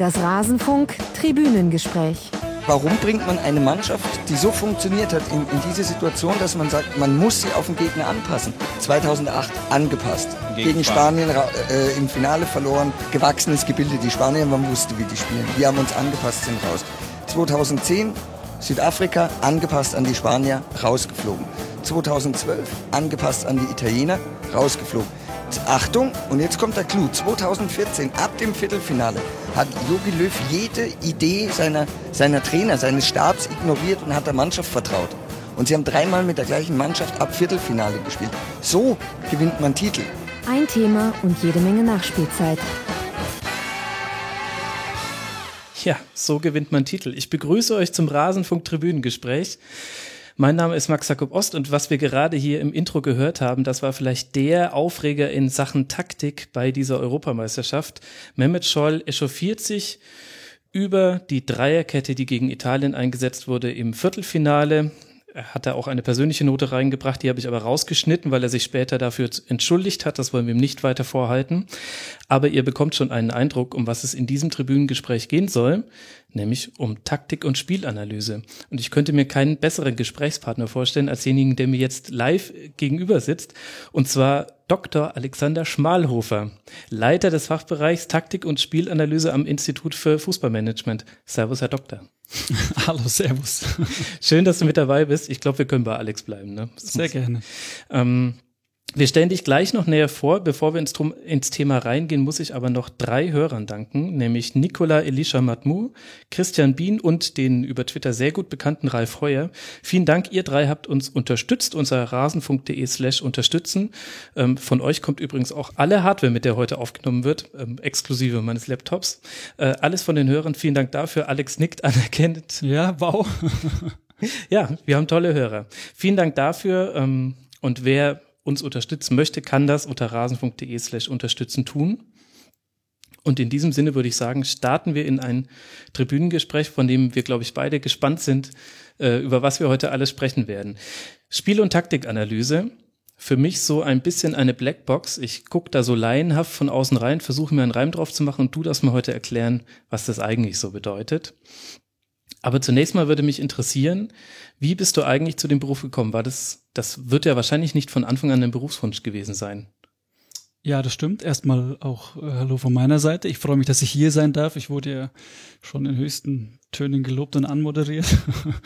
Das Rasenfunk Tribünengespräch. Warum bringt man eine Mannschaft, die so funktioniert hat, in, in, diese Situation, dass man sagt, man muss sie auf den Gegner anpassen? 2008 angepasst. Gegen, Gegen Spanien äh, im Finale verloren, gewachsenes Gebilde. Die Spanier, man wusste, wie die spielen. Wir haben uns angepasst, sind raus. 2010 Südafrika angepasst an die Spanier, rausgeflogen. 2012 angepasst an die Italiener, rausgeflogen. Achtung, und jetzt kommt der Clou. 2014, ab dem Viertelfinale, hat Jogi Löw jede Idee seiner, seiner Trainer, seines Stabs ignoriert und hat der Mannschaft vertraut. Und sie haben dreimal mit der gleichen Mannschaft ab Viertelfinale gespielt. So gewinnt man Titel. Ein Thema und jede Menge Nachspielzeit. Ja, so gewinnt man Titel. Ich begrüße euch zum Rasenfunk-Tribünengespräch. Mein Name ist Max Jakob Ost und was wir gerade hier im Intro gehört haben, das war vielleicht der Aufreger in Sachen Taktik bei dieser Europameisterschaft. Mehmet Scholl echauffiert sich über die Dreierkette, die gegen Italien eingesetzt wurde im Viertelfinale. Er hat da auch eine persönliche Note reingebracht, die habe ich aber rausgeschnitten, weil er sich später dafür entschuldigt hat. Das wollen wir ihm nicht weiter vorhalten. Aber ihr bekommt schon einen Eindruck, um was es in diesem Tribünengespräch gehen soll nämlich um Taktik und Spielanalyse. Und ich könnte mir keinen besseren Gesprächspartner vorstellen als denjenigen, der mir jetzt live gegenüber sitzt, und zwar Dr. Alexander Schmalhofer, Leiter des Fachbereichs Taktik und Spielanalyse am Institut für Fußballmanagement. Servus, Herr Doktor. Hallo, Servus. Schön, dass du mit dabei bist. Ich glaube, wir können bei Alex bleiben. Ne? Sehr gerne. Ähm, wir stellen dich gleich noch näher vor. Bevor wir ins, ins, Thema reingehen, muss ich aber noch drei Hörern danken, nämlich Nicola Elisha Matmou, Christian Bien und den über Twitter sehr gut bekannten Ralf Heuer. Vielen Dank, ihr drei habt uns unterstützt, unser rasenfunk.de slash unterstützen. Ähm, von euch kommt übrigens auch alle Hardware, mit der heute aufgenommen wird, ähm, exklusive meines Laptops. Äh, alles von den Hörern, vielen Dank dafür. Alex nickt anerkennend. Ja, wow. ja, wir haben tolle Hörer. Vielen Dank dafür. Ähm, und wer uns unterstützen möchte, kann das unter rasenfunk.de slash unterstützen tun. Und in diesem Sinne würde ich sagen, starten wir in ein Tribünengespräch, von dem wir, glaube ich, beide gespannt sind, äh, über was wir heute alles sprechen werden. Spiel- und Taktikanalyse. Für mich so ein bisschen eine Blackbox. Ich gucke da so laienhaft von außen rein, versuche mir einen Reim drauf zu machen und du das mir heute erklären, was das eigentlich so bedeutet. Aber zunächst mal würde mich interessieren, wie bist du eigentlich zu dem Beruf gekommen? War das, das wird ja wahrscheinlich nicht von Anfang an ein Berufswunsch gewesen sein. Ja, das stimmt. Erstmal auch äh, Hallo von meiner Seite. Ich freue mich, dass ich hier sein darf. Ich wurde ja schon in höchsten Tönen gelobt und anmoderiert.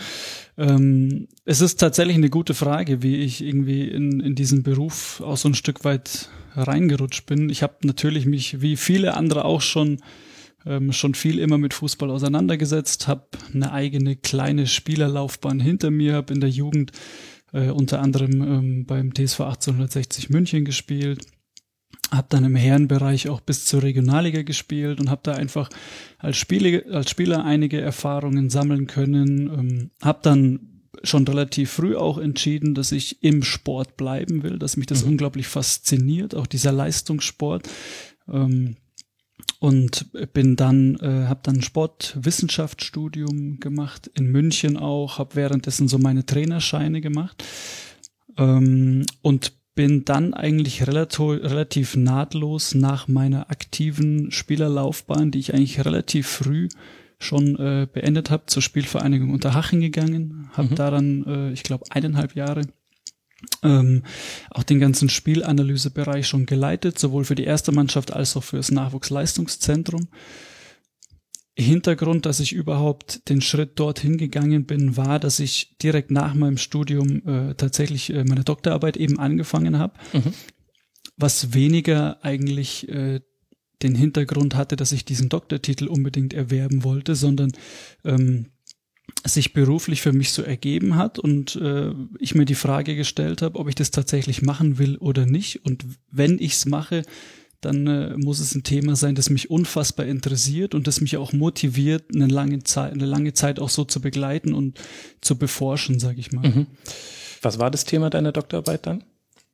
ähm, es ist tatsächlich eine gute Frage, wie ich irgendwie in, in diesen Beruf auch so ein Stück weit reingerutscht bin. Ich habe natürlich mich, wie viele andere auch schon ähm, schon viel immer mit Fußball auseinandergesetzt, habe eine eigene kleine Spielerlaufbahn hinter mir, habe in der Jugend äh, unter anderem ähm, beim TSV 1860 München gespielt, habe dann im Herrenbereich auch bis zur Regionalliga gespielt und habe da einfach als, Spiele, als Spieler einige Erfahrungen sammeln können, ähm, habe dann schon relativ früh auch entschieden, dass ich im Sport bleiben will, dass mich das mhm. unglaublich fasziniert, auch dieser Leistungssport. Ähm, und bin dann äh, habe dann Sportwissenschaftsstudium gemacht in München auch habe währenddessen so meine Trainerscheine gemacht ähm, und bin dann eigentlich relativ, relativ nahtlos nach meiner aktiven Spielerlaufbahn, die ich eigentlich relativ früh schon äh, beendet habe, zur Spielvereinigung Unterhaching gegangen, habe mhm. da dann, äh, ich glaube, eineinhalb Jahre ähm, auch den ganzen Spielanalysebereich schon geleitet, sowohl für die erste Mannschaft als auch für das Nachwuchsleistungszentrum. Hintergrund, dass ich überhaupt den Schritt dorthin gegangen bin, war, dass ich direkt nach meinem Studium äh, tatsächlich äh, meine Doktorarbeit eben angefangen habe, mhm. was weniger eigentlich äh, den Hintergrund hatte, dass ich diesen Doktortitel unbedingt erwerben wollte, sondern ähm, sich beruflich für mich so ergeben hat und äh, ich mir die Frage gestellt habe, ob ich das tatsächlich machen will oder nicht. Und wenn ich es mache, dann äh, muss es ein Thema sein, das mich unfassbar interessiert und das mich auch motiviert, eine lange Zeit, eine lange Zeit auch so zu begleiten und zu beforschen, sage ich mal. Mhm. Was war das Thema deiner Doktorarbeit dann?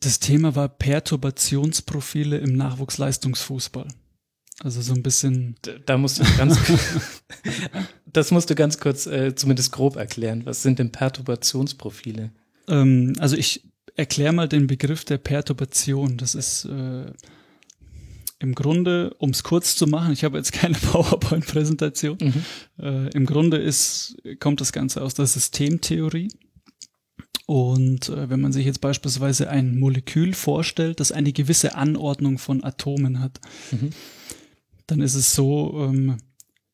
Das Thema war Perturbationsprofile im Nachwuchsleistungsfußball. Also so ein bisschen. Da, da musst du ganz, das musst du ganz kurz, äh, zumindest grob erklären. Was sind denn Perturbationsprofile? Ähm, also ich erkläre mal den Begriff der Perturbation. Das ist, äh, im Grunde, um es kurz zu machen, ich habe jetzt keine PowerPoint-Präsentation, mhm. äh, im Grunde ist, kommt das Ganze aus der Systemtheorie. Und äh, wenn man sich jetzt beispielsweise ein Molekül vorstellt, das eine gewisse Anordnung von Atomen hat, mhm. dann ist es so, ähm,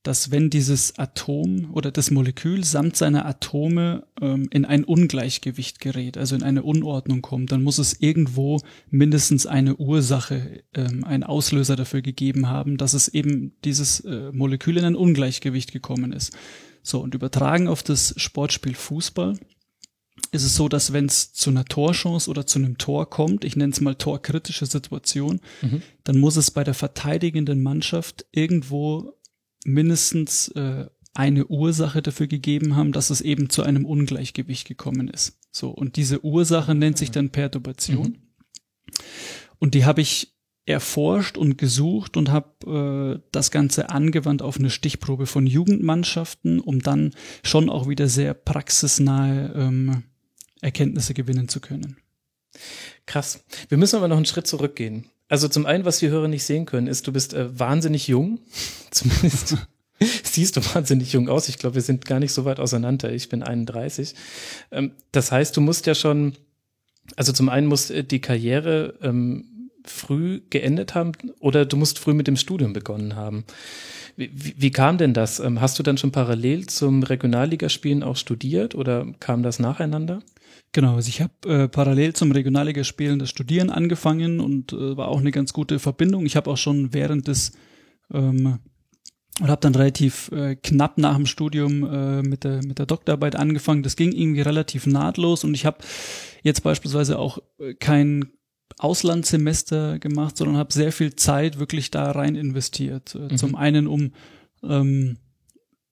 dass wenn dieses Atom oder das Molekül samt seiner Atome ähm, in ein Ungleichgewicht gerät, also in eine Unordnung kommt, dann muss es irgendwo mindestens eine Ursache, ähm, einen Auslöser dafür gegeben haben, dass es eben dieses äh, Molekül in ein Ungleichgewicht gekommen ist. So, und übertragen auf das Sportspiel Fußball ist es so, dass wenn es zu einer Torchance oder zu einem Tor kommt, ich nenne es mal torkritische Situation, mhm. dann muss es bei der verteidigenden Mannschaft irgendwo mindestens äh, eine Ursache dafür gegeben haben, dass es eben zu einem Ungleichgewicht gekommen ist. So, und diese Ursache nennt sich dann Perturbation. Mhm. Und die habe ich erforscht und gesucht und habe äh, das Ganze angewandt auf eine Stichprobe von Jugendmannschaften, um dann schon auch wieder sehr praxisnahe ähm, Erkenntnisse gewinnen zu können. Krass. Wir müssen aber noch einen Schritt zurückgehen. Also zum einen, was die Hörer nicht sehen können, ist, du bist äh, wahnsinnig jung. Zumindest siehst du wahnsinnig jung aus. Ich glaube, wir sind gar nicht so weit auseinander. Ich bin 31. Ähm, das heißt, du musst ja schon, also zum einen muss äh, die Karriere ähm, früh geendet haben oder du musst früh mit dem Studium begonnen haben. Wie, wie, wie kam denn das? Ähm, hast du dann schon parallel zum Regionalligaspielen auch studiert oder kam das nacheinander? Genau, also ich habe äh, parallel zum Regionalligaspielen das Studieren angefangen und äh, war auch eine ganz gute Verbindung. Ich habe auch schon während des ähm, und habe dann relativ äh, knapp nach dem Studium äh, mit der mit der Doktorarbeit angefangen. Das ging irgendwie relativ nahtlos und ich habe jetzt beispielsweise auch äh, kein Auslandssemester gemacht, sondern habe sehr viel Zeit wirklich da rein investiert. Äh, mhm. Zum einen um ähm,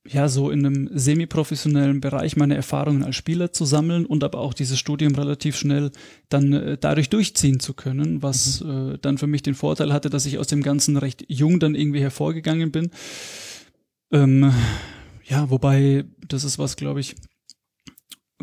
ja, so in einem semi-professionellen Bereich meine Erfahrungen als Spieler zu sammeln und aber auch dieses Studium relativ schnell dann äh, dadurch durchziehen zu können, was mhm. äh, dann für mich den Vorteil hatte, dass ich aus dem Ganzen recht jung dann irgendwie hervorgegangen bin. Ähm, ja, wobei, das ist was, glaube ich,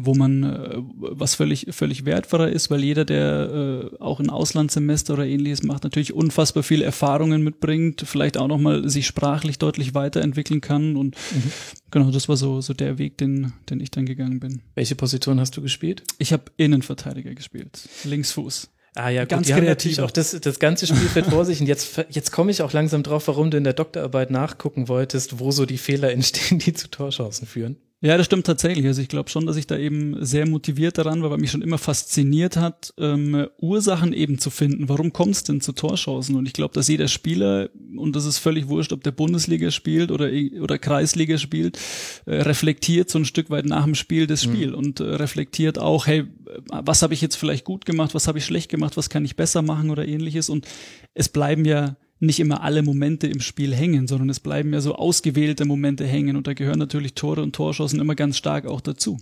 wo man äh, was völlig völlig wertvoller ist, weil jeder, der äh, auch ein Auslandssemester oder ähnliches macht, natürlich unfassbar viele Erfahrungen mitbringt, vielleicht auch noch mal sich sprachlich deutlich weiterentwickeln kann und mhm. genau, das war so so der Weg, den den ich dann gegangen bin. Welche Position hast du gespielt? Ich habe Innenverteidiger gespielt, Linksfuß. Ah ja, ganz gut, die natürlich auch das, das ganze Spielfeld vor sich. Und jetzt, jetzt komme ich auch langsam drauf, warum du in der Doktorarbeit nachgucken wolltest, wo so die Fehler entstehen, die zu Torchancen führen. Ja, das stimmt tatsächlich. Also ich glaube schon, dass ich da eben sehr motiviert daran war, weil mich schon immer fasziniert hat, ähm, Ursachen eben zu finden. Warum kommt es denn zu Torchancen? Und ich glaube, dass jeder Spieler, und das ist völlig wurscht, ob der Bundesliga spielt oder, oder Kreisliga spielt, äh, reflektiert so ein Stück weit nach dem Spiel das mhm. Spiel mhm. und äh, reflektiert auch, hey, was habe ich jetzt vielleicht gut gemacht, was habe ich schlecht gemacht, was kann ich besser machen oder ähnliches. Und es bleiben ja nicht immer alle Momente im Spiel hängen, sondern es bleiben ja so ausgewählte Momente hängen und da gehören natürlich Tore und Torschossen immer ganz stark auch dazu.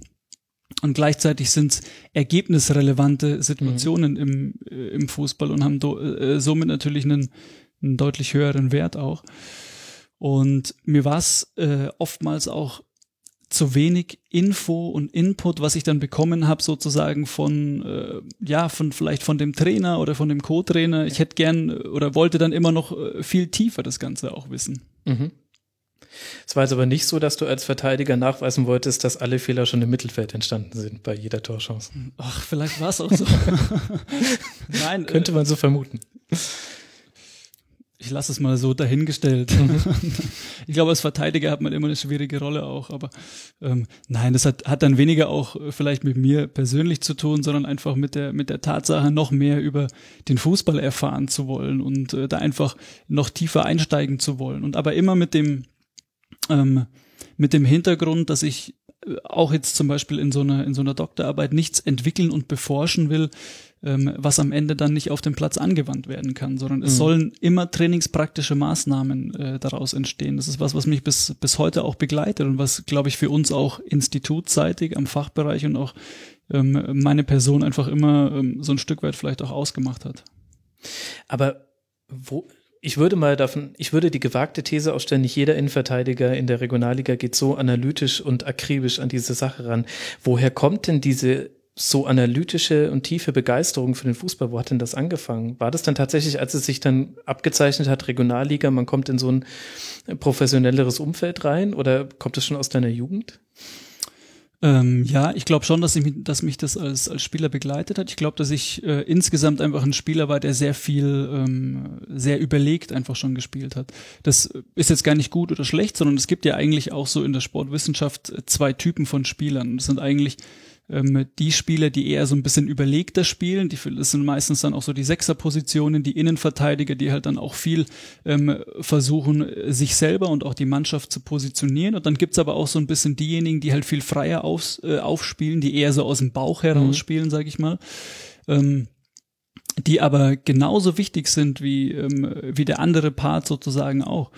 Und gleichzeitig sind es ergebnisrelevante Situationen mhm. im, äh, im Fußball und haben do, äh, somit natürlich einen, einen deutlich höheren Wert auch. Und mir war es äh, oftmals auch zu wenig Info und Input, was ich dann bekommen habe, sozusagen von, äh, ja, von vielleicht von dem Trainer oder von dem Co-Trainer. Ich hätte gern oder wollte dann immer noch äh, viel tiefer das Ganze auch wissen. Mhm. Es war jetzt aber nicht so, dass du als Verteidiger nachweisen wolltest, dass alle Fehler schon im Mittelfeld entstanden sind bei jeder Torchance. Ach, vielleicht war es auch so. Nein, könnte man so vermuten ich lasse es mal so dahingestellt. Ich glaube, als Verteidiger hat man immer eine schwierige Rolle auch, aber ähm, nein, das hat, hat dann weniger auch vielleicht mit mir persönlich zu tun, sondern einfach mit der, mit der Tatsache, noch mehr über den Fußball erfahren zu wollen und äh, da einfach noch tiefer einsteigen zu wollen. Und aber immer mit dem, ähm, mit dem Hintergrund, dass ich äh, auch jetzt zum Beispiel in so einer, in so einer Doktorarbeit nichts entwickeln und beforschen will, ähm, was am Ende dann nicht auf dem Platz angewandt werden kann, sondern es mhm. sollen immer trainingspraktische Maßnahmen äh, daraus entstehen. Das ist was, was mich bis, bis heute auch begleitet und was, glaube ich, für uns auch institutseitig am Fachbereich und auch ähm, meine Person einfach immer ähm, so ein Stück weit vielleicht auch ausgemacht hat. Aber wo, ich würde mal davon, ich würde die gewagte These aufstellen, nicht jeder Innenverteidiger in der Regionalliga geht so analytisch und akribisch an diese Sache ran. Woher kommt denn diese so analytische und tiefe Begeisterung für den Fußball, wo hat denn das angefangen? War das dann tatsächlich, als es sich dann abgezeichnet hat, Regionalliga, man kommt in so ein professionelleres Umfeld rein oder kommt das schon aus deiner Jugend? Ähm, ja, ich glaube schon, dass, ich, dass mich das als, als Spieler begleitet hat. Ich glaube, dass ich äh, insgesamt einfach ein Spieler war, der sehr viel, ähm, sehr überlegt einfach schon gespielt hat. Das ist jetzt gar nicht gut oder schlecht, sondern es gibt ja eigentlich auch so in der Sportwissenschaft zwei Typen von Spielern. Das sind eigentlich ähm, die Spieler, die eher so ein bisschen überlegter spielen, die das sind meistens dann auch so die Sechserpositionen, die Innenverteidiger, die halt dann auch viel ähm, versuchen, sich selber und auch die Mannschaft zu positionieren. Und dann gibt's aber auch so ein bisschen diejenigen, die halt viel freier aufs, äh, aufspielen, die eher so aus dem Bauch heraus mhm. spielen, sag ich mal. Ähm, die aber genauso wichtig sind wie, ähm, wie der andere Part sozusagen auch.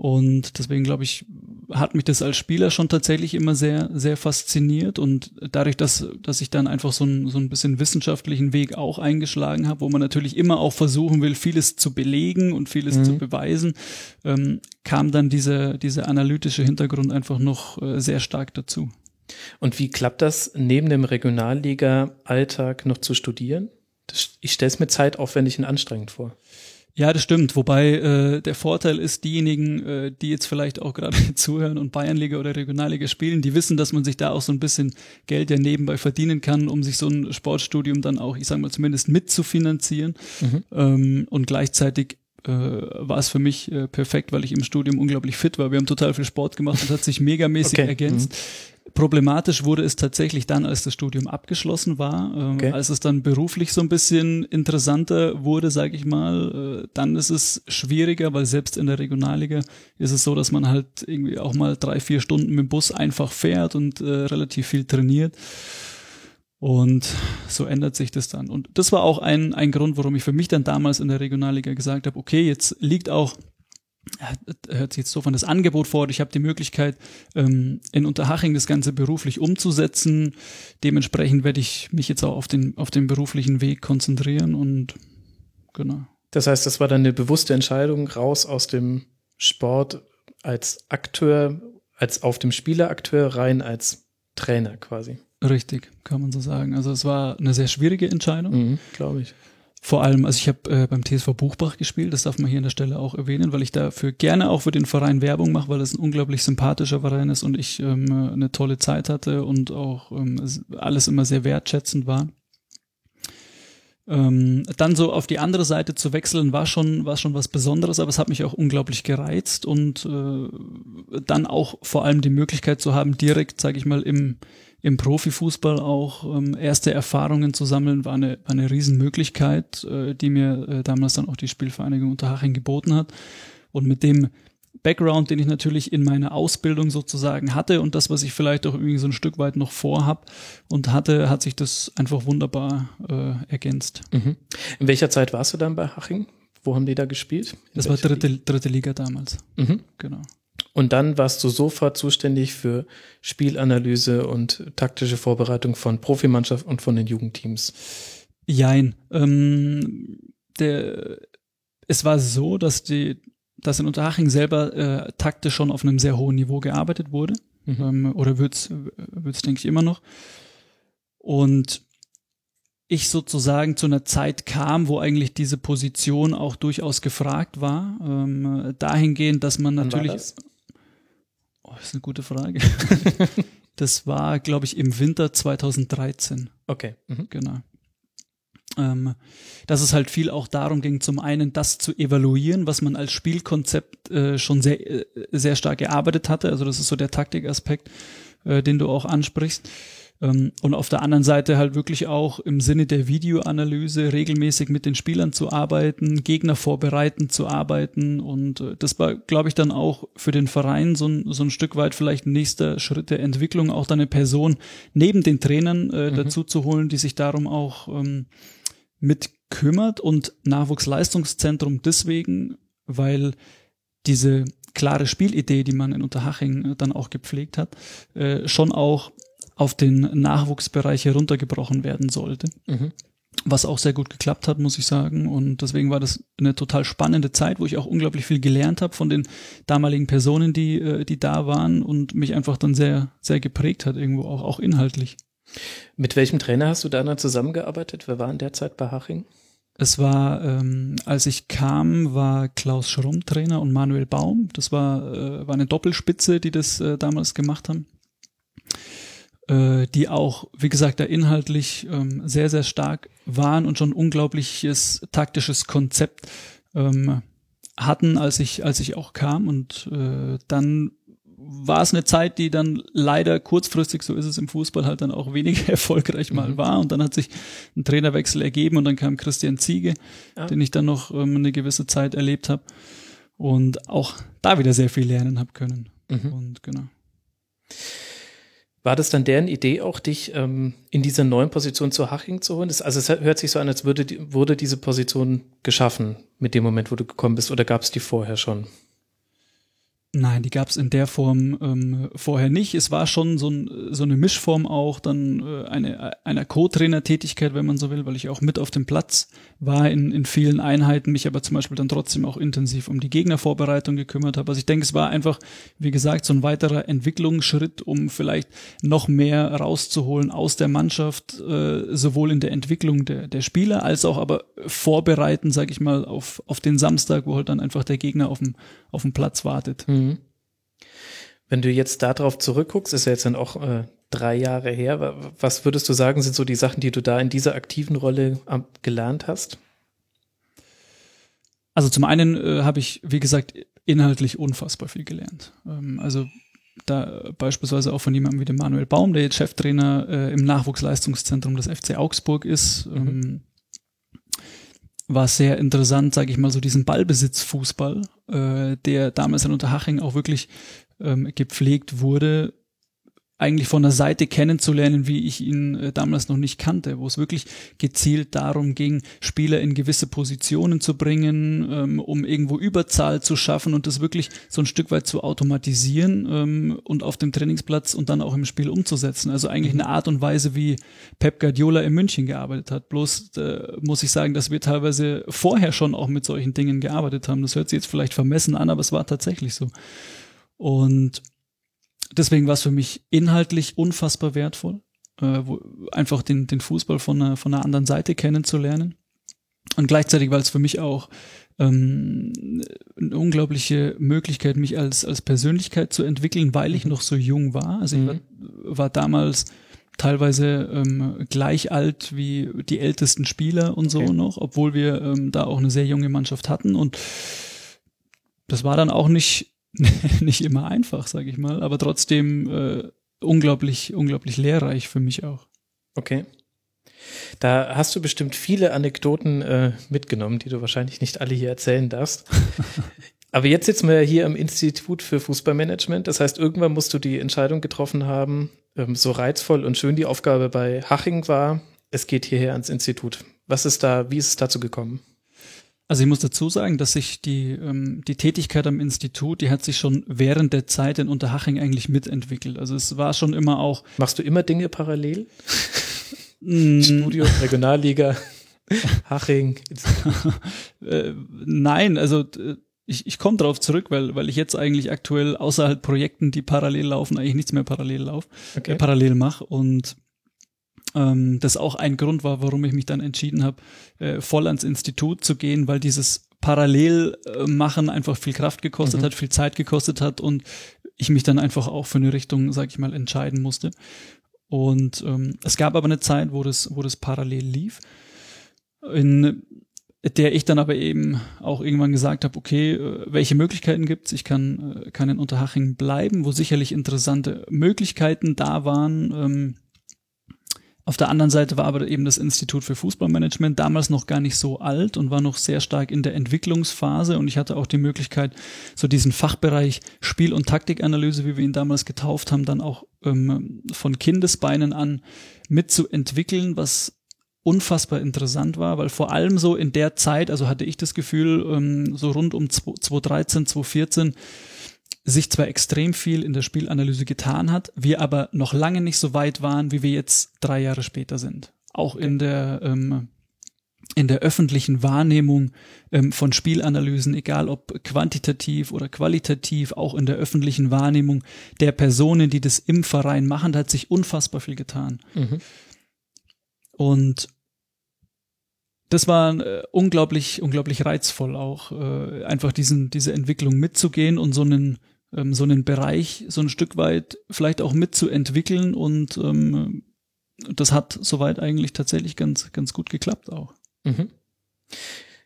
Und deswegen glaube ich, hat mich das als Spieler schon tatsächlich immer sehr, sehr fasziniert. Und dadurch, dass, dass ich dann einfach so, ein, so ein bisschen wissenschaftlichen Weg auch eingeschlagen habe, wo man natürlich immer auch versuchen will, vieles zu belegen und vieles mhm. zu beweisen, ähm, kam dann dieser, dieser analytische Hintergrund einfach noch äh, sehr stark dazu. Und wie klappt das, neben dem Regionalliga-Alltag noch zu studieren? Das, ich stelle es mir zeitaufwendig und anstrengend vor. Ja, das stimmt. Wobei äh, der Vorteil ist, diejenigen, äh, die jetzt vielleicht auch gerade zuhören und Bayernliga oder Regionalliga spielen, die wissen, dass man sich da auch so ein bisschen Geld ja nebenbei verdienen kann, um sich so ein Sportstudium dann auch, ich sage mal, zumindest mitzufinanzieren. Mhm. Ähm, und gleichzeitig äh, war es für mich äh, perfekt, weil ich im Studium unglaublich fit war. Wir haben total viel Sport gemacht und hat sich megamäßig okay. ergänzt. Mhm. Problematisch wurde es tatsächlich dann, als das Studium abgeschlossen war, äh, okay. als es dann beruflich so ein bisschen interessanter wurde, sage ich mal. Äh, dann ist es schwieriger, weil selbst in der Regionalliga ist es so, dass man halt irgendwie auch mal drei, vier Stunden mit dem Bus einfach fährt und äh, relativ viel trainiert. Und so ändert sich das dann. Und das war auch ein, ein Grund, warum ich für mich dann damals in der Regionalliga gesagt habe, okay, jetzt liegt auch hört sich jetzt so von das Angebot vor, ich habe die Möglichkeit, ähm, in Unterhaching das Ganze beruflich umzusetzen. Dementsprechend werde ich mich jetzt auch auf den, auf den beruflichen Weg konzentrieren und genau. Das heißt, das war dann eine bewusste Entscheidung, raus aus dem Sport als Akteur, als auf dem Spielerakteur rein als Trainer quasi. Richtig, kann man so sagen. Also es war eine sehr schwierige Entscheidung. Mhm, Glaube ich. Vor allem, also ich habe äh, beim TSV Buchbach gespielt, das darf man hier an der Stelle auch erwähnen, weil ich dafür gerne auch für den Verein Werbung mache, weil es ein unglaublich sympathischer Verein ist und ich ähm, eine tolle Zeit hatte und auch ähm, alles immer sehr wertschätzend war. Ähm, dann so auf die andere Seite zu wechseln, war schon, war schon was Besonderes, aber es hat mich auch unglaublich gereizt und äh, dann auch vor allem die Möglichkeit zu haben, direkt, sage ich mal, im im Profifußball auch ähm, erste Erfahrungen zu sammeln, war eine, war eine Riesenmöglichkeit, äh, die mir äh, damals dann auch die Spielvereinigung Unterhaching geboten hat. Und mit dem Background, den ich natürlich in meiner Ausbildung sozusagen hatte und das, was ich vielleicht auch irgendwie so ein Stück weit noch vorhab und hatte, hat sich das einfach wunderbar äh, ergänzt. Mhm. In welcher Zeit warst du dann bei Haching? Wo haben die da gespielt? In das war dritte, dritte Liga damals. Mhm. Genau. Und dann warst du sofort zuständig für Spielanalyse und taktische Vorbereitung von Profimannschaft und von den Jugendteams. Jein. Ähm, der, es war so, dass die, dass in Unterhaching selber äh, taktisch schon auf einem sehr hohen Niveau gearbeitet wurde. Mhm. Ähm, oder wird's, wird's, denke ich, immer noch. Und ich sozusagen zu einer Zeit kam, wo eigentlich diese Position auch durchaus gefragt war. Ähm, dahingehend, dass man natürlich. Das? Oh, das ist eine gute Frage. das war, glaube ich, im Winter 2013. Okay. Mhm. Genau. Ähm, dass es halt viel auch darum ging, zum einen das zu evaluieren, was man als Spielkonzept äh, schon sehr, äh, sehr stark erarbeitet hatte. Also das ist so der Taktikaspekt, äh, den du auch ansprichst. Ähm, und auf der anderen Seite halt wirklich auch im Sinne der Videoanalyse regelmäßig mit den Spielern zu arbeiten, Gegner vorbereiten zu arbeiten. Und äh, das war, glaube ich, dann auch für den Verein so ein, so ein Stück weit vielleicht ein nächster Schritt der Entwicklung, auch dann eine Person neben den Trainern äh, mhm. dazu zu holen, die sich darum auch ähm, mit kümmert und Nachwuchsleistungszentrum deswegen, weil diese klare Spielidee, die man in Unterhaching äh, dann auch gepflegt hat, äh, schon auch auf den Nachwuchsbereich heruntergebrochen werden sollte. Mhm. Was auch sehr gut geklappt hat, muss ich sagen. Und deswegen war das eine total spannende Zeit, wo ich auch unglaublich viel gelernt habe von den damaligen Personen, die, äh, die da waren und mich einfach dann sehr, sehr geprägt hat, irgendwo auch, auch inhaltlich. Mit welchem Trainer hast du da dann zusammengearbeitet? Wer war in der Zeit bei Haching? Es war, ähm, als ich kam, war Klaus Schrumm Trainer und Manuel Baum. Das war, äh, war eine Doppelspitze, die das äh, damals gemacht haben. Äh, die auch, wie gesagt, da inhaltlich ähm, sehr, sehr stark waren und schon unglaubliches taktisches Konzept ähm, hatten, als ich, als ich auch kam. Und äh, dann war es eine Zeit, die dann leider kurzfristig, so ist es im Fußball, halt dann auch weniger erfolgreich mal mhm. war. Und dann hat sich ein Trainerwechsel ergeben und dann kam Christian Ziege, ja. den ich dann noch ähm, eine gewisse Zeit erlebt habe und auch da wieder sehr viel lernen habe können. Mhm. Und genau. War das dann deren Idee auch, dich ähm, in dieser neuen Position zu Haching zu holen? Das, also es hört sich so an, als würde wurde diese Position geschaffen mit dem Moment, wo du gekommen bist, oder gab es die vorher schon? Nein, die gab es in der Form ähm, vorher nicht. Es war schon so, ein, so eine Mischform auch, dann äh, eine einer Co-Trainer-Tätigkeit, wenn man so will, weil ich auch mit auf dem Platz war in, in vielen Einheiten, mich aber zum Beispiel dann trotzdem auch intensiv um die Gegnervorbereitung gekümmert habe. Also ich denke, es war einfach, wie gesagt, so ein weiterer Entwicklungsschritt, um vielleicht noch mehr rauszuholen aus der Mannschaft, äh, sowohl in der Entwicklung der, der Spieler als auch aber vorbereiten, sage ich mal, auf, auf den Samstag, wo halt dann einfach der Gegner auf dem, auf dem Platz wartet. Mhm. Wenn du jetzt darauf zurückguckst, ist ja jetzt dann auch äh, drei Jahre her. Was würdest du sagen, sind so die Sachen, die du da in dieser aktiven Rolle gelernt hast? Also zum einen äh, habe ich, wie gesagt, inhaltlich unfassbar viel gelernt. Ähm, also da beispielsweise auch von jemandem wie dem Manuel Baum, der jetzt Cheftrainer äh, im Nachwuchsleistungszentrum des FC Augsburg ist. Mhm. Ähm, war sehr interessant, sage ich mal, so diesen Ballbesitzfußball, äh, der damals in Unterhaching auch wirklich ähm, gepflegt wurde, eigentlich von der Seite kennenzulernen, wie ich ihn äh, damals noch nicht kannte, wo es wirklich gezielt darum ging, Spieler in gewisse Positionen zu bringen, ähm, um irgendwo Überzahl zu schaffen und das wirklich so ein Stück weit zu automatisieren ähm, und auf dem Trainingsplatz und dann auch im Spiel umzusetzen. Also eigentlich eine Art und Weise, wie Pep Guardiola in München gearbeitet hat. Bloß äh, muss ich sagen, dass wir teilweise vorher schon auch mit solchen Dingen gearbeitet haben. Das hört sich jetzt vielleicht vermessen an, aber es war tatsächlich so. Und deswegen war es für mich inhaltlich unfassbar wertvoll, äh, wo, einfach den, den Fußball von einer, von einer anderen Seite kennenzulernen. Und gleichzeitig war es für mich auch ähm, eine unglaubliche Möglichkeit, mich als, als Persönlichkeit zu entwickeln, weil ich mhm. noch so jung war. Also ich war, mhm. war damals teilweise ähm, gleich alt wie die ältesten Spieler und so okay. noch, obwohl wir ähm, da auch eine sehr junge Mannschaft hatten. Und das war dann auch nicht nicht immer einfach, sage ich mal, aber trotzdem äh, unglaublich, unglaublich lehrreich für mich auch. Okay. Da hast du bestimmt viele Anekdoten äh, mitgenommen, die du wahrscheinlich nicht alle hier erzählen darfst. aber jetzt sitzen wir ja hier am Institut für Fußballmanagement. Das heißt, irgendwann musst du die Entscheidung getroffen haben, ähm, so reizvoll und schön die Aufgabe bei Haching war, es geht hierher ans Institut. Was ist da, wie ist es dazu gekommen? Also ich muss dazu sagen, dass sich die, ähm, die Tätigkeit am Institut, die hat sich schon während der Zeit in Unterhaching eigentlich mitentwickelt. Also es war schon immer auch. Machst du immer Dinge parallel? Mm. Studio, Regionalliga, Haching. äh, nein, also ich, ich komme darauf zurück, weil, weil ich jetzt eigentlich aktuell außerhalb Projekten, die parallel laufen, eigentlich nichts mehr parallel lauf, okay. äh, parallel mache. Und ähm, das auch ein Grund war, warum ich mich dann entschieden habe, äh, voll ans Institut zu gehen, weil dieses Parallelmachen äh, einfach viel Kraft gekostet mhm. hat, viel Zeit gekostet hat und ich mich dann einfach auch für eine Richtung, sag ich mal, entscheiden musste. Und ähm, es gab aber eine Zeit, wo das, wo das parallel lief, in der ich dann aber eben auch irgendwann gesagt habe, okay, äh, welche Möglichkeiten gibt's? Ich kann, äh, kann in Unterhaching bleiben, wo sicherlich interessante Möglichkeiten da waren. Ähm, auf der anderen Seite war aber eben das Institut für Fußballmanagement damals noch gar nicht so alt und war noch sehr stark in der Entwicklungsphase. Und ich hatte auch die Möglichkeit, so diesen Fachbereich Spiel- und Taktikanalyse, wie wir ihn damals getauft haben, dann auch ähm, von Kindesbeinen an mitzuentwickeln, was unfassbar interessant war, weil vor allem so in der Zeit, also hatte ich das Gefühl, ähm, so rund um 2013, 2014, sich zwar extrem viel in der Spielanalyse getan hat, wir aber noch lange nicht so weit waren, wie wir jetzt drei Jahre später sind. Auch in der ähm, in der öffentlichen Wahrnehmung ähm, von Spielanalysen, egal ob quantitativ oder qualitativ, auch in der öffentlichen Wahrnehmung der Personen, die das im Verein machen, hat sich unfassbar viel getan. Mhm. Und das war äh, unglaublich, unglaublich reizvoll auch, äh, einfach diesen, diese Entwicklung mitzugehen und so einen, ähm, so einen Bereich so ein Stück weit vielleicht auch mitzuentwickeln und ähm, das hat soweit eigentlich tatsächlich ganz, ganz gut geklappt auch. Mhm.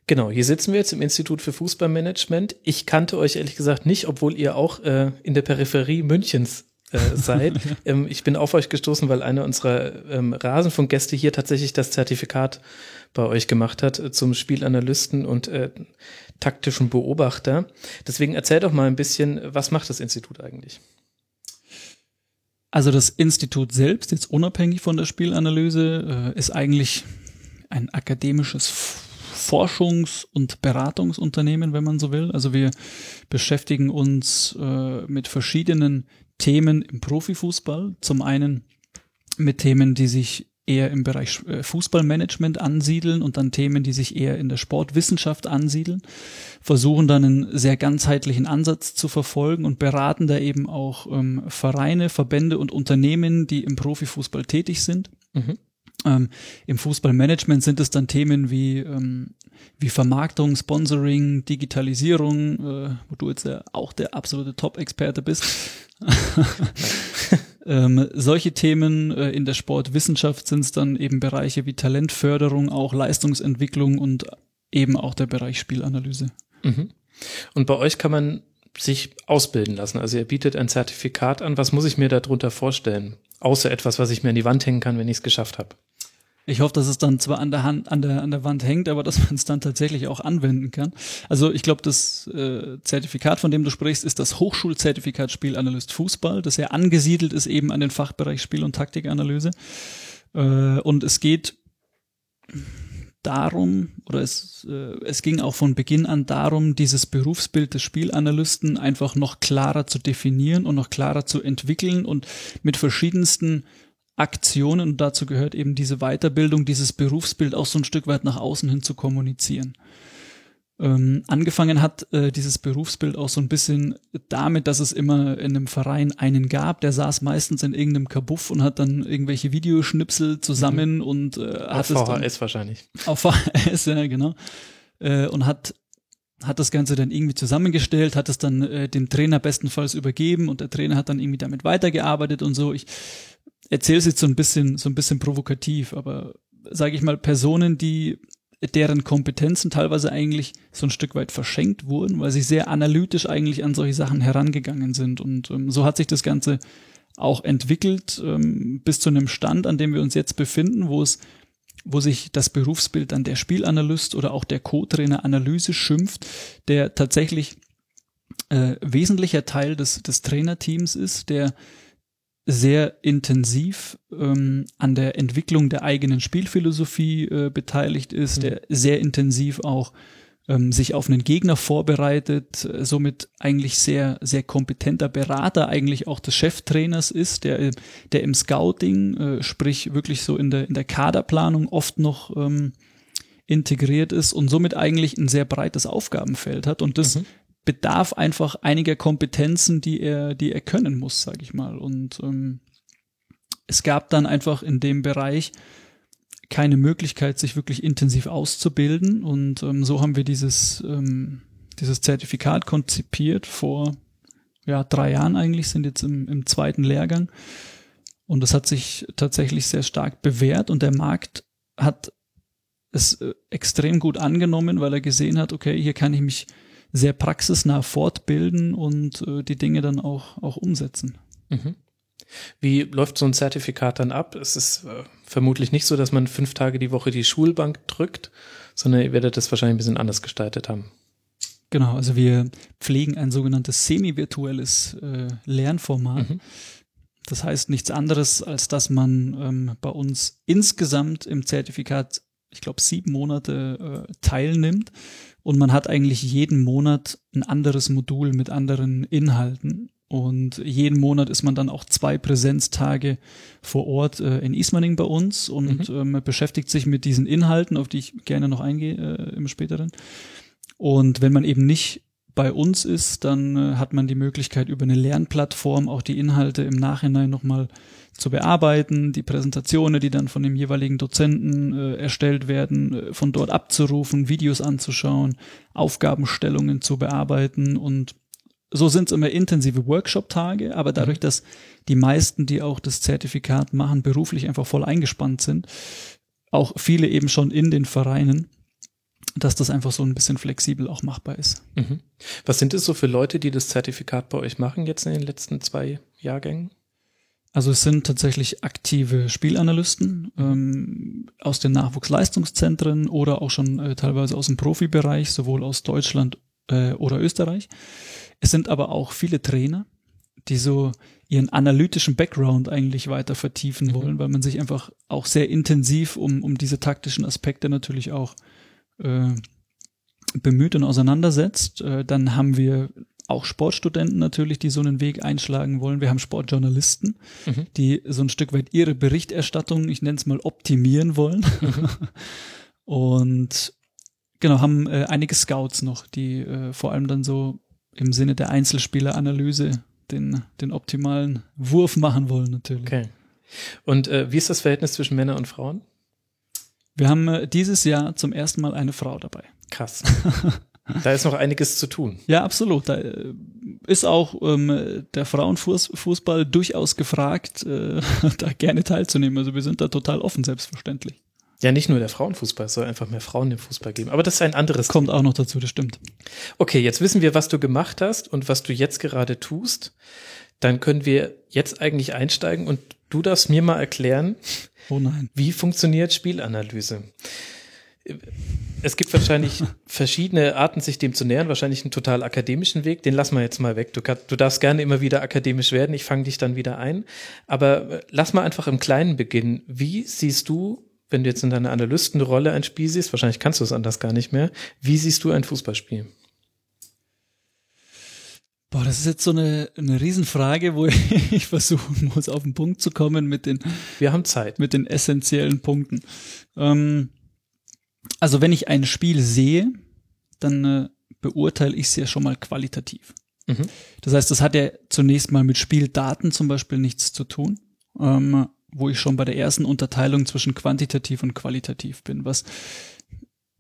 Genau, hier sitzen wir jetzt im Institut für Fußballmanagement. Ich kannte euch ehrlich gesagt nicht, obwohl ihr auch äh, in der Peripherie Münchens äh, seid. ähm, ich bin auf euch gestoßen, weil einer unserer ähm, Rasenfunkgäste hier tatsächlich das Zertifikat bei euch gemacht hat äh, zum Spielanalysten und äh, taktischen Beobachter. Deswegen erzähl doch mal ein bisschen, was macht das Institut eigentlich? Also das Institut selbst, jetzt unabhängig von der Spielanalyse, äh, ist eigentlich ein akademisches Forschungs- und Beratungsunternehmen, wenn man so will. Also wir beschäftigen uns äh, mit verschiedenen Themen im Profifußball. Zum einen mit Themen, die sich eher im Bereich äh, Fußballmanagement ansiedeln und dann Themen, die sich eher in der Sportwissenschaft ansiedeln, versuchen dann einen sehr ganzheitlichen Ansatz zu verfolgen und beraten da eben auch ähm, Vereine, Verbände und Unternehmen, die im Profifußball tätig sind. Mhm. Ähm, Im Fußballmanagement sind es dann Themen wie, ähm, wie Vermarktung, Sponsoring, Digitalisierung, äh, wo du jetzt ja auch der absolute Top-Experte bist. ähm, solche Themen äh, in der Sportwissenschaft sind es dann eben Bereiche wie Talentförderung, auch Leistungsentwicklung und eben auch der Bereich Spielanalyse. Mhm. Und bei euch kann man sich ausbilden lassen. Also ihr bietet ein Zertifikat an. Was muss ich mir darunter vorstellen? Außer etwas, was ich mir an die Wand hängen kann, wenn ich es geschafft habe. Ich hoffe, dass es dann zwar an der Hand, an der, an der Wand hängt, aber dass man es dann tatsächlich auch anwenden kann. Also ich glaube, das äh, Zertifikat, von dem du sprichst, ist das Hochschulzertifikat Spielanalyst Fußball, das ja angesiedelt ist eben an den Fachbereich Spiel- und Taktikanalyse. Äh, und es geht darum, oder es, äh, es ging auch von Beginn an darum, dieses Berufsbild des Spielanalysten einfach noch klarer zu definieren und noch klarer zu entwickeln und mit verschiedensten Aktionen und dazu gehört eben diese Weiterbildung, dieses Berufsbild auch so ein Stück weit nach außen hin zu kommunizieren. Ähm, angefangen hat äh, dieses Berufsbild auch so ein bisschen damit, dass es immer in einem Verein einen gab, der saß meistens in irgendeinem Kabuff und hat dann irgendwelche Videoschnipsel zusammen mhm. und äh, hat auf VHS dann, wahrscheinlich. Auf VHS, ja, genau. Äh, und hat hat das Ganze dann irgendwie zusammengestellt, hat es dann äh, dem Trainer bestenfalls übergeben und der Trainer hat dann irgendwie damit weitergearbeitet und so. Ich erzähle es jetzt so ein bisschen, so ein bisschen provokativ, aber sage ich mal, Personen, die deren Kompetenzen teilweise eigentlich so ein Stück weit verschenkt wurden, weil sie sehr analytisch eigentlich an solche Sachen herangegangen sind. Und ähm, so hat sich das Ganze auch entwickelt ähm, bis zu einem Stand, an dem wir uns jetzt befinden, wo es wo sich das Berufsbild dann der Spielanalyst oder auch der Co-Trainer Analyse schimpft, der tatsächlich äh, wesentlicher Teil des, des Trainerteams ist, der sehr intensiv ähm, an der Entwicklung der eigenen Spielphilosophie äh, beteiligt ist, mhm. der sehr intensiv auch ähm, sich auf einen Gegner vorbereitet, äh, somit eigentlich sehr, sehr kompetenter Berater eigentlich auch des Cheftrainers ist, der, der im Scouting, äh, sprich wirklich so in der, in der Kaderplanung oft noch ähm, integriert ist und somit eigentlich ein sehr breites Aufgabenfeld hat und das mhm bedarf einfach einiger Kompetenzen, die er, die er können muss, sage ich mal. Und ähm, es gab dann einfach in dem Bereich keine Möglichkeit, sich wirklich intensiv auszubilden. Und ähm, so haben wir dieses, ähm, dieses Zertifikat konzipiert vor ja, drei Jahren eigentlich, sind jetzt im, im zweiten Lehrgang. Und das hat sich tatsächlich sehr stark bewährt und der Markt hat es äh, extrem gut angenommen, weil er gesehen hat, okay, hier kann ich mich sehr praxisnah fortbilden und äh, die Dinge dann auch, auch umsetzen. Mhm. Wie läuft so ein Zertifikat dann ab? Es ist äh, vermutlich nicht so, dass man fünf Tage die Woche die Schulbank drückt, sondern ihr werdet das wahrscheinlich ein bisschen anders gestaltet haben. Genau, also wir pflegen ein sogenanntes semi-virtuelles äh, Lernformat. Mhm. Das heißt nichts anderes, als dass man ähm, bei uns insgesamt im Zertifikat, ich glaube, sieben Monate äh, teilnimmt und man hat eigentlich jeden Monat ein anderes Modul mit anderen Inhalten. Und jeden Monat ist man dann auch zwei Präsenztage vor Ort äh, in Ismaning bei uns und mhm. ähm, beschäftigt sich mit diesen Inhalten, auf die ich gerne noch eingehe äh, im späteren. Und wenn man eben nicht bei uns ist, dann äh, hat man die Möglichkeit, über eine Lernplattform auch die Inhalte im Nachhinein nochmal zu bearbeiten, die Präsentationen, die dann von dem jeweiligen Dozenten äh, erstellt werden, äh, von dort abzurufen, Videos anzuschauen, Aufgabenstellungen zu bearbeiten und so sind es immer intensive Workshop-Tage, aber dadurch, mhm. dass die meisten, die auch das Zertifikat machen, beruflich einfach voll eingespannt sind, auch viele eben schon in den Vereinen, dass das einfach so ein bisschen flexibel auch machbar ist. Mhm. Was sind es so für Leute, die das Zertifikat bei euch machen jetzt in den letzten zwei Jahrgängen? Also es sind tatsächlich aktive Spielanalysten ähm, aus den Nachwuchsleistungszentren oder auch schon äh, teilweise aus dem Profibereich, sowohl aus Deutschland äh, oder Österreich. Es sind aber auch viele Trainer, die so ihren analytischen Background eigentlich weiter vertiefen mhm. wollen, weil man sich einfach auch sehr intensiv um, um diese taktischen Aspekte natürlich auch äh, bemüht und auseinandersetzt. Äh, dann haben wir auch Sportstudenten natürlich, die so einen Weg einschlagen wollen. Wir haben Sportjournalisten, mhm. die so ein Stück weit ihre Berichterstattung, ich nenne es mal, optimieren wollen. Mhm. und genau, haben äh, einige Scouts noch, die äh, vor allem dann so im Sinne der Einzelspieleranalyse den, den optimalen Wurf machen wollen natürlich. Okay. Und äh, wie ist das Verhältnis zwischen Männern und Frauen? Wir haben äh, dieses Jahr zum ersten Mal eine Frau dabei. Krass. da ist noch einiges zu tun. Ja, absolut. Da äh, ist auch ähm, der Frauenfußball durchaus gefragt, äh, da gerne teilzunehmen. Also wir sind da total offen, selbstverständlich. Ja, nicht nur der Frauenfußball, es soll einfach mehr Frauen im Fußball geben. Aber das ist ein anderes. Kommt Thema. auch noch dazu, das stimmt. Okay, jetzt wissen wir, was du gemacht hast und was du jetzt gerade tust. Dann können wir jetzt eigentlich einsteigen und du darfst mir mal erklären, oh nein. wie funktioniert Spielanalyse. Es gibt wahrscheinlich verschiedene Arten, sich dem zu nähern. Wahrscheinlich einen total akademischen Weg. Den lassen wir jetzt mal weg. Du, kann, du darfst gerne immer wieder akademisch werden. Ich fange dich dann wieder ein. Aber lass mal einfach im Kleinen beginnen. Wie siehst du wenn du jetzt in deiner Analystenrolle ein Spiel siehst, wahrscheinlich kannst du es anders gar nicht mehr, wie siehst du ein Fußballspiel? Boah, das ist jetzt so eine, eine Riesenfrage, wo ich versuchen muss, auf den Punkt zu kommen mit den. Wir haben Zeit. Mit den essentiellen Punkten. Ähm, also wenn ich ein Spiel sehe, dann äh, beurteile ich es ja schon mal qualitativ. Mhm. Das heißt, das hat ja zunächst mal mit Spieldaten zum Beispiel nichts zu tun. Ähm, wo ich schon bei der ersten Unterteilung zwischen quantitativ und qualitativ bin, was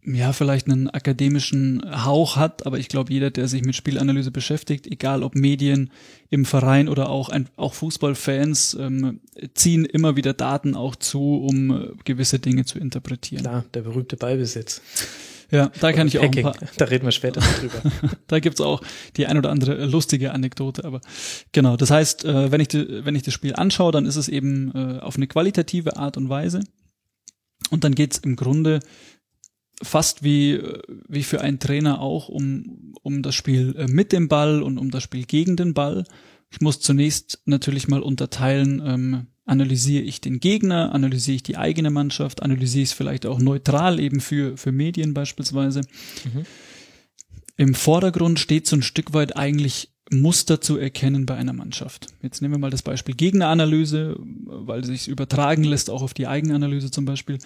ja vielleicht einen akademischen Hauch hat, aber ich glaube, jeder, der sich mit Spielanalyse beschäftigt, egal ob Medien im Verein oder auch ein, auch Fußballfans, ähm, ziehen immer wieder Daten auch zu, um äh, gewisse Dinge zu interpretieren. Klar, der berühmte Ballbesitz. Ja, da kann ich auch Hacking. ein paar. Da reden wir später drüber. da gibt's auch die ein oder andere lustige Anekdote, aber genau. Das heißt, äh, wenn ich die, wenn ich das Spiel anschaue, dann ist es eben äh, auf eine qualitative Art und Weise. Und dann geht's im Grunde fast wie, wie für einen Trainer auch um, um das Spiel äh, mit dem Ball und um das Spiel gegen den Ball. Ich muss zunächst natürlich mal unterteilen, ähm, analysiere ich den Gegner, analysiere ich die eigene Mannschaft, analysiere ich es vielleicht auch neutral eben für, für Medien beispielsweise. Mhm. Im Vordergrund steht so ein Stück weit eigentlich Muster zu erkennen bei einer Mannschaft. Jetzt nehmen wir mal das Beispiel Gegneranalyse, weil es sich übertragen lässt, auch auf die Eigenanalyse zum Beispiel.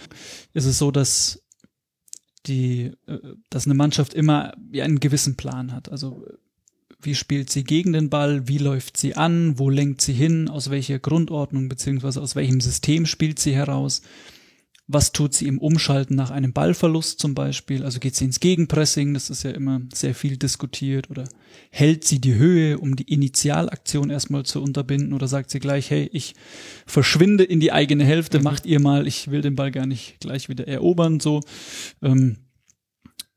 Ist es so, dass die, äh, dass eine Mannschaft immer einen gewissen Plan hat. Also wie spielt sie gegen den Ball? Wie läuft sie an? Wo lenkt sie hin? Aus welcher Grundordnung beziehungsweise aus welchem System spielt sie heraus? Was tut sie im Umschalten nach einem Ballverlust zum Beispiel? Also geht sie ins Gegenpressing? Das ist ja immer sehr viel diskutiert. Oder hält sie die Höhe, um die Initialaktion erstmal zu unterbinden? Oder sagt sie gleich, hey, ich verschwinde in die eigene Hälfte, mhm. macht ihr mal, ich will den Ball gar nicht gleich wieder erobern, so. Ähm,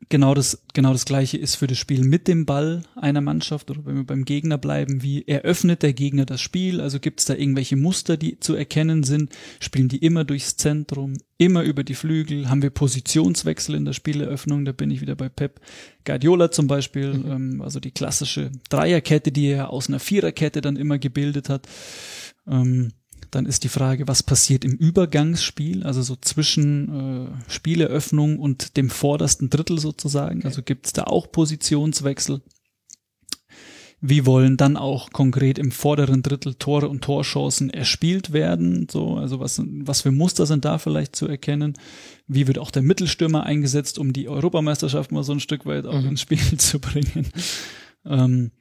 genau das, genau das gleiche ist für das Spiel mit dem Ball einer Mannschaft oder wenn wir beim Gegner bleiben, wie eröffnet der Gegner das Spiel? Also gibt es da irgendwelche Muster, die zu erkennen sind? Spielen die immer durchs Zentrum, immer über die Flügel? Haben wir Positionswechsel in der Spieleröffnung? Da bin ich wieder bei Pep Guardiola zum Beispiel, mhm. ähm, also die klassische Dreierkette, die er aus einer Viererkette dann immer gebildet hat. Ähm, dann ist die Frage, was passiert im Übergangsspiel, also so zwischen äh, Spieleröffnung und dem vordersten Drittel sozusagen. Okay. Also gibt es da auch Positionswechsel. wie wollen dann auch konkret im vorderen Drittel Tore und Torchancen erspielt werden, so, also was, was für Muster sind da vielleicht zu erkennen, wie wird auch der Mittelstürmer eingesetzt, um die Europameisterschaft mal so ein Stück weit auch mhm. ins Spiel zu bringen. Ähm,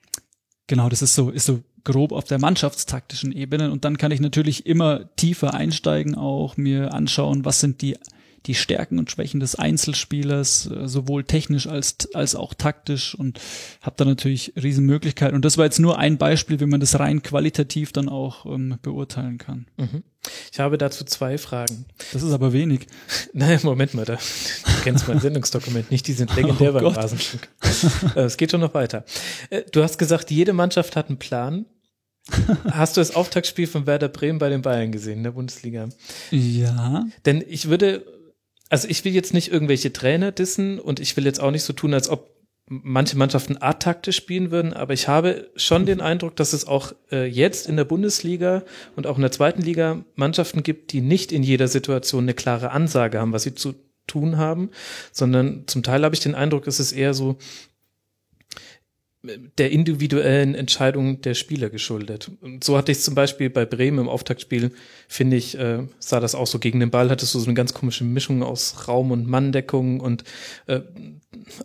genau, das ist so, ist so grob auf der mannschaftstaktischen Ebene. Und dann kann ich natürlich immer tiefer einsteigen, auch mir anschauen, was sind die die Stärken und Schwächen des Einzelspielers, äh, sowohl technisch als, als auch taktisch und habe da natürlich Riesenmöglichkeiten. Und das war jetzt nur ein Beispiel, wie man das rein qualitativ dann auch ähm, beurteilen kann. Mhm. Ich habe dazu zwei Fragen. Das ist aber wenig. Nein, Moment mal, da, du kennst mein Sendungsdokument nicht, die sind legendär oh beim Rasenstück. Äh, es geht schon noch weiter. Äh, du hast gesagt, jede Mannschaft hat einen Plan. Hast du das Auftaktspiel von Werder Bremen bei den Bayern gesehen in der Bundesliga? Ja. Denn ich würde also ich will jetzt nicht irgendwelche Trainer dissen und ich will jetzt auch nicht so tun, als ob manche Mannschaften A-Taktisch spielen würden, aber ich habe schon den Eindruck, dass es auch äh, jetzt in der Bundesliga und auch in der zweiten Liga Mannschaften gibt, die nicht in jeder Situation eine klare Ansage haben, was sie zu tun haben, sondern zum Teil habe ich den Eindruck, es ist eher so, der individuellen Entscheidung der Spieler geschuldet. Und so hatte ich zum Beispiel bei Bremen im Auftaktspiel, finde ich, äh, sah das auch so gegen den Ball, hattest du so eine ganz komische Mischung aus Raum- und Manndeckung und äh,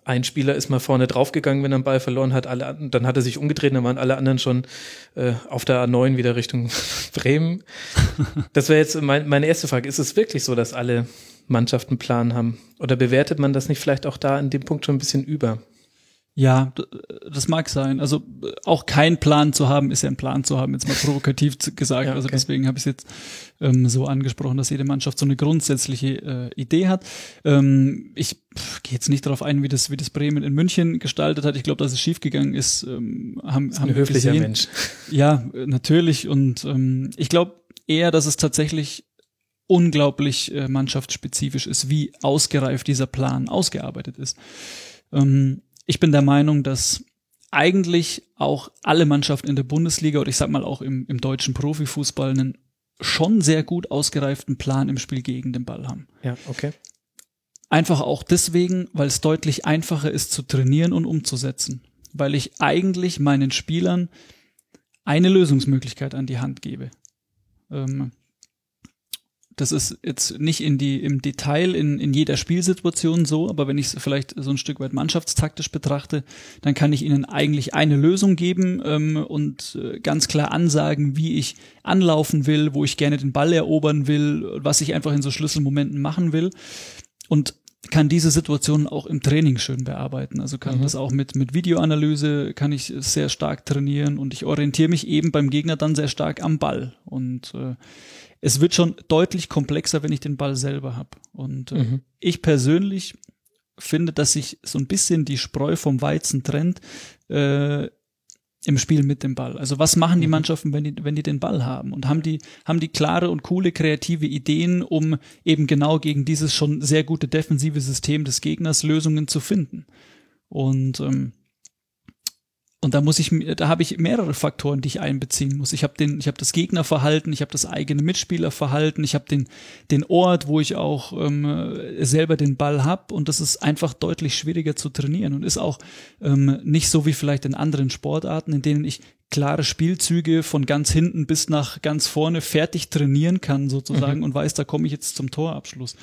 ein Spieler ist mal vorne draufgegangen, wenn er den Ball verloren hat, alle, dann hat er sich umgedreht, dann waren alle anderen schon äh, auf der A9 wieder Richtung Bremen. Das wäre jetzt mein, meine erste Frage. Ist es wirklich so, dass alle Mannschaften Plan haben? Oder bewertet man das nicht vielleicht auch da in dem Punkt schon ein bisschen über? Ja, das mag sein. Also auch kein Plan zu haben, ist ja ein Plan zu haben, jetzt mal provokativ gesagt. Ja, also okay. Also deswegen habe ich es jetzt ähm, so angesprochen, dass jede Mannschaft so eine grundsätzliche äh, Idee hat. Ähm, ich gehe jetzt nicht darauf ein, wie das, wie das Bremen in München gestaltet hat. Ich glaube, dass es schiefgegangen ist. Ähm, haben, ist haben ein höflicher gesehen. Mensch. Ja, natürlich. Und ähm, ich glaube eher, dass es tatsächlich unglaublich äh, mannschaftsspezifisch ist, wie ausgereift dieser Plan ausgearbeitet ist. Ähm, ich bin der Meinung, dass eigentlich auch alle Mannschaften in der Bundesliga oder ich sag mal auch im, im deutschen Profifußball einen schon sehr gut ausgereiften Plan im Spiel gegen den Ball haben. Ja, okay. Einfach auch deswegen, weil es deutlich einfacher ist zu trainieren und umzusetzen. Weil ich eigentlich meinen Spielern eine Lösungsmöglichkeit an die Hand gebe. Ähm, das ist jetzt nicht in die, im Detail in, in jeder Spielsituation so, aber wenn ich es vielleicht so ein Stück weit mannschaftstaktisch betrachte, dann kann ich ihnen eigentlich eine Lösung geben ähm, und äh, ganz klar ansagen, wie ich anlaufen will, wo ich gerne den Ball erobern will, was ich einfach in so Schlüsselmomenten machen will. Und kann diese Situation auch im Training schön bearbeiten. Also kann mhm. das auch mit, mit Videoanalyse, kann ich sehr stark trainieren und ich orientiere mich eben beim Gegner dann sehr stark am Ball. Und äh, es wird schon deutlich komplexer, wenn ich den Ball selber habe. Und äh, mhm. ich persönlich finde, dass sich so ein bisschen die Spreu vom Weizen trennt äh, im Spiel mit dem Ball. Also was machen die mhm. Mannschaften, wenn die, wenn die den Ball haben? Und haben die, haben die klare und coole kreative Ideen, um eben genau gegen dieses schon sehr gute defensive System des Gegners Lösungen zu finden? Und ähm, und da muss ich, da habe ich mehrere Faktoren, die ich einbeziehen muss. Ich habe den, ich habe das Gegnerverhalten, ich habe das eigene Mitspielerverhalten, ich habe den, den Ort, wo ich auch ähm, selber den Ball hab. Und das ist einfach deutlich schwieriger zu trainieren und ist auch ähm, nicht so wie vielleicht in anderen Sportarten, in denen ich klare Spielzüge von ganz hinten bis nach ganz vorne fertig trainieren kann sozusagen mhm. und weiß, da komme ich jetzt zum Torabschluss.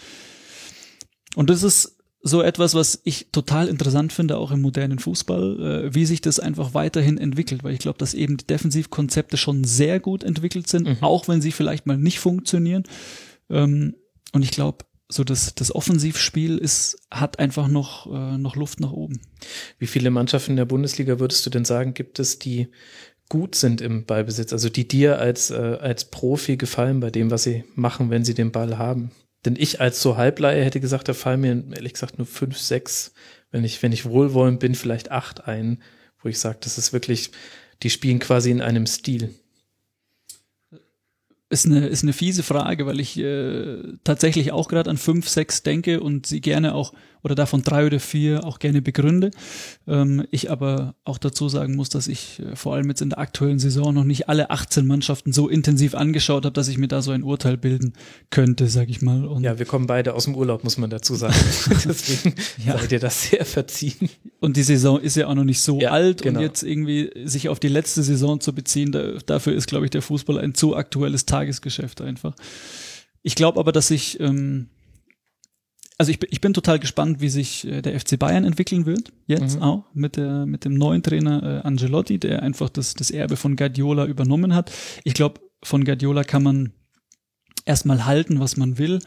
Und das ist so etwas, was ich total interessant finde, auch im modernen Fußball, äh, wie sich das einfach weiterhin entwickelt, weil ich glaube, dass eben die Defensivkonzepte schon sehr gut entwickelt sind, mhm. auch wenn sie vielleicht mal nicht funktionieren. Ähm, und ich glaube, so das, das Offensivspiel ist, hat einfach noch, äh, noch Luft nach oben. Wie viele Mannschaften in der Bundesliga würdest du denn sagen, gibt es, die gut sind im Ballbesitz, also die dir als, äh, als Profi gefallen bei dem, was sie machen, wenn sie den Ball haben? Denn ich als so Halbleihe hätte gesagt, da fallen mir ehrlich gesagt nur fünf, sechs, wenn ich, wenn ich wohlwollend bin, vielleicht acht ein, wo ich sage, das ist wirklich, die spielen quasi in einem Stil. Ist eine, ist eine fiese Frage, weil ich äh, tatsächlich auch gerade an fünf, sechs denke und sie gerne auch oder davon drei oder vier auch gerne begründe. Ähm, ich aber auch dazu sagen muss, dass ich äh, vor allem jetzt in der aktuellen Saison noch nicht alle 18 Mannschaften so intensiv angeschaut habe, dass ich mir da so ein Urteil bilden könnte, sag ich mal. Und ja, wir kommen beide aus dem Urlaub, muss man dazu sagen. Deswegen ja. seid ihr das sehr verziehen. Und die Saison ist ja auch noch nicht so ja, alt genau. und jetzt irgendwie sich auf die letzte Saison zu beziehen, da, dafür ist, glaube ich, der Fußball ein zu aktuelles Tagesgeschäft einfach. Ich glaube aber, dass ich ähm, also ich, ich bin total gespannt, wie sich äh, der FC Bayern entwickeln wird, jetzt mhm. auch, mit, der, mit dem neuen Trainer äh, Angelotti, der einfach das, das Erbe von Guardiola übernommen hat. Ich glaube, von Guardiola kann man erstmal halten, was man will.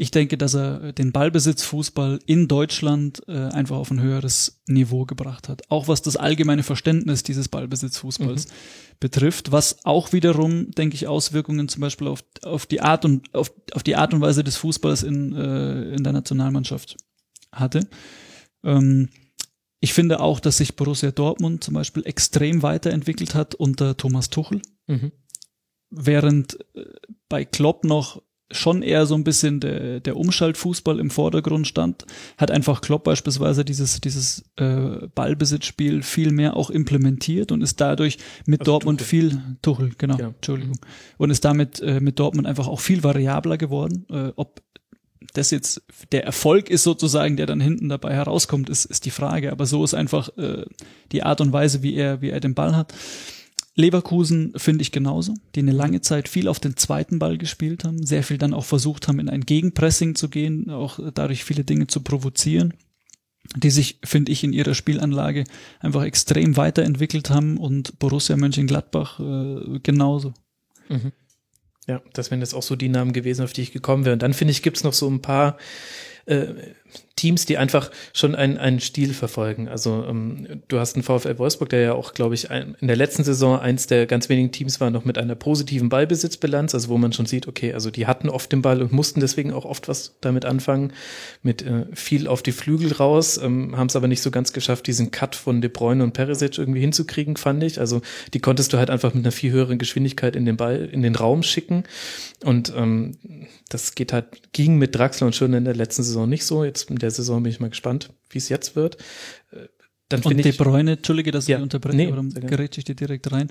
Ich denke, dass er den Ballbesitzfußball in Deutschland äh, einfach auf ein höheres Niveau gebracht hat. Auch was das allgemeine Verständnis dieses Ballbesitzfußballs mhm. betrifft, was auch wiederum, denke ich, Auswirkungen zum Beispiel auf, auf die Art und auf, auf die Art und Weise des Fußballs in, äh, in der Nationalmannschaft hatte. Ähm, ich finde auch, dass sich Borussia Dortmund zum Beispiel extrem weiterentwickelt hat unter Thomas Tuchel. Mhm. Während äh, bei Klopp noch schon eher so ein bisschen der, der Umschaltfußball im Vordergrund stand, hat einfach Klopp beispielsweise dieses, dieses äh, Ballbesitzspiel viel mehr auch implementiert und ist dadurch mit also Dortmund Tuchel. viel, Tuchel, genau, ja. Entschuldigung, und ist damit äh, mit Dortmund einfach auch viel variabler geworden. Äh, ob das jetzt der Erfolg ist sozusagen, der dann hinten dabei herauskommt, ist, ist die Frage. Aber so ist einfach äh, die Art und Weise, wie er, wie er den Ball hat. Leverkusen finde ich genauso, die eine lange Zeit viel auf den zweiten Ball gespielt haben, sehr viel dann auch versucht haben, in ein Gegenpressing zu gehen, auch dadurch viele Dinge zu provozieren, die sich, finde ich, in ihrer Spielanlage einfach extrem weiterentwickelt haben und Borussia Mönchengladbach äh, genauso. Mhm. Ja, das wären jetzt auch so die Namen gewesen, auf die ich gekommen wäre. Und dann finde ich, gibt's noch so ein paar äh, Teams, die einfach schon einen, einen Stil verfolgen. Also ähm, du hast einen VfL Wolfsburg, der ja auch, glaube ich, ein, in der letzten Saison eins der ganz wenigen Teams war, noch mit einer positiven Ballbesitzbilanz, also wo man schon sieht, okay, also die hatten oft den Ball und mussten deswegen auch oft was damit anfangen, mit äh, viel auf die Flügel raus, ähm, haben es aber nicht so ganz geschafft, diesen Cut von De Bruyne und Perisic irgendwie hinzukriegen, fand ich. Also die konntest du halt einfach mit einer viel höheren Geschwindigkeit in den Ball, in den Raum schicken und ähm, das geht halt, ging mit Draxler und schon in der letzten Saison nicht so. Jetzt in der Saison bin ich mal gespannt, wie es jetzt wird. Äh, dann und De Bruyne, Entschuldige, dass ja, ich unterbreche, nee, oder gerät ich dir direkt rein.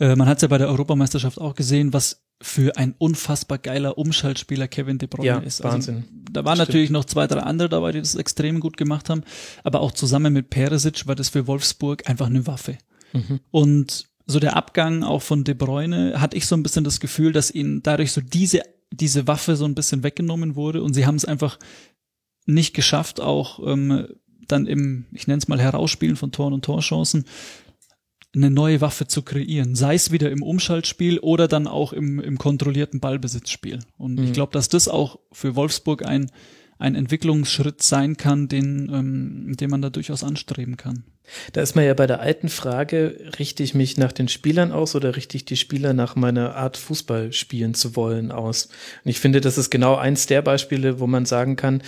Äh, man hat es ja bei der Europameisterschaft auch gesehen, was für ein unfassbar geiler Umschaltspieler Kevin De Bruyne ja, ist. Also, Wahnsinn. Da waren Stimmt. natürlich noch zwei, drei andere dabei, die das extrem gut gemacht haben. Aber auch zusammen mit Peresic war das für Wolfsburg einfach eine Waffe. Mhm. Und so der Abgang auch von De Bruyne hatte ich so ein bisschen das Gefühl, dass ihnen dadurch so diese diese Waffe so ein bisschen weggenommen wurde und sie haben es einfach nicht geschafft, auch ähm, dann im, ich nenne es mal Herausspielen von Toren und Torchancen, eine neue Waffe zu kreieren. Sei es wieder im Umschaltspiel oder dann auch im, im kontrollierten Ballbesitzspiel. Und mhm. ich glaube, dass das auch für Wolfsburg ein, ein Entwicklungsschritt sein kann, den, ähm, den man da durchaus anstreben kann. Da ist man ja bei der alten Frage, richte ich mich nach den Spielern aus oder richte ich die Spieler nach meiner Art Fußball spielen zu wollen aus? Und ich finde, das ist genau eins der Beispiele, wo man sagen kann,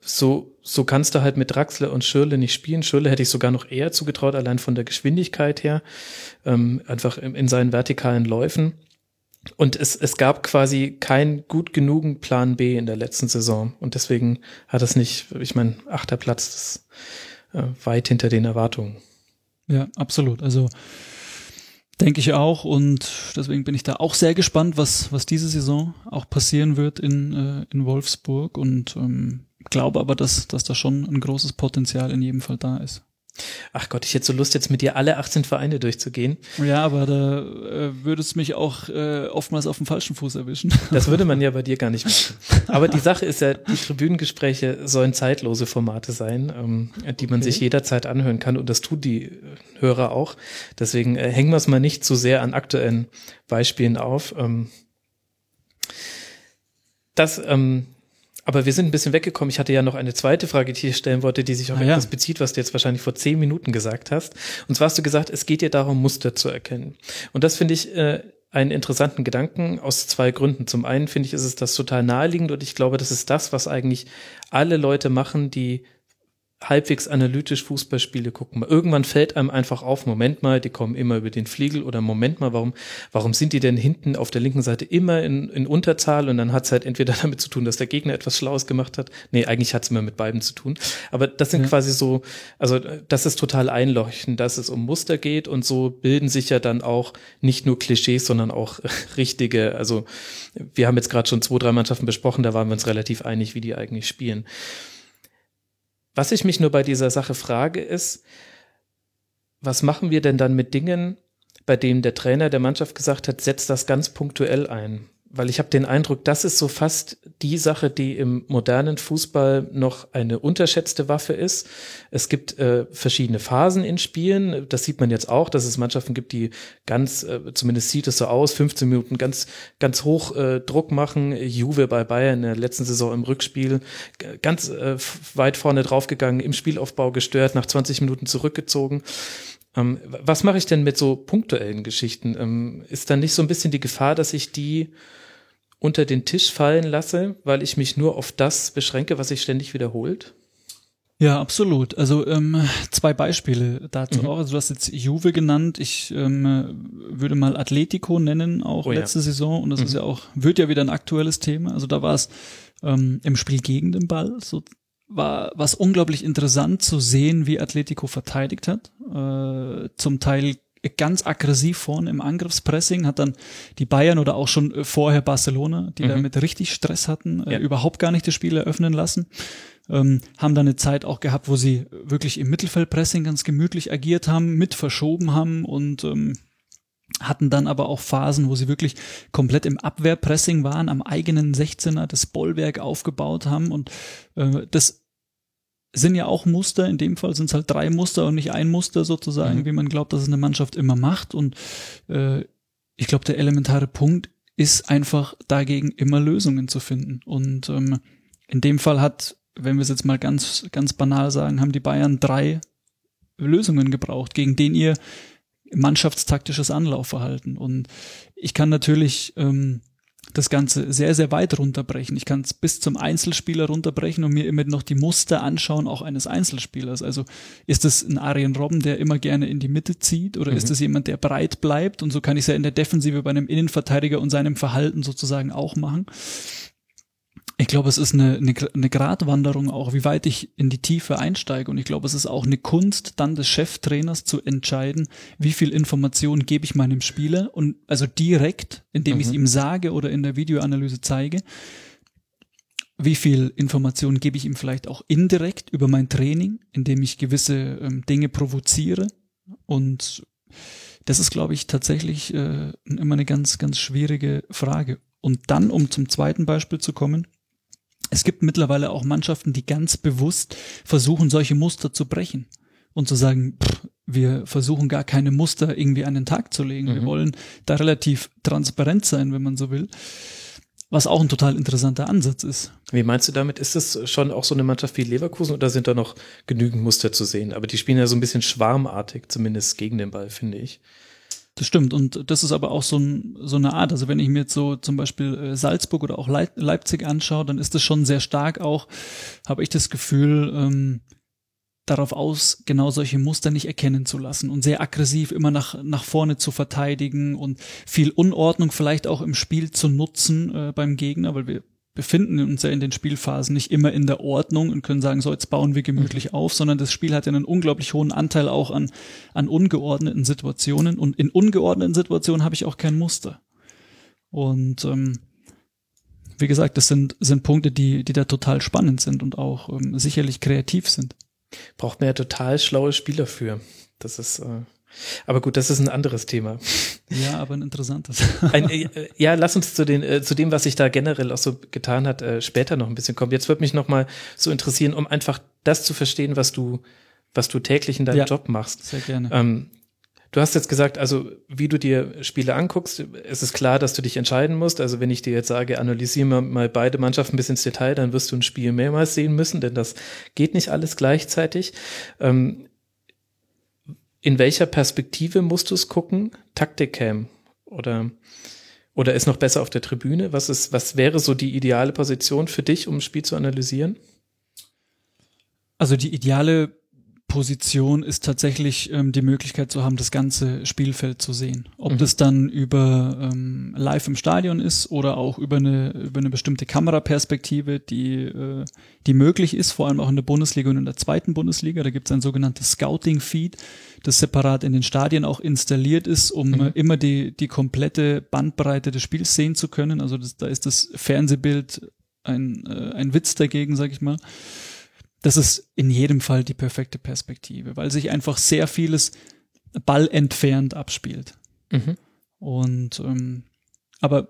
so, so kannst du halt mit Draxler und Schürle nicht spielen. Schürle hätte ich sogar noch eher zugetraut, allein von der Geschwindigkeit her, ähm, einfach in, in seinen vertikalen Läufen. Und es, es gab quasi keinen gut genugen Plan B in der letzten Saison. Und deswegen hat es nicht, ich meine, achter Platz, das äh, weit hinter den Erwartungen. Ja, absolut. Also denke ich auch. Und deswegen bin ich da auch sehr gespannt, was, was diese Saison auch passieren wird in, äh, in Wolfsburg. Und ähm, glaube aber, dass, dass da schon ein großes Potenzial in jedem Fall da ist. Ach Gott, ich hätte so Lust, jetzt mit dir alle 18 Vereine durchzugehen. Ja, aber da äh, würde es mich auch äh, oftmals auf dem falschen Fuß erwischen. Das würde man ja bei dir gar nicht machen. Aber die Sache ist ja, die Tribünengespräche sollen zeitlose Formate sein, ähm, die man okay. sich jederzeit anhören kann und das tun die Hörer auch. Deswegen äh, hängen wir es mal nicht zu sehr an aktuellen Beispielen auf. Ähm, das ähm, aber wir sind ein bisschen weggekommen. Ich hatte ja noch eine zweite Frage, die ich stellen wollte, die sich auf ah, etwas ja. bezieht, was du jetzt wahrscheinlich vor zehn Minuten gesagt hast. Und zwar hast du gesagt, es geht dir darum, Muster zu erkennen. Und das finde ich äh, einen interessanten Gedanken aus zwei Gründen. Zum einen finde ich, ist es das total naheliegend und ich glaube, das ist das, was eigentlich alle Leute machen, die halbwegs analytisch Fußballspiele gucken. Irgendwann fällt einem einfach auf, Moment mal, die kommen immer über den Flügel oder Moment mal, warum, warum sind die denn hinten auf der linken Seite immer in, in Unterzahl und dann hat es halt entweder damit zu tun, dass der Gegner etwas Schlaues gemacht hat. Nee, eigentlich hat es immer mit beiden zu tun. Aber das sind ja. quasi so, also das ist total einleuchtend, dass es um Muster geht und so bilden sich ja dann auch nicht nur Klischees, sondern auch richtige, also wir haben jetzt gerade schon zwei, drei Mannschaften besprochen, da waren wir uns relativ einig, wie die eigentlich spielen. Was ich mich nur bei dieser Sache frage, ist, was machen wir denn dann mit Dingen, bei denen der Trainer der Mannschaft gesagt hat, setzt das ganz punktuell ein? Weil ich habe den Eindruck, das ist so fast die Sache, die im modernen Fußball noch eine unterschätzte Waffe ist. Es gibt äh, verschiedene Phasen in Spielen. Das sieht man jetzt auch, dass es Mannschaften gibt, die ganz, äh, zumindest sieht es so aus, 15 Minuten ganz, ganz hoch äh, Druck machen. Juve bei Bayern in der letzten Saison im Rückspiel ganz äh, weit vorne draufgegangen, im Spielaufbau gestört, nach 20 Minuten zurückgezogen. Ähm, was mache ich denn mit so punktuellen Geschichten? Ähm, ist dann nicht so ein bisschen die Gefahr, dass ich die unter den Tisch fallen lasse, weil ich mich nur auf das beschränke, was sich ständig wiederholt? Ja, absolut. Also ähm, zwei Beispiele dazu mhm. auch. Also du hast jetzt Juve genannt. Ich ähm, würde mal Atletico nennen, auch oh, letzte ja. Saison. Und das mhm. ist ja auch, wird ja wieder ein aktuelles Thema. Also da war es ähm, im Spiel gegen den Ball. So war was unglaublich interessant zu sehen, wie Atletico verteidigt hat. Äh, zum Teil ganz aggressiv vorne im Angriffspressing, hat dann die Bayern oder auch schon vorher Barcelona, die mhm. damit richtig Stress hatten, äh, ja. äh, überhaupt gar nicht das Spiel eröffnen lassen. Ähm, haben dann eine Zeit auch gehabt, wo sie wirklich im Mittelfeldpressing ganz gemütlich agiert haben, mit verschoben haben und ähm, hatten dann aber auch Phasen, wo sie wirklich komplett im Abwehrpressing waren, am eigenen 16er das Bollwerk aufgebaut haben und äh, das sind ja auch Muster, in dem Fall sind es halt drei Muster und nicht ein Muster sozusagen, mhm. wie man glaubt, dass es eine Mannschaft immer macht. Und äh, ich glaube, der elementare Punkt ist einfach dagegen immer Lösungen zu finden. Und ähm, in dem Fall hat, wenn wir es jetzt mal ganz, ganz banal sagen, haben die Bayern drei Lösungen gebraucht, gegen den ihr mannschaftstaktisches Anlaufverhalten. Und ich kann natürlich ähm, das Ganze sehr, sehr weit runterbrechen. Ich kann es bis zum Einzelspieler runterbrechen und mir immer noch die Muster anschauen, auch eines Einzelspielers. Also ist es ein Arjen Robben, der immer gerne in die Mitte zieht oder mhm. ist es jemand, der breit bleibt? Und so kann ich es ja in der Defensive bei einem Innenverteidiger und seinem Verhalten sozusagen auch machen ich glaube, es ist eine, eine, eine Gratwanderung auch, wie weit ich in die Tiefe einsteige. Und ich glaube, es ist auch eine Kunst dann des Cheftrainers zu entscheiden, wie viel Information gebe ich meinem Spieler und also direkt, indem mhm. ich es ihm sage oder in der Videoanalyse zeige, wie viel Information gebe ich ihm vielleicht auch indirekt über mein Training, indem ich gewisse ähm, Dinge provoziere. Und das ist, glaube ich, tatsächlich äh, immer eine ganz, ganz schwierige Frage. Und dann, um zum zweiten Beispiel zu kommen, es gibt mittlerweile auch Mannschaften, die ganz bewusst versuchen, solche Muster zu brechen und zu sagen, pff, wir versuchen gar keine Muster irgendwie an den Tag zu legen. Mhm. Wir wollen da relativ transparent sein, wenn man so will. Was auch ein total interessanter Ansatz ist. Wie meinst du damit? Ist das schon auch so eine Mannschaft wie Leverkusen oder sind da noch genügend Muster zu sehen? Aber die spielen ja so ein bisschen schwarmartig, zumindest gegen den Ball, finde ich. Das stimmt. Und das ist aber auch so, ein, so eine Art. Also wenn ich mir jetzt so zum Beispiel äh, Salzburg oder auch Leipzig anschaue, dann ist das schon sehr stark auch, habe ich das Gefühl, ähm, darauf aus, genau solche Muster nicht erkennen zu lassen und sehr aggressiv immer nach, nach vorne zu verteidigen und viel Unordnung vielleicht auch im Spiel zu nutzen äh, beim Gegner, weil wir befinden uns ja in den Spielphasen nicht immer in der Ordnung und können sagen, so jetzt bauen wir gemütlich mhm. auf, sondern das Spiel hat ja einen unglaublich hohen Anteil auch an, an ungeordneten Situationen und in ungeordneten Situationen habe ich auch kein Muster. Und ähm, wie gesagt, das sind, sind Punkte, die, die da total spannend sind und auch ähm, sicherlich kreativ sind. Braucht man ja total schlaue Spieler für. Das ist äh aber gut, das ist ein anderes Thema. Ja, aber ein interessantes. Ein, äh, ja, lass uns zu, den, äh, zu dem, was sich da generell auch so getan hat, äh, später noch ein bisschen kommen. Jetzt würde mich noch mal so interessieren, um einfach das zu verstehen, was du, was du täglich in deinem ja, Job machst. Sehr gerne. Ähm, du hast jetzt gesagt, also wie du dir Spiele anguckst, es ist klar, dass du dich entscheiden musst. Also wenn ich dir jetzt sage, analysiere mal, mal beide Mannschaften bis ins Detail, dann wirst du ein Spiel mehrmals sehen müssen, denn das geht nicht alles gleichzeitig. Ähm, in welcher Perspektive musst du es gucken? Taktikcam oder oder ist noch besser auf der Tribüne? Was ist was wäre so die ideale Position für dich, um ein Spiel zu analysieren? Also die ideale Position ist tatsächlich ähm, die Möglichkeit zu haben, das ganze Spielfeld zu sehen. Ob mhm. das dann über ähm, live im Stadion ist oder auch über eine über eine bestimmte Kameraperspektive, die äh, die möglich ist, vor allem auch in der Bundesliga und in der zweiten Bundesliga. Da gibt es ein sogenanntes Scouting Feed, das separat in den Stadien auch installiert ist, um mhm. äh, immer die die komplette Bandbreite des Spiels sehen zu können. Also das, da ist das Fernsehbild ein äh, ein Witz dagegen, sag ich mal das ist in jedem Fall die perfekte Perspektive, weil sich einfach sehr vieles ballentfernt abspielt. Mhm. Und ähm, aber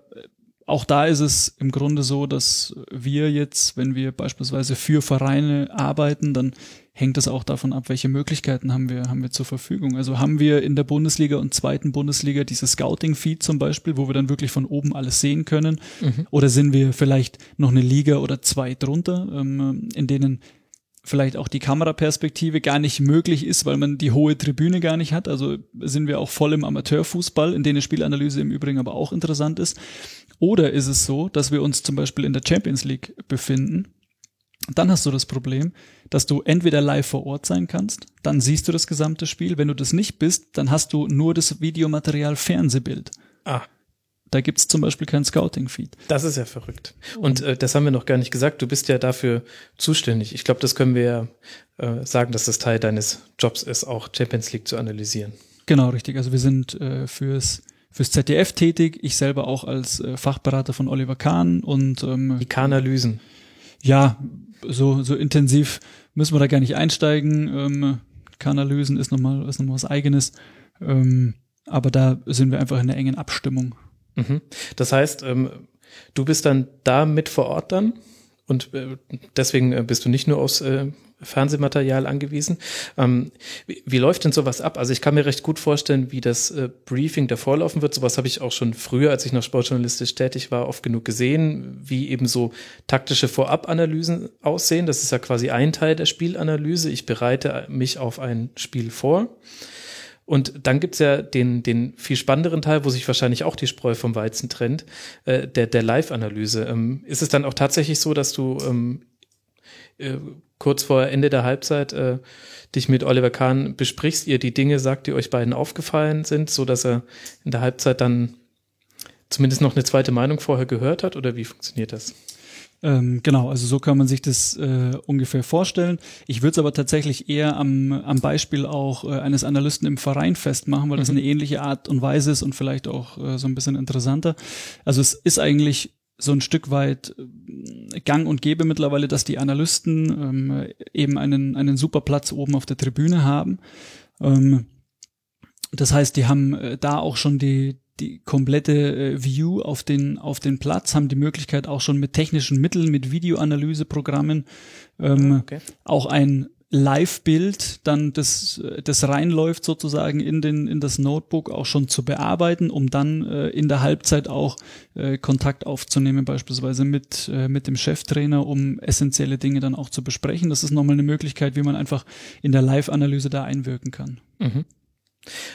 auch da ist es im Grunde so, dass wir jetzt, wenn wir beispielsweise für Vereine arbeiten, dann hängt es auch davon ab, welche Möglichkeiten haben wir, haben wir zur Verfügung. Also haben wir in der Bundesliga und zweiten Bundesliga dieses Scouting-Feed zum Beispiel, wo wir dann wirklich von oben alles sehen können? Mhm. Oder sind wir vielleicht noch eine Liga oder zwei drunter, ähm, in denen vielleicht auch die Kameraperspektive gar nicht möglich ist, weil man die hohe Tribüne gar nicht hat. Also sind wir auch voll im Amateurfußball, in denen Spielanalyse im Übrigen aber auch interessant ist. Oder ist es so, dass wir uns zum Beispiel in der Champions League befinden? Dann hast du das Problem, dass du entweder live vor Ort sein kannst, dann siehst du das gesamte Spiel. Wenn du das nicht bist, dann hast du nur das Videomaterial Fernsehbild. Ah. Da gibt's zum Beispiel kein Scouting-Feed. Das ist ja verrückt. Und äh, das haben wir noch gar nicht gesagt. Du bist ja dafür zuständig. Ich glaube, das können wir ja äh, sagen, dass das Teil deines Jobs ist, auch Champions League zu analysieren. Genau, richtig. Also wir sind äh, fürs fürs ZDF tätig. Ich selber auch als äh, Fachberater von Oliver Kahn und ähm, die Kahn-Analysen. Ja, so so intensiv müssen wir da gar nicht einsteigen. Ähm, Kahn-Analysen ist nochmal ist nochmal was Eigenes. Ähm, aber da sind wir einfach in einer engen Abstimmung. Mhm. Das heißt, ähm, du bist dann da mit vor Ort dann und äh, deswegen äh, bist du nicht nur aus äh, Fernsehmaterial angewiesen. Ähm, wie, wie, läuft denn sowas ab? Also ich kann mir recht gut vorstellen, wie das äh, Briefing davor laufen wird. Sowas habe ich auch schon früher, als ich noch sportjournalistisch tätig war, oft genug gesehen, wie eben so taktische Vorabanalysen aussehen. Das ist ja quasi ein Teil der Spielanalyse. Ich bereite mich auf ein Spiel vor. Und dann gibt's ja den, den viel spannenderen Teil, wo sich wahrscheinlich auch die Spreu vom Weizen trennt, äh, der, der Live-Analyse. Ähm, ist es dann auch tatsächlich so, dass du ähm, äh, kurz vor Ende der Halbzeit äh, dich mit Oliver Kahn besprichst, ihr die Dinge sagt, die euch beiden aufgefallen sind, so dass er in der Halbzeit dann zumindest noch eine zweite Meinung vorher gehört hat? Oder wie funktioniert das? Ähm, genau, also so kann man sich das äh, ungefähr vorstellen. Ich würde es aber tatsächlich eher am, am Beispiel auch äh, eines Analysten im Verein festmachen, weil das mhm. eine ähnliche Art und Weise ist und vielleicht auch äh, so ein bisschen interessanter. Also es ist eigentlich so ein Stück weit äh, gang und gäbe mittlerweile, dass die Analysten ähm, eben einen, einen super Platz oben auf der Tribüne haben. Ähm, das heißt, die haben äh, da auch schon die, die komplette äh, View auf den, auf den Platz, haben die Möglichkeit auch schon mit technischen Mitteln, mit Videoanalyseprogrammen, ähm, ah, okay. auch ein Live-Bild dann das, das reinläuft sozusagen in den, in das Notebook auch schon zu bearbeiten, um dann äh, in der Halbzeit auch äh, Kontakt aufzunehmen, beispielsweise mit, äh, mit dem Cheftrainer, um essentielle Dinge dann auch zu besprechen. Das ist nochmal eine Möglichkeit, wie man einfach in der Live-Analyse da einwirken kann. Mhm.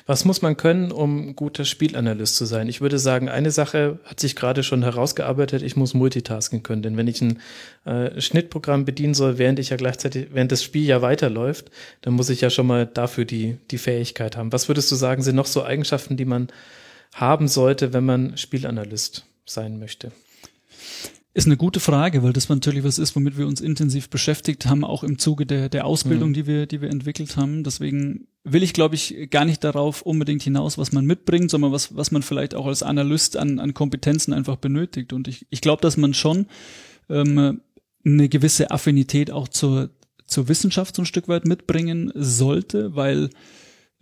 Was muss man können, um guter Spielanalyst zu sein? Ich würde sagen, eine Sache hat sich gerade schon herausgearbeitet, ich muss multitasken können. Denn wenn ich ein äh, Schnittprogramm bedienen soll, während ich ja gleichzeitig, während das Spiel ja weiterläuft, dann muss ich ja schon mal dafür die, die Fähigkeit haben. Was würdest du sagen, sind noch so Eigenschaften, die man haben sollte, wenn man Spielanalyst sein möchte? Ist eine gute Frage, weil das natürlich was ist, womit wir uns intensiv beschäftigt haben, auch im Zuge der, der Ausbildung, mhm. die wir, die wir entwickelt haben. Deswegen will ich, glaube ich, gar nicht darauf unbedingt hinaus, was man mitbringt, sondern was, was man vielleicht auch als Analyst an, an Kompetenzen einfach benötigt. Und ich, ich glaube, dass man schon ähm, eine gewisse Affinität auch zur, zur Wissenschaft so ein Stück weit mitbringen sollte, weil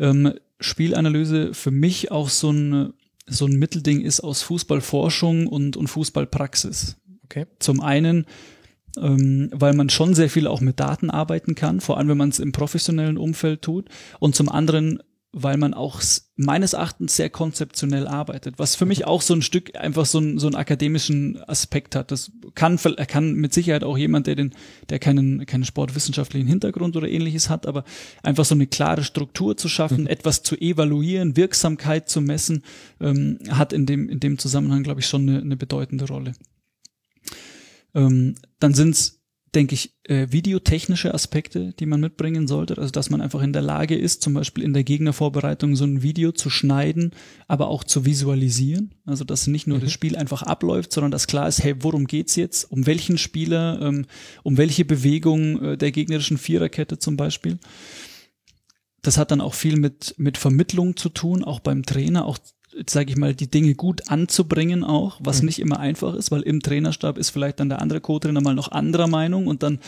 ähm, Spielanalyse für mich auch so ein so ein Mittelding ist aus Fußballforschung und, und Fußballpraxis. Okay. Zum einen, ähm, weil man schon sehr viel auch mit Daten arbeiten kann, vor allem wenn man es im professionellen Umfeld tut. Und zum anderen, weil man auch meines Erachtens sehr konzeptionell arbeitet, was für mich auch so ein Stück einfach so, ein, so einen akademischen Aspekt hat. Das kann, kann mit Sicherheit auch jemand, der den, der keinen, keinen sportwissenschaftlichen Hintergrund oder ähnliches hat, aber einfach so eine klare Struktur zu schaffen, mhm. etwas zu evaluieren, Wirksamkeit zu messen, ähm, hat in dem, in dem Zusammenhang, glaube ich, schon eine, eine bedeutende Rolle. Ähm, dann sind es denke ich, äh, videotechnische Aspekte, die man mitbringen sollte. Also dass man einfach in der Lage ist, zum Beispiel in der Gegnervorbereitung so ein Video zu schneiden, aber auch zu visualisieren. Also dass nicht nur mhm. das Spiel einfach abläuft, sondern dass klar ist, hey, worum geht's jetzt? Um welchen Spieler, ähm, um welche Bewegung äh, der gegnerischen Viererkette zum Beispiel. Das hat dann auch viel mit, mit Vermittlung zu tun, auch beim Trainer, auch sage ich mal, die Dinge gut anzubringen auch, was mhm. nicht immer einfach ist, weil im Trainerstab ist vielleicht dann der andere Co-Trainer mal noch anderer Meinung und dann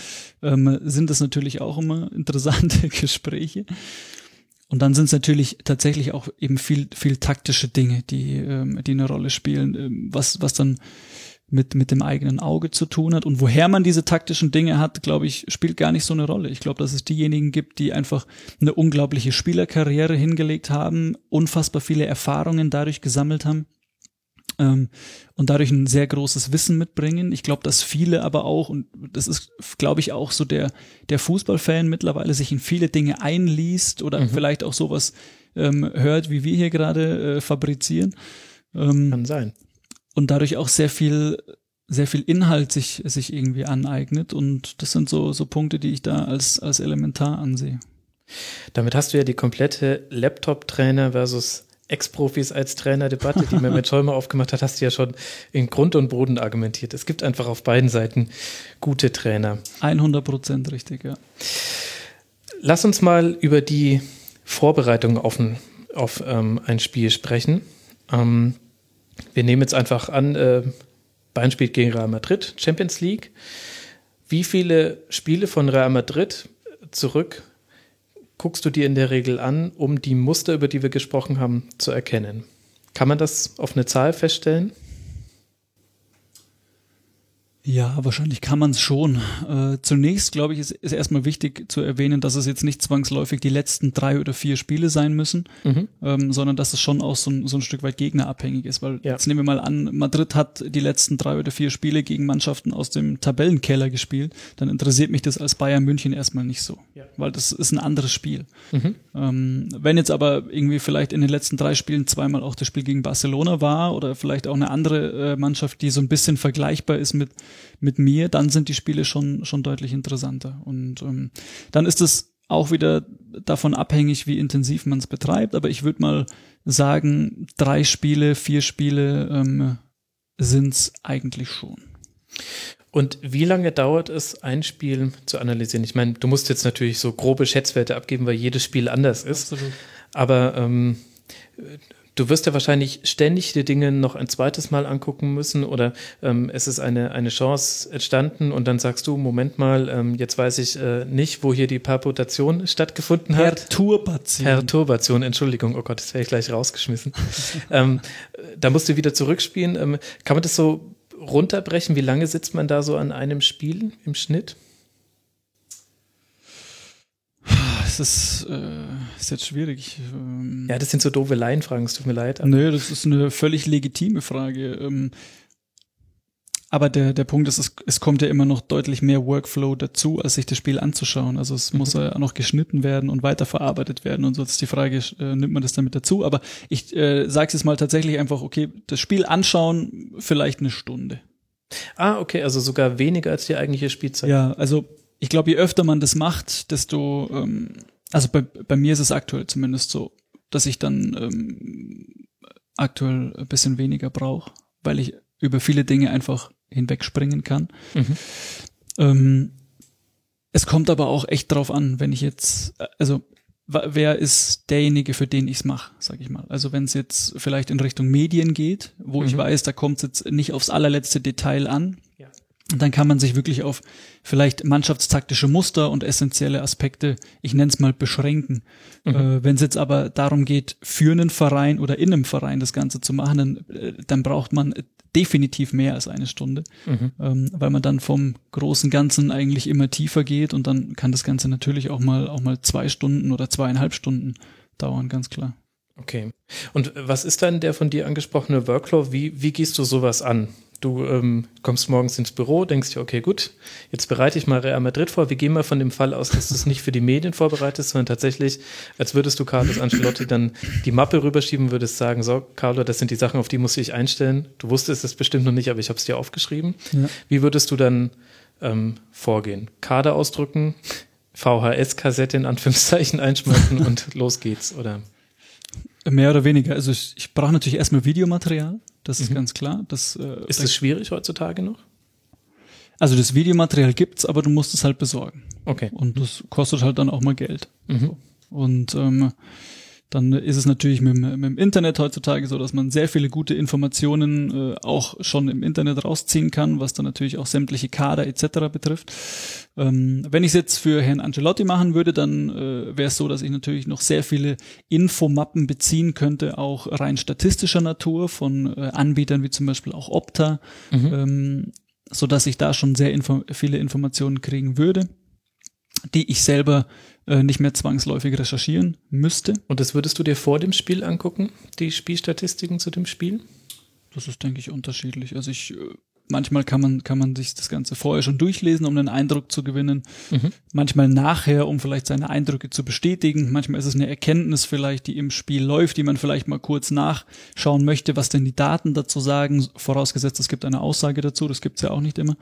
ähm, sind das natürlich auch immer interessante Gespräche. Und dann sind es natürlich tatsächlich auch eben viel, viel taktische Dinge, die, ähm, die eine Rolle spielen, ähm, was, was dann mit, mit dem eigenen Auge zu tun hat. Und woher man diese taktischen Dinge hat, glaube ich, spielt gar nicht so eine Rolle. Ich glaube, dass es diejenigen gibt, die einfach eine unglaubliche Spielerkarriere hingelegt haben, unfassbar viele Erfahrungen dadurch gesammelt haben ähm, und dadurch ein sehr großes Wissen mitbringen. Ich glaube, dass viele aber auch, und das ist, glaube ich, auch so der, der Fußballfan mittlerweile sich in viele Dinge einliest oder mhm. vielleicht auch sowas ähm, hört, wie wir hier gerade äh, fabrizieren. Ähm, Kann sein und dadurch auch sehr viel sehr viel Inhalt sich sich irgendwie aneignet und das sind so so Punkte, die ich da als als elementar ansehe. Damit hast du ja die komplette Laptop-Trainer versus Ex-Profis als Trainer-Debatte, die Mehmet Schäumer aufgemacht hat, hast du ja schon in Grund und Boden argumentiert. Es gibt einfach auf beiden Seiten gute Trainer. 100 Prozent richtig, ja. Lass uns mal über die Vorbereitung auf ein, auf, ähm, ein Spiel sprechen. Ähm, wir nehmen jetzt einfach an, äh, Bayern spielt gegen Real Madrid, Champions League. Wie viele Spiele von Real Madrid zurück guckst du dir in der Regel an, um die Muster, über die wir gesprochen haben, zu erkennen? Kann man das auf eine Zahl feststellen? Ja, wahrscheinlich kann man es schon. Äh, zunächst, glaube ich, ist, ist erstmal wichtig zu erwähnen, dass es jetzt nicht zwangsläufig die letzten drei oder vier Spiele sein müssen, mhm. ähm, sondern dass es schon auch so ein, so ein Stück weit gegnerabhängig ist. Weil ja. jetzt nehmen wir mal an, Madrid hat die letzten drei oder vier Spiele gegen Mannschaften aus dem Tabellenkeller gespielt, dann interessiert mich das als Bayern München erstmal nicht so, ja. weil das ist ein anderes Spiel. Mhm. Ähm, wenn jetzt aber irgendwie vielleicht in den letzten drei Spielen zweimal auch das Spiel gegen Barcelona war oder vielleicht auch eine andere äh, Mannschaft, die so ein bisschen vergleichbar ist mit mit mir, dann sind die Spiele schon, schon deutlich interessanter. Und ähm, dann ist es auch wieder davon abhängig, wie intensiv man es betreibt. Aber ich würde mal sagen, drei Spiele, vier Spiele ähm, sind es eigentlich schon. Und wie lange dauert es, ein Spiel zu analysieren? Ich meine, du musst jetzt natürlich so grobe Schätzwerte abgeben, weil jedes Spiel anders ist. Absolut. Aber ähm, Du wirst ja wahrscheinlich ständig die Dinge noch ein zweites Mal angucken müssen oder ähm, es ist eine, eine Chance entstanden und dann sagst du, Moment mal, ähm, jetzt weiß ich äh, nicht, wo hier die Palputation stattgefunden hat. Perturbation. Perturbation, Entschuldigung, oh Gott, das wäre ich gleich rausgeschmissen. ähm, da musst du wieder zurückspielen. Ähm, kann man das so runterbrechen? Wie lange sitzt man da so an einem Spiel im Schnitt? Das ist, äh, ist jetzt schwierig. Ähm, ja, das sind so doofe Laienfragen, es tut mir leid. Nö, das ist eine völlig legitime Frage. Ähm, aber der, der Punkt ist, es, es kommt ja immer noch deutlich mehr Workflow dazu, als sich das Spiel anzuschauen. Also es mhm. muss ja noch geschnitten werden und weiterverarbeitet werden und so ist die Frage, äh, nimmt man das damit dazu? Aber ich äh, sage es mal tatsächlich einfach, okay, das Spiel anschauen, vielleicht eine Stunde. Ah, okay, also sogar weniger als die eigentliche Spielzeit. Ja, also ich glaube, je öfter man das macht, desto, ähm, also bei, bei mir ist es aktuell zumindest so, dass ich dann ähm, aktuell ein bisschen weniger brauche, weil ich über viele Dinge einfach hinwegspringen kann. Mhm. Ähm, es kommt aber auch echt drauf an, wenn ich jetzt, also wer ist derjenige, für den ich es mache, sag ich mal. Also wenn es jetzt vielleicht in Richtung Medien geht, wo mhm. ich weiß, da kommt es jetzt nicht aufs allerletzte Detail an, und dann kann man sich wirklich auf vielleicht mannschaftstaktische Muster und essentielle Aspekte, ich nenne es mal, beschränken. Mhm. Äh, Wenn es jetzt aber darum geht, für einen Verein oder in einem Verein das Ganze zu machen, dann, äh, dann braucht man definitiv mehr als eine Stunde, mhm. ähm, weil man dann vom großen Ganzen eigentlich immer tiefer geht und dann kann das Ganze natürlich auch mal auch mal zwei Stunden oder zweieinhalb Stunden dauern, ganz klar. Okay. Und was ist dann der von dir angesprochene Workflow? Wie, wie gehst du sowas an? Du ähm, kommst morgens ins Büro, denkst dir, okay, gut, jetzt bereite ich mal Real Madrid vor. Wir gehen mal von dem Fall aus, dass du es nicht für die Medien vorbereitest, sondern tatsächlich, als würdest du Carlos Ancelotti dann die Mappe rüberschieben, würdest sagen, so, Carlo, das sind die Sachen, auf die muss ich einstellen. Du wusstest es bestimmt noch nicht, aber ich habe es dir aufgeschrieben. Ja. Wie würdest du dann ähm, vorgehen? Kader ausdrucken, VHS-Kassette in Anführungszeichen einschmeißen und los geht's, oder? Mehr oder weniger. Also ich, ich brauche natürlich erstmal Videomaterial, das ist mhm. ganz klar. Das, äh, ist das schwierig heutzutage noch? Also das Videomaterial gibt's, aber du musst es halt besorgen. Okay. Und das kostet halt dann auch mal Geld. Mhm. Und ähm, dann ist es natürlich mit, mit, dem Internet heutzutage so, dass man sehr viele gute Informationen äh, auch schon im Internet rausziehen kann, was dann natürlich auch sämtliche Kader etc. betrifft. Ähm, wenn ich es jetzt für Herrn Angelotti machen würde, dann äh, wäre es so, dass ich natürlich noch sehr viele Infomappen beziehen könnte, auch rein statistischer Natur von äh, Anbietern wie zum Beispiel auch Opta, mhm. ähm, so dass ich da schon sehr info viele Informationen kriegen würde, die ich selber äh, nicht mehr zwangsläufig recherchieren müsste. Und das würdest du dir vor dem Spiel angucken, die Spielstatistiken zu dem Spiel? Das ist, denke ich, unterschiedlich. Also ich, äh, manchmal kann man, kann man sich das Ganze vorher schon durchlesen, um einen Eindruck zu gewinnen. Mhm. Manchmal nachher, um vielleicht seine Eindrücke zu bestätigen. Manchmal ist es eine Erkenntnis vielleicht, die im Spiel läuft, die man vielleicht mal kurz nachschauen möchte, was denn die Daten dazu sagen. Vorausgesetzt, es gibt eine Aussage dazu. Das gibt's ja auch nicht immer.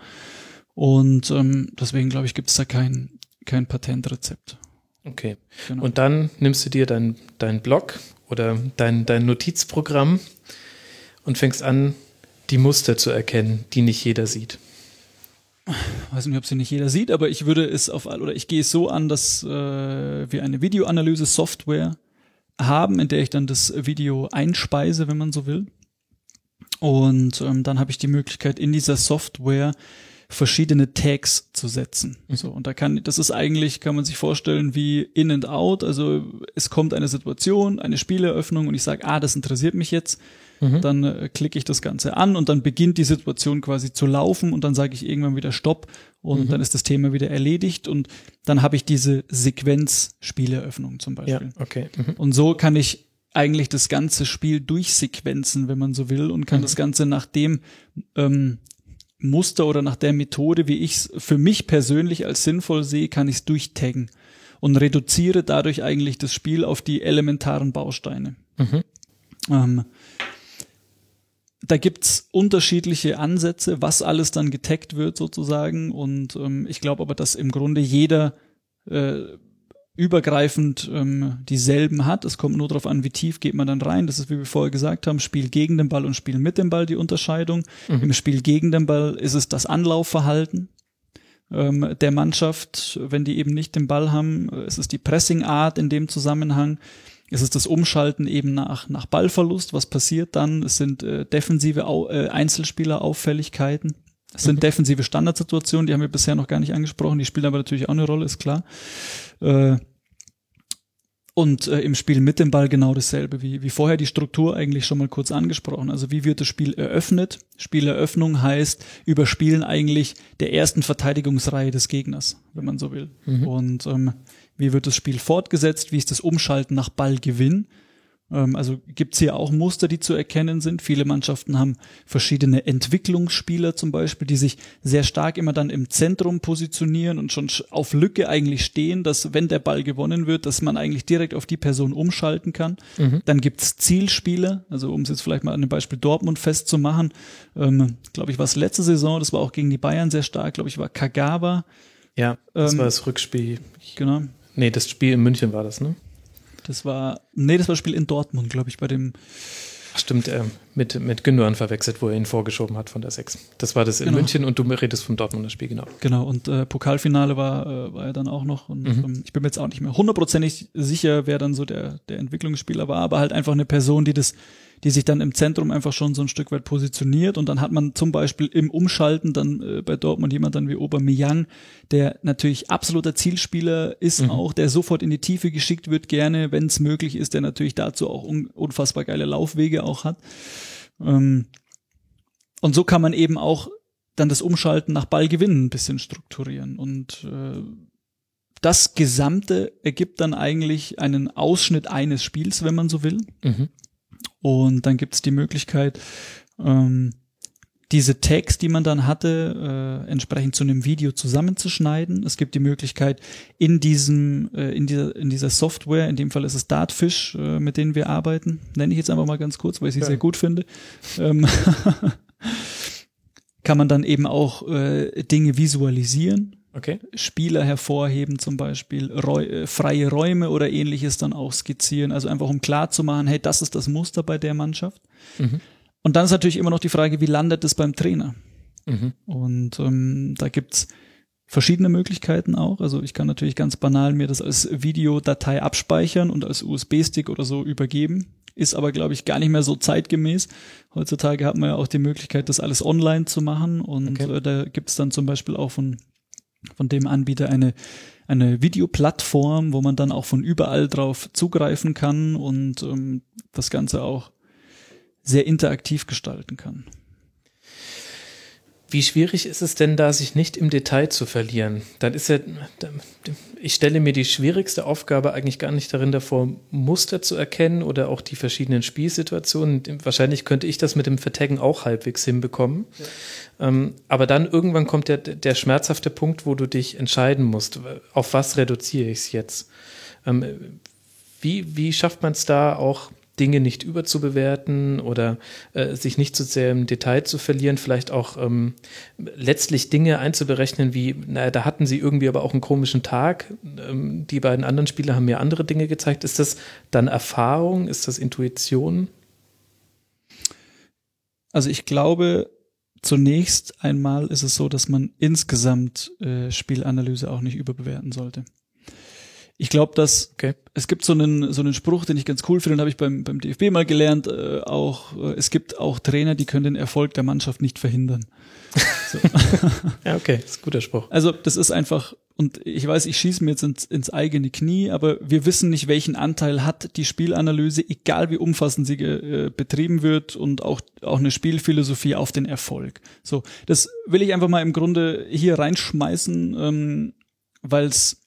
Und ähm, deswegen glaube ich, gibt es da kein, kein Patentrezept. Okay. Genau. Und dann nimmst du dir dein, dein Blog oder dein, dein Notizprogramm und fängst an, die Muster zu erkennen, die nicht jeder sieht. Ich weiß nicht, ob sie nicht jeder sieht, aber ich würde es auf oder ich gehe es so an, dass äh, wir eine Videoanalyse-Software haben, in der ich dann das Video einspeise, wenn man so will. Und ähm, dann habe ich die Möglichkeit, in dieser Software verschiedene Tags zu setzen. Mhm. So, und da kann, das ist eigentlich, kann man sich vorstellen, wie in and out. Also es kommt eine Situation, eine Spieleröffnung und ich sage, ah, das interessiert mich jetzt. Mhm. Dann äh, klicke ich das Ganze an und dann beginnt die Situation quasi zu laufen und dann sage ich irgendwann wieder Stopp und mhm. dann ist das Thema wieder erledigt und dann habe ich diese Sequenz Spieleröffnung zum Beispiel. Ja, okay. Mhm. Und so kann ich eigentlich das ganze Spiel durchsequenzen, wenn man so will, und kann mhm. das Ganze nach dem ähm, Muster oder nach der Methode, wie ich es für mich persönlich als sinnvoll sehe, kann ich es durchtaggen und reduziere dadurch eigentlich das Spiel auf die elementaren Bausteine. Mhm. Ähm, da gibt's unterschiedliche Ansätze, was alles dann getaggt wird sozusagen. Und ähm, ich glaube aber, dass im Grunde jeder äh, übergreifend ähm, dieselben hat. Es kommt nur darauf an, wie tief geht man dann rein. Das ist, wie wir vorher gesagt haben, Spiel gegen den Ball und Spiel mit dem Ball die Unterscheidung. Mhm. Im Spiel gegen den Ball ist es das Anlaufverhalten ähm, der Mannschaft, wenn die eben nicht den Ball haben. Es ist die Pressingart in dem Zusammenhang. Es ist das Umschalten eben nach, nach Ballverlust. Was passiert dann? Es sind äh, defensive Au äh, Einzelspielerauffälligkeiten. Es sind mhm. defensive Standardsituationen, die haben wir bisher noch gar nicht angesprochen, die spielen aber natürlich auch eine Rolle, ist klar. Äh, und äh, im Spiel mit dem Ball genau dasselbe, wie, wie vorher die Struktur eigentlich schon mal kurz angesprochen. Also wie wird das Spiel eröffnet? Spieleröffnung heißt Überspielen eigentlich der ersten Verteidigungsreihe des Gegners, wenn man so will. Mhm. Und ähm, wie wird das Spiel fortgesetzt? Wie ist das Umschalten nach Ballgewinn? Ähm, also gibt's hier auch Muster, die zu erkennen sind. Viele Mannschaften haben verschiedene Entwicklungsspieler zum Beispiel, die sich sehr stark immer dann im Zentrum positionieren und schon auf Lücke eigentlich stehen, dass wenn der Ball gewonnen wird, dass man eigentlich direkt auf die Person umschalten kann. Mhm. Dann gibt's Zielspieler, also um es jetzt vielleicht mal an dem Beispiel Dortmund festzumachen, ähm, glaube ich, war es letzte Saison, das war auch gegen die Bayern sehr stark, glaube ich, war Kagawa. Ja, das ähm, war das Rückspiel. Genau. Nee, das Spiel in München war das, ne? Das war, nee, das war das Spiel in Dortmund, glaube ich, bei dem. Ach, stimmt, äh, mit, mit Gündogan verwechselt, wo er ihn vorgeschoben hat von der 6. Das war das in genau. München und du redest vom Dortmunder Spiel, genau. Genau, und äh, Pokalfinale war, äh, war er dann auch noch. Und mhm. ähm, ich bin mir jetzt auch nicht mehr hundertprozentig sicher, wer dann so der, der Entwicklungsspieler war, aber halt einfach eine Person, die das die sich dann im Zentrum einfach schon so ein Stück weit positioniert und dann hat man zum Beispiel im Umschalten dann äh, bei Dortmund jemand dann wie Aubameyang, der natürlich absoluter Zielspieler ist mhm. auch, der sofort in die Tiefe geschickt wird gerne, wenn es möglich ist, der natürlich dazu auch un unfassbar geile Laufwege auch hat. Ähm, und so kann man eben auch dann das Umschalten nach Ballgewinnen ein bisschen strukturieren und äh, das Gesamte ergibt dann eigentlich einen Ausschnitt eines Spiels, wenn man so will. Mhm. Und dann gibt es die Möglichkeit, ähm, diese Tags, die man dann hatte, äh, entsprechend zu einem Video zusammenzuschneiden. Es gibt die Möglichkeit, in diesem, äh, in dieser, in dieser Software, in dem Fall ist es Dartfish, äh, mit denen wir arbeiten, nenne ich jetzt einfach mal ganz kurz, weil ich sie ja. sehr gut finde. Ähm, kann man dann eben auch äh, Dinge visualisieren. Okay. Spieler hervorheben zum Beispiel, Räu äh, freie Räume oder ähnliches dann auch skizzieren. Also einfach um klar zu machen, hey, das ist das Muster bei der Mannschaft. Mhm. Und dann ist natürlich immer noch die Frage, wie landet es beim Trainer? Mhm. Und ähm, da gibt's verschiedene Möglichkeiten auch. Also ich kann natürlich ganz banal mir das als Videodatei abspeichern und als USB-Stick oder so übergeben. Ist aber, glaube ich, gar nicht mehr so zeitgemäß. Heutzutage hat man ja auch die Möglichkeit, das alles online zu machen. Und Okay. äh, da gibt's dann zum Beispiel auch von, von dem Anbieter eine, eine Videoplattform, wo man dann auch von überall drauf zugreifen kann und ähm, das Ganze auch sehr interaktiv gestalten kann. Wie schwierig ist es denn da, sich nicht im Detail zu verlieren? Dann ist ja, ich stelle mir die schwierigste Aufgabe eigentlich gar nicht darin davor, Muster zu erkennen oder auch die verschiedenen Spielsituationen. Wahrscheinlich könnte ich das mit dem Vertaggen auch halbwegs hinbekommen. Ähm, aber dann irgendwann kommt der, der schmerzhafte Punkt, wo du dich entscheiden musst, auf was reduziere ich es jetzt? Ähm, wie, wie schafft man es da auch, Dinge nicht überzubewerten oder äh, sich nicht zu sehr im Detail zu verlieren, vielleicht auch ähm, letztlich Dinge einzuberechnen, wie, naja, da hatten sie irgendwie aber auch einen komischen Tag. Ähm, die beiden anderen Spieler haben mir andere Dinge gezeigt. Ist das dann Erfahrung? Ist das Intuition? Also ich glaube, zunächst einmal ist es so, dass man insgesamt äh, Spielanalyse auch nicht überbewerten sollte. Ich glaube, dass Okay. es gibt so einen so einen Spruch, den ich ganz cool finde, den habe ich beim beim DFB mal gelernt. Äh, auch äh, es gibt auch Trainer, die können den Erfolg der Mannschaft nicht verhindern. Ja, okay, das ist ein guter Spruch. Also das ist einfach und ich weiß, ich schieße mir jetzt ins, ins eigene Knie, aber wir wissen nicht, welchen Anteil hat die Spielanalyse, egal wie umfassend sie äh, betrieben wird und auch auch eine Spielphilosophie auf den Erfolg. So, das will ich einfach mal im Grunde hier reinschmeißen, ähm, weil's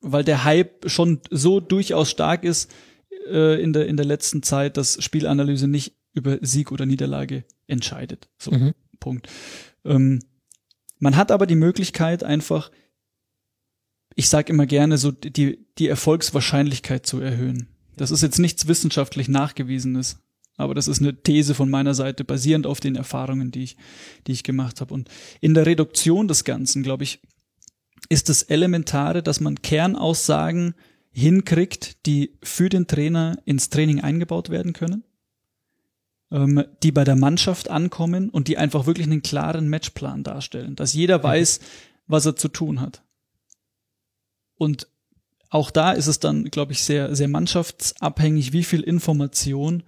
weil der Hype schon so durchaus stark ist äh, in, der, in der letzten Zeit, dass Spielanalyse nicht über Sieg oder Niederlage entscheidet. So, Mhm. Punkt. Ähm, man hat aber die Möglichkeit einfach, ich sage immer gerne, so die, die Erfolgswahrscheinlichkeit zu erhöhen. Das ist jetzt nichts wissenschaftlich nachgewiesenes, aber das ist eine These von meiner Seite, basierend auf den Erfahrungen, die ich, die ich gemacht habe. Und in der Reduktion des Ganzen, glaube ich, ist das Elementare, dass man Kernaussagen hinkriegt, die für den Trainer ins Training eingebaut werden können, ähm, die bei der Mannschaft ankommen und die einfach wirklich einen klaren Matchplan darstellen, dass jeder weiß, was er zu tun hat. Und auch da ist es dann, glaube ich, sehr, sehr mannschaftsabhängig, wie viel Information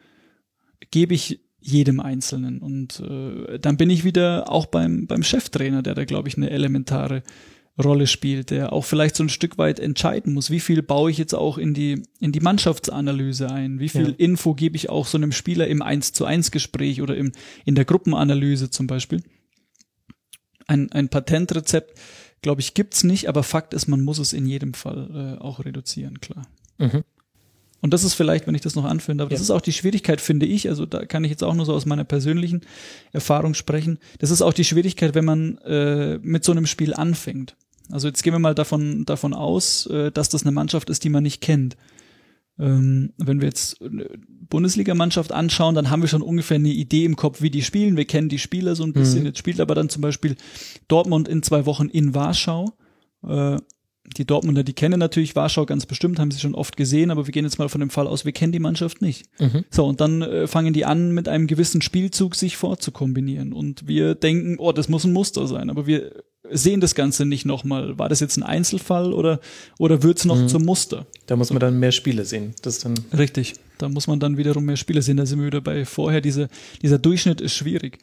gebe ich jedem Einzelnen. Und äh, dann bin ich wieder auch beim, beim Cheftrainer, der da, glaube ich, eine elementare Rolle spielt, der auch vielleicht so ein Stück weit entscheiden muss, wie viel baue ich jetzt auch in die, in die Mannschaftsanalyse ein, wie viel Ja. Info gebe ich auch so einem Spieler im 1 zu 1 Gespräch oder im, in der Gruppenanalyse zum Beispiel. Ein, ein Patentrezept, glaube ich, gibt's nicht, aber Fakt ist, man muss es in jedem Fall äh, auch reduzieren, klar. Mhm. Und das ist vielleicht, wenn ich das noch anführen darf, das Ja. ist auch die Schwierigkeit, finde ich, also da kann ich jetzt auch nur so aus meiner persönlichen Erfahrung sprechen. Das ist auch die Schwierigkeit, wenn man äh, mit so einem Spiel anfängt. Also jetzt gehen wir mal davon, davon aus, äh, dass das eine Mannschaft ist, die man nicht kennt. Ähm, wenn wir jetzt eine Bundesligamannschaft anschauen, dann haben wir schon ungefähr eine Idee im Kopf, wie die spielen. Wir kennen die Spieler so ein bisschen. Mhm. Jetzt spielt aber dann zum Beispiel Dortmund in zwei Wochen in Warschau. Äh, die Dortmunder, die kennen natürlich Warschau ganz bestimmt, haben sie schon oft gesehen, aber wir gehen jetzt mal von dem Fall aus, wir kennen die Mannschaft nicht. Mhm. So, und dann äh, fangen die an, mit einem gewissen Spielzug sich vorzukombinieren. Und wir denken, oh, das muss ein Muster sein, aber wir sehen das Ganze nicht nochmal. War das jetzt ein Einzelfall oder, oder wird's noch Mhm. zum Muster? Da muss man dann mehr Spiele sehen. Das ist dann Richtig. Da muss man dann wiederum mehr Spiele sehen. Da sind wir wieder bei vorher. Diese, dieser Durchschnitt ist schwierig.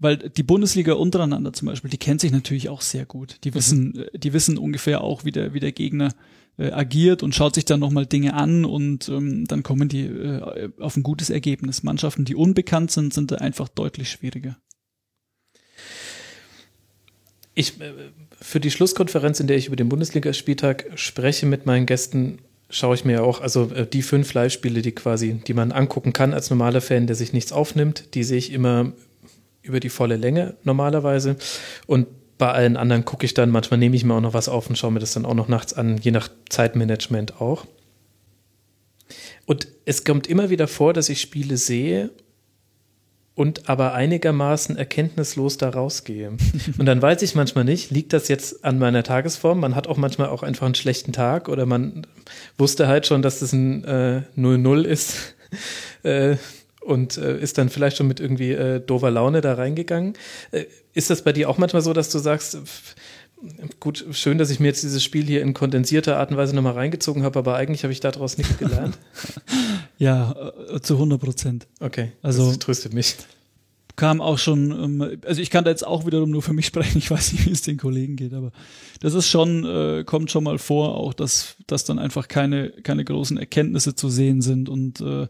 Weil die Bundesliga untereinander zum Beispiel, die kennt sich natürlich auch sehr gut. Die wissen, äh, die wissen ungefähr auch, wie der, wie der Gegner äh, agiert und schaut sich dann nochmal Dinge an und ähm, dann kommen die äh, auf ein gutes Ergebnis. Mannschaften, die unbekannt sind, sind einfach deutlich schwieriger. Ich, äh, für die Schlusskonferenz, in der ich über den Bundesligaspieltag spreche mit meinen Gästen, schaue ich mir auch, also äh, die fünf Live-Spiele, die quasi, die man angucken kann als normaler Fan, der sich nichts aufnimmt, die sehe ich immer über die volle Länge normalerweise. Und bei allen anderen gucke ich dann, manchmal nehme ich mir auch noch was auf und schaue mir das dann auch noch nachts an, je nach Zeitmanagement auch. Und es kommt immer wieder vor, dass ich Spiele sehe und aber einigermaßen erkenntnislos da rausgehe. Und dann weiß ich manchmal nicht, liegt das jetzt an meiner Tagesform? Man hat auch manchmal auch einfach einen schlechten Tag oder man wusste halt schon, dass das ein 0-0 äh, ist. äh, und äh, ist dann vielleicht schon mit irgendwie äh, doofer Laune da reingegangen. Äh, ist das bei dir auch manchmal so, dass du sagst, gut, schön, dass ich mir jetzt dieses Spiel hier in kondensierter Art und Weise nochmal reingezogen habe, aber eigentlich habe ich daraus nichts gelernt? ja, äh, zu 100 Prozent. Okay, also das tröstet mich. Kam auch schon, ähm, also ich kann da jetzt auch wiederum nur für mich sprechen, ich weiß nicht, wie es den Kollegen geht, aber das ist schon, äh, kommt schon mal vor, auch dass, dass dann einfach keine, keine großen Erkenntnisse zu sehen sind und äh,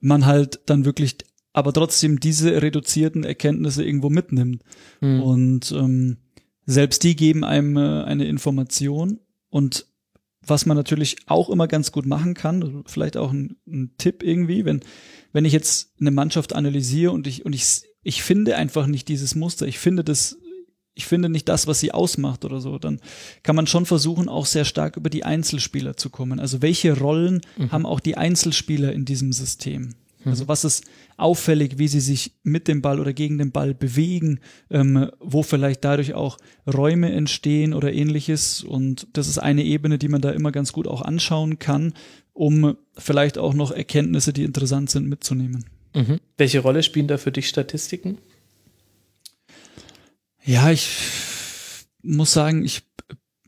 man halt dann wirklich aber trotzdem diese reduzierten Erkenntnisse irgendwo mitnimmt. Mhm. Und ähm, selbst die geben einem äh, eine Information und was man natürlich auch immer ganz gut machen kann, vielleicht auch ein, ein, Tipp irgendwie, wenn, wenn ich jetzt eine Mannschaft analysiere und ich, und ich, ich finde einfach nicht dieses Muster, ich finde das, ich finde nicht das, was sie ausmacht oder so, dann kann man schon versuchen, auch sehr stark über die Einzelspieler zu kommen. Also welche Rollen mhm. haben auch die Einzelspieler in diesem System? Also was ist auffällig, wie sie sich mit dem Ball oder gegen den Ball bewegen, ähm, wo vielleicht dadurch auch Räume entstehen oder ähnliches. Und das ist eine Ebene, die man da immer ganz gut auch anschauen kann, um vielleicht auch noch Erkenntnisse, die interessant sind, mitzunehmen. Mhm. Welche Rolle spielen da für dich Statistiken? Ja, ich muss sagen, ich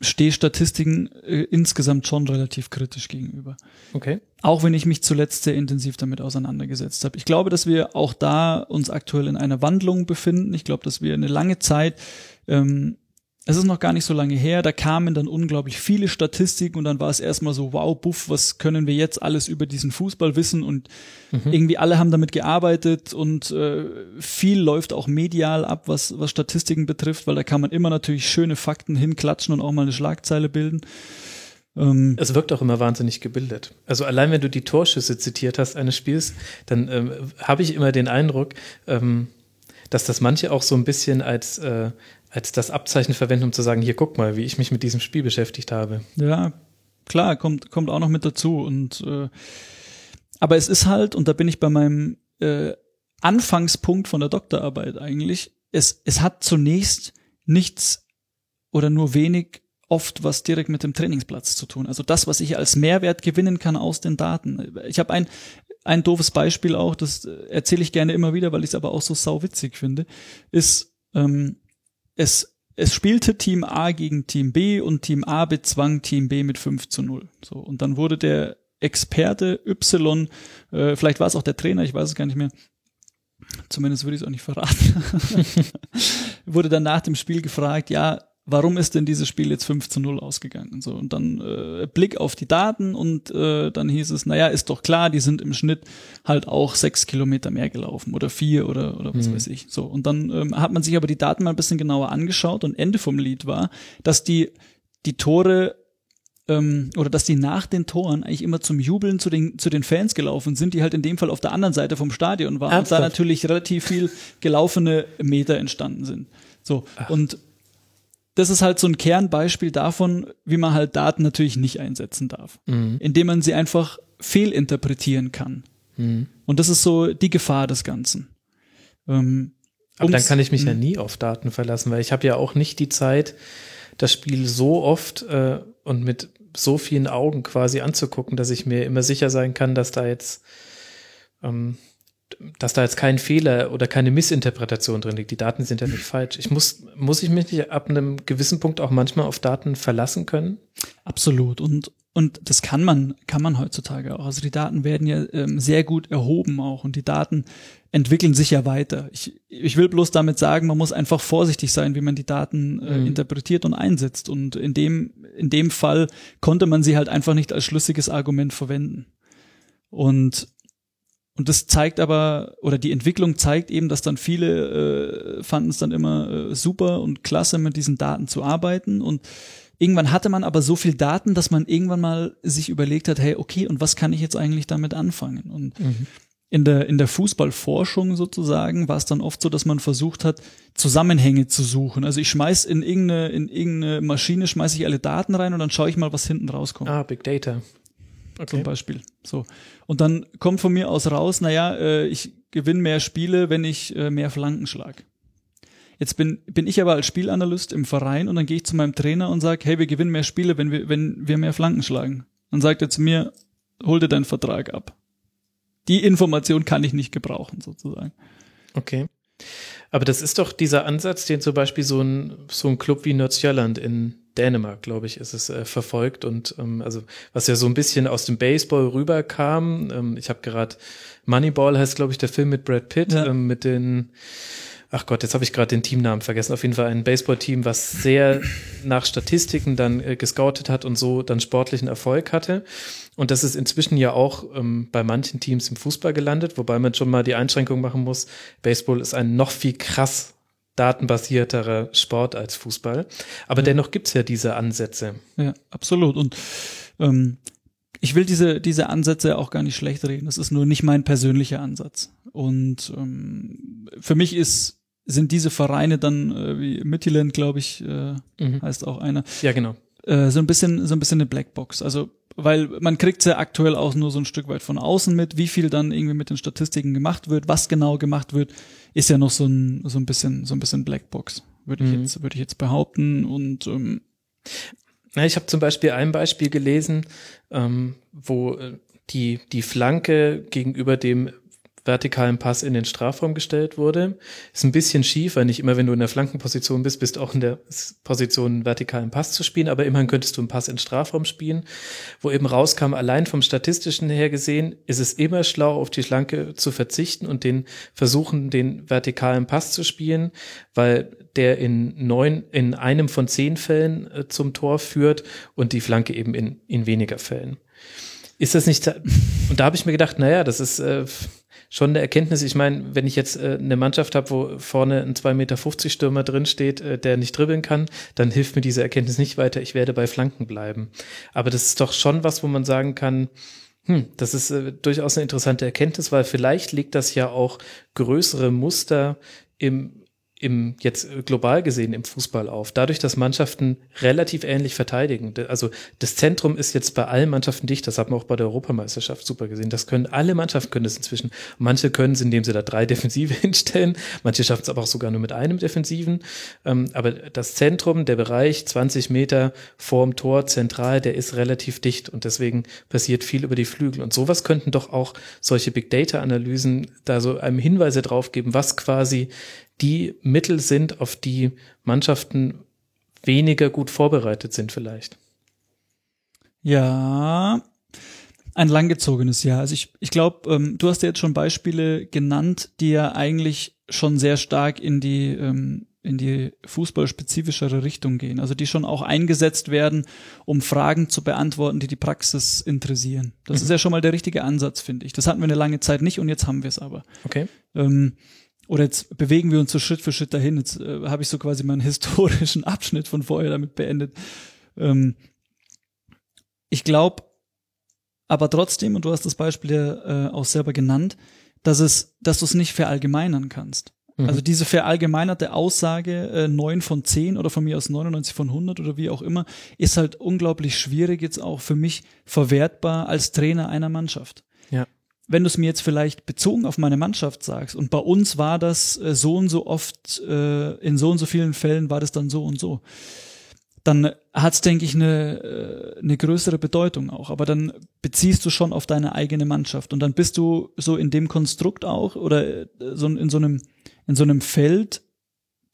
stehe Statistiken äh, insgesamt schon relativ kritisch gegenüber. Okay. Auch wenn ich mich zuletzt sehr intensiv damit auseinandergesetzt habe. Ich glaube, dass wir auch da uns aktuell in einer Wandlung befinden. Ich glaube, dass wir eine lange Zeit ähm, es ist noch gar nicht so lange her, da kamen dann unglaublich viele Statistiken und dann war es erstmal so, wow, buff, was können wir jetzt alles über diesen Fußball wissen und mhm. irgendwie alle haben damit gearbeitet und äh, viel läuft auch medial ab, was, was Statistiken betrifft, weil da kann man immer natürlich schöne Fakten hinklatschen und auch mal eine Schlagzeile bilden. Ähm, es wirkt auch immer wahnsinnig gebildet. Also allein wenn du die Torschüsse zitiert hast eines Spiels, dann ähm, habe ich immer den Eindruck, ähm, dass das manche auch so ein bisschen als äh, als das Abzeichen verwenden, um zu sagen, hier guck mal, wie ich mich mit diesem Spiel beschäftigt habe. Ja, klar, kommt, kommt auch noch mit dazu. Und äh, aber es ist halt, und da bin ich bei meinem äh, Anfangspunkt von der Doktorarbeit eigentlich, es, es hat zunächst nichts oder nur wenig oft was direkt mit dem Trainingsplatz zu tun. Also das, was ich als Mehrwert gewinnen kann aus den Daten. Ich habe ein, ein doofes Beispiel auch, das erzähle ich gerne immer wieder, weil ich es aber auch so sauwitzig finde, ist, ähm, es, es spielte Team A gegen Team B und Team A bezwang Team B mit 5 zu 0. So, und dann wurde der Experte Y, äh, vielleicht war es auch der Trainer, ich weiß es gar nicht mehr, zumindest würde ich es auch nicht verraten, wurde dann nach dem Spiel gefragt, ja, warum ist denn dieses Spiel jetzt 5 zu 0 ausgegangen? So, und dann äh, Blick auf die Daten und äh, dann hieß es, naja, ist doch klar, die sind im Schnitt halt auch sechs Kilometer mehr gelaufen oder vier oder, oder was mhm. weiß ich. So, und dann ähm, hat man sich aber die Daten mal ein bisschen genauer angeschaut und Ende vom Lied war, dass die, die Tore ähm, oder dass die nach den Toren eigentlich immer zum Jubeln zu den, zu den Fans gelaufen sind, die halt in dem Fall auf der anderen Seite vom Stadion waren Ernsthaft? und da natürlich relativ viel gelaufene Meter entstanden sind. So, Ach. und das ist halt so ein Kernbeispiel davon, wie man halt Daten natürlich nicht einsetzen darf, mhm. indem man sie einfach fehlinterpretieren kann. Mhm. Und das ist so die Gefahr des Ganzen. Ähm, Aber dann kann ich mich ja nie auf Daten verlassen, weil ich habe ja auch nicht die Zeit, das Spiel so oft äh, und mit so vielen Augen quasi anzugucken, dass ich mir immer sicher sein kann, dass da jetzt ähm, dass da jetzt kein Fehler oder keine Missinterpretation drin liegt. Die Daten sind ja nicht falsch. Ich muss, muss ich mich nicht ab einem gewissen Punkt auch manchmal auf Daten verlassen können? Absolut. Und, und das kann man, kann man heutzutage auch. Also die Daten werden ja ähm, sehr gut erhoben auch und die Daten entwickeln sich ja weiter. Ich, ich will bloß damit sagen, man muss einfach vorsichtig sein, wie man die Daten äh, mhm. interpretiert und einsetzt. Und in dem, in dem Fall konnte man sie halt einfach nicht als schlüssiges Argument verwenden. Und und das zeigt aber, oder die Entwicklung zeigt eben, dass dann viele äh, fanden es dann immer äh, super und klasse, mit diesen Daten zu arbeiten. Und irgendwann hatte man aber so viel Daten, dass man irgendwann mal sich überlegt hat, hey, okay, und was kann ich jetzt eigentlich damit anfangen? Und mhm. in der, in der Fußballforschung sozusagen war es dann oft so, dass man versucht hat, Zusammenhänge zu suchen. Also ich schmeiß in irgendeine, in irgendeine Maschine, schmeiß ich alle Daten rein und dann schaue ich mal, was hinten rauskommt. Ah, Big Data. Okay. zum Beispiel. So. Und dann kommt von mir aus raus, naja, äh, ich gewinne mehr Spiele, wenn ich äh, mehr Flanken schlag. Jetzt bin, bin ich aber als Spielanalyst im Verein und dann gehe ich zu meinem Trainer und sage, hey, wir gewinnen mehr Spiele, wenn wir, wenn wir mehr Flanken schlagen. Dann sagt er zu mir, hol dir deinen Vertrag ab. Die Information kann ich nicht gebrauchen, sozusagen. Okay. Aber das ist doch dieser Ansatz, den zum Beispiel so ein, so ein Club wie Nordsjælland in Dänemark, glaube ich, ist es äh, verfolgt und ähm, also was ja so ein bisschen aus dem Baseball rüberkam. Ähm, ich habe gerade Moneyball heißt, glaube ich, der Film mit Brad Pitt ja. ähm, mit den ach Gott, jetzt habe ich gerade den Teamnamen vergessen. Auf jeden Fall ein Baseballteam, was sehr nach Statistiken dann äh, gescoutet hat und so dann sportlichen Erfolg hatte. Und das ist inzwischen ja auch ähm, bei manchen Teams im Fußball gelandet, wobei man schon mal die Einschränkung machen muss. Baseball ist ein noch viel krass datenbasierterer Sport als Fußball. Aber ja. dennoch gibt's ja diese Ansätze. Ja, absolut. Und ähm, ich will diese, diese Ansätze auch gar nicht schlecht reden. Das ist nur nicht mein persönlicher Ansatz. Und ähm, für mich ist sind diese Vereine dann äh, wie Midtjylland, glaube ich, äh, mhm. heißt auch einer. Ja, genau. Äh, so ein bisschen so ein bisschen eine Blackbox. Also weil man kriegt ja aktuell auch nur so ein Stück weit von außen mit, wie viel dann irgendwie mit den Statistiken gemacht wird, was genau gemacht wird, ist ja noch so ein so ein bisschen so ein bisschen Blackbox, würde ich mhm. jetzt würde ich jetzt behaupten und ähm, ja, ich habe zum Beispiel ein Beispiel gelesen, ähm, wo äh, die, die Flanke gegenüber dem vertikalen Pass in den Strafraum gestellt wurde. Ist ein bisschen schief, weil nicht immer, wenn du in der Flankenposition bist, bist auch in der Position einen vertikalen Pass zu spielen, aber immerhin könntest du einen Pass in den Strafraum spielen, wo eben rauskam, allein vom statistischen her gesehen, ist es immer schlau, auf die Schlanke zu verzichten und den versuchen, den vertikalen Pass zu spielen, weil der in neun, in einem von zehn Fällen äh, zum Tor führt und die Flanke eben in, in weniger Fällen. Ist das nicht, und da habe ich mir gedacht, naja, das ist, äh, schon eine Erkenntnis. Ich meine, wenn ich jetzt äh, eine Mannschaft habe, wo vorne ein 2,50 Meter Stürmer drin steht, äh, der nicht dribbeln kann, dann hilft mir diese Erkenntnis nicht weiter. Ich werde bei Flanken bleiben. Aber das ist doch schon was, wo man sagen kann, hm, das ist äh, durchaus eine interessante Erkenntnis, weil vielleicht liegt das ja auch größere Muster im im jetzt äh, global gesehen im Fußball auf. Dadurch, dass Mannschaften relativ ähnlich verteidigen. Also das Zentrum ist jetzt bei allen Mannschaften dicht. Das hat man auch bei der Europameisterschaft super gesehen. Das können alle Mannschaften können das inzwischen. Manche können es, indem sie da drei Defensive hinstellen. Manche schaffen es aber auch sogar nur mit einem Defensiven. Ähm, aber das Zentrum, der Bereich 20 Meter vorm Tor zentral, der ist relativ dicht und deswegen passiert viel über die Flügel. Und sowas könnten doch auch solche Big Data Analysen da so einem Hinweise drauf geben, was quasi die Mittel sind, auf die Mannschaften weniger gut vorbereitet sind vielleicht. Ja, ein langgezogenes Jahr. Also ich, ich glaube, ähm, du hast ja jetzt schon Beispiele genannt, die ja eigentlich schon sehr stark in die ähm, in die fußballspezifischere Richtung gehen. Also die schon auch eingesetzt werden, um Fragen zu beantworten, die die Praxis interessieren. Das mhm. ist ja schon mal der richtige Ansatz, finde ich. Das hatten wir eine lange Zeit nicht und jetzt haben wir es aber. Okay. Ähm, oder jetzt bewegen wir uns so Schritt für Schritt dahin. Jetzt äh, habe ich so quasi meinen historischen Abschnitt von vorher damit beendet. Ähm, ich glaube aber trotzdem, und du hast das Beispiel ja äh, auch selber genannt, dass es, dass du es nicht verallgemeinern kannst. Mhm. Also diese verallgemeinerte Aussage, äh, 9 von 10 oder von mir aus 99 von 100 oder wie auch immer, ist halt unglaublich schwierig jetzt auch für mich verwertbar als Trainer einer Mannschaft. Ja wenn du es mir jetzt vielleicht bezogen auf meine Mannschaft sagst und bei uns war das äh, so und so oft, äh, in so und so vielen Fällen war das dann so und so, dann hat es, denke ich, eine, äh, eine größere Bedeutung auch. Aber dann beziehst du schon auf deine eigene Mannschaft und dann bist du so in dem Konstrukt auch oder so in so einem, in so einem Feld,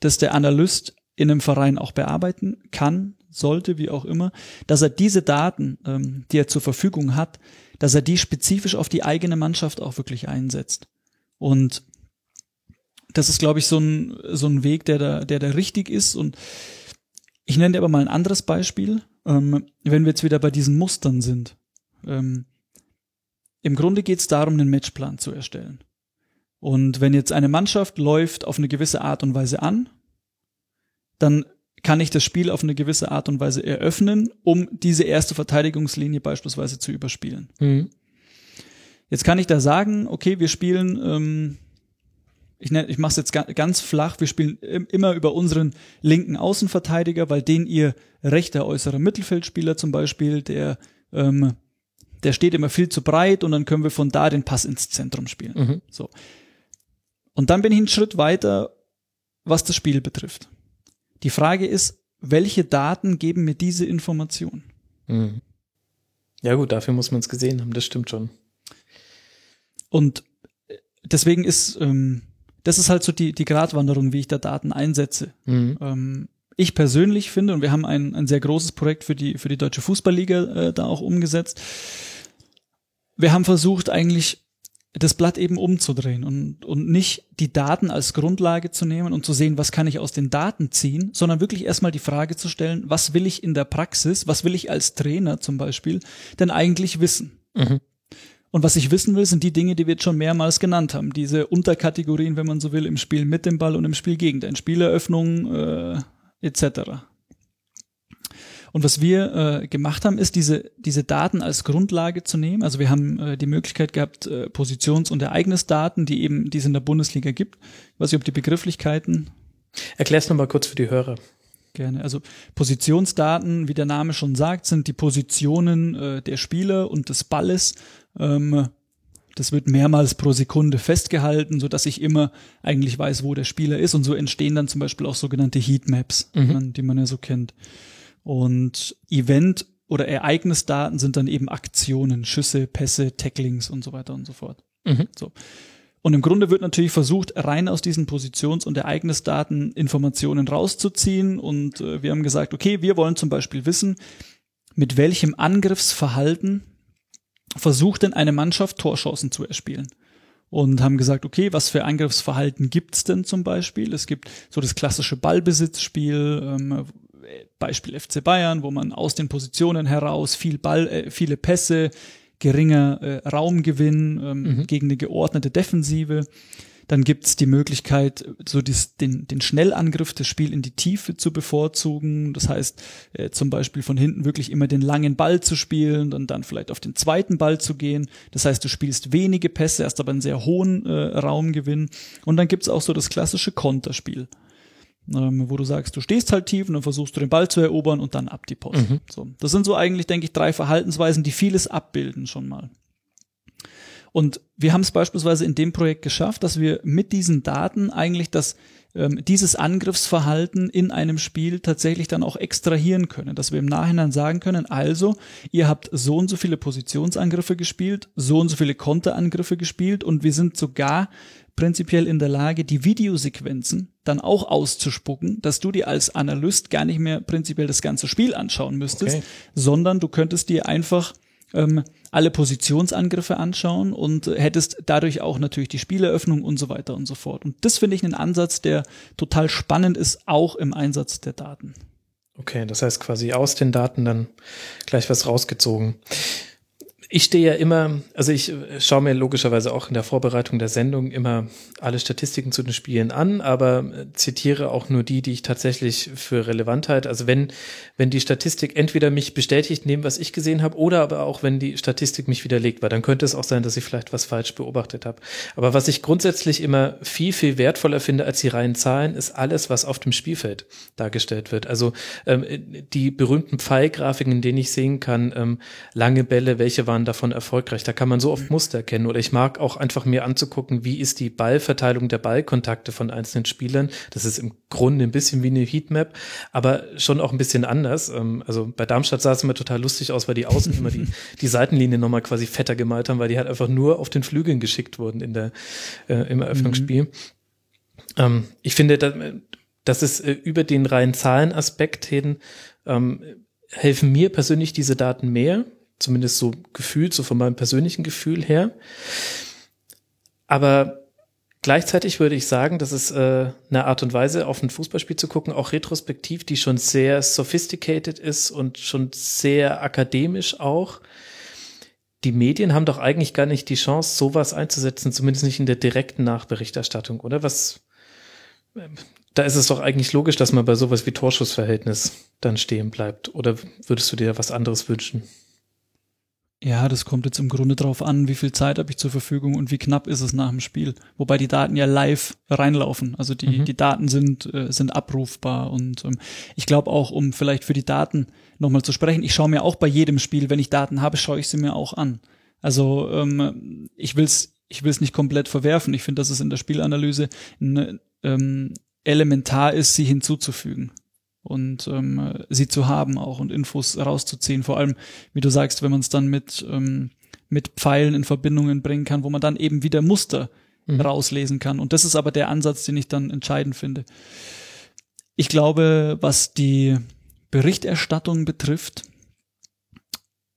das der Analyst in einem Verein auch bearbeiten kann, sollte, wie auch immer, dass er diese Daten, ähm, die er zur Verfügung hat, dass er die spezifisch auf die eigene Mannschaft auch wirklich einsetzt. Und das ist, glaube ich, so ein, so ein Weg, der da, der da richtig ist. Und ich nenne dir aber mal ein anderes Beispiel, ähm, wenn wir jetzt wieder bei diesen Mustern sind. Ähm, Im Grunde geht es darum, einen Matchplan zu erstellen. Und wenn jetzt eine Mannschaft läuft auf eine gewisse Art und Weise an, dann kann ich das Spiel auf eine gewisse Art und Weise eröffnen, um diese erste Verteidigungslinie beispielsweise zu überspielen. Mhm. Jetzt kann ich da sagen, okay, wir spielen, ähm, ich, nenn, ich mache es jetzt ganz flach, wir spielen immer über unseren linken Außenverteidiger, weil den ihr rechter äußerer Mittelfeldspieler zum Beispiel, der ähm, der steht immer viel zu breit und dann können wir von da den Pass ins Zentrum spielen. Mhm. So. Und dann bin ich einen Schritt weiter, was das Spiel betrifft. Die Frage ist, welche Daten geben mir diese Information? Mhm. Ja gut, dafür muss man es gesehen haben, das stimmt schon. Und äh, deswegen ist, ähm, das ist halt so die, die Gratwanderung, wie ich da Daten einsetze. Mhm. Ähm, ich persönlich finde, und wir haben ein, ein sehr großes Projekt für die, für die Deutsche Fußballliga äh, da auch umgesetzt. Wir haben versucht, eigentlich das Blatt eben umzudrehen und, und nicht die Daten als Grundlage zu nehmen und zu sehen, was kann ich aus den Daten ziehen, sondern wirklich erstmal die Frage zu stellen, was will ich in der Praxis, was will ich als Trainer zum Beispiel denn eigentlich wissen? Mhm. Und was ich wissen will, sind die Dinge, die wir jetzt schon mehrmals genannt haben. Diese Unterkategorien, wenn man so will, im Spiel mit dem Ball und im Spiel gegen den Spieleröffnung äh, etc. Und was wir äh, gemacht haben, ist diese, diese Daten als Grundlage zu nehmen. Also wir haben äh, die Möglichkeit gehabt, äh, Positions- und Ereignisdaten, die eben, die es in der Bundesliga gibt. Ich weiß nicht, ob die Begrifflichkeiten Erklär's nochmal kurz für die Hörer. Gerne. Also Positionsdaten, wie der Name schon sagt, sind die Positionen äh, der Spieler und des Balles. Ähm, das wird mehrmals pro Sekunde festgehalten, so dass ich immer eigentlich weiß, wo der Spieler ist. Und so entstehen dann zum Beispiel auch sogenannte Heatmaps, Mhm. die man ja so kennt. Und Event- oder Ereignisdaten sind dann eben Aktionen, Schüsse, Pässe, Tacklings und so weiter und so fort. Mhm. So. Und im Grunde wird natürlich versucht, rein aus diesen Positions- und Ereignisdaten Informationen rauszuziehen. Und äh, wir haben gesagt, okay, wir wollen zum Beispiel wissen, mit welchem Angriffsverhalten versucht denn eine Mannschaft Torchancen zu erspielen. Und haben gesagt, okay, was für Angriffsverhalten gibt's denn zum Beispiel? Es gibt so das klassische Ballbesitzspiel, ähm, Beispiel FC Bayern, wo man aus den Positionen heraus viel Ball, äh, viele Pässe, geringer äh, Raumgewinn ähm, Mhm. gegen eine geordnete Defensive. Dann gibt's die Möglichkeit, so dies, den, den Schnellangriff, das Spiel in die Tiefe zu bevorzugen. Das heißt, äh, zum Beispiel von hinten wirklich immer den langen Ball zu spielen und dann vielleicht auf den zweiten Ball zu gehen. Das heißt, du spielst wenige Pässe, hast aber einen sehr hohen äh, Raumgewinn. Und dann gibt's auch so das klassische Konterspiel ähm, wo du sagst, du stehst halt tief und dann versuchst du den Ball zu erobern und dann ab die Post. Mhm. So, das sind so eigentlich, denke ich, drei Verhaltensweisen, die vieles abbilden schon mal. Und wir haben es beispielsweise in dem Projekt geschafft, dass wir mit diesen Daten eigentlich das ähm, dieses Angriffsverhalten in einem Spiel tatsächlich dann auch extrahieren können, dass wir im Nachhinein sagen können, also ihr habt so und so viele Positionsangriffe gespielt, so und so viele Konterangriffe gespielt und wir sind sogar prinzipiell in der Lage, die Videosequenzen dann auch auszuspucken, dass du dir als Analyst gar nicht mehr prinzipiell das ganze Spiel anschauen müsstest, Okay. sondern du könntest dir einfach ähm, alle Positionsangriffe anschauen und hättest dadurch auch natürlich die Spieleröffnung und so weiter und so fort. Und das finde ich einen Ansatz, der total spannend ist, auch im Einsatz der Daten. Okay, das heißt quasi aus den Daten dann gleich was rausgezogen. Ich stehe ja immer, also ich äh, schaue mir logischerweise auch in der Vorbereitung der Sendung immer alle Statistiken zu den Spielen an, aber äh, zitiere auch nur die, die ich tatsächlich für relevant halte. Also wenn, wenn die Statistik entweder mich bestätigt neben was ich gesehen habe oder aber auch wenn die Statistik mich widerlegt, weil dann könnte es auch sein, dass ich vielleicht was falsch beobachtet habe. Aber was ich grundsätzlich immer viel, viel wertvoller finde als die reinen Zahlen, ist alles, was auf dem Spielfeld dargestellt wird. Also ähm, die berühmten Pfeilgrafiken, in denen ich sehen kann, ähm, lange Bälle, welche waren davon erfolgreich. Da kann man so oft Muster erkennen. Oder ich mag auch einfach mir anzugucken, wie ist die Ballverteilung der Ballkontakte von einzelnen Spielern. Das ist im Grunde ein bisschen wie eine Heatmap, aber schon auch ein bisschen anders. Ähm, also bei Darmstadt sah es immer total lustig aus, weil die Außen immer die, die Seitenlinie nochmal quasi fetter gemalt haben, weil die halt einfach nur auf den Flügeln geschickt wurden in der, äh, im Eröffnungsspiel. Ähm, ich finde, dass, dass es äh, über den reinen Zahlenaspekt hin ähm, helfen mir persönlich diese Daten mehr, zumindest so gefühlt, so von meinem persönlichen Gefühl her. Aber gleichzeitig würde ich sagen, dass es äh, eine Art und Weise, auf ein Fußballspiel zu gucken, auch retrospektiv, die schon sehr sophisticated ist und schon sehr akademisch auch. Die Medien haben doch eigentlich gar nicht die Chance, sowas einzusetzen, zumindest nicht in der direkten Nachberichterstattung, oder? Was, da ist es doch eigentlich logisch, dass man bei sowas wie Torschussverhältnis dann stehen bleibt. Oder würdest du dir was anderes wünschen? Ja, das kommt jetzt im Grunde drauf an, wie viel Zeit habe ich zur Verfügung und wie knapp ist es nach dem Spiel. Wobei die Daten ja live reinlaufen. Also die, mhm. die Daten sind, äh, sind abrufbar. Und ähm, ich glaube auch, um vielleicht für die Daten nochmal zu sprechen, ich schaue mir auch bei jedem Spiel, wenn ich Daten habe, schaue ich sie mir auch an. Also ähm, ich will's ich will's nicht komplett verwerfen. Ich finde, dass es in der Spielanalyse ein, ähm, elementar ist, sie hinzuzufügen und ähm, sie zu haben auch und Infos rauszuziehen. Vor allem, wie du sagst, wenn man es dann mit, ähm, mit Pfeilen in Verbindungen bringen kann, wo man dann eben wieder Muster mhm. rauslesen kann. Und das ist aber der Ansatz, den ich dann entscheidend finde. Ich glaube, was die Berichterstattung betrifft,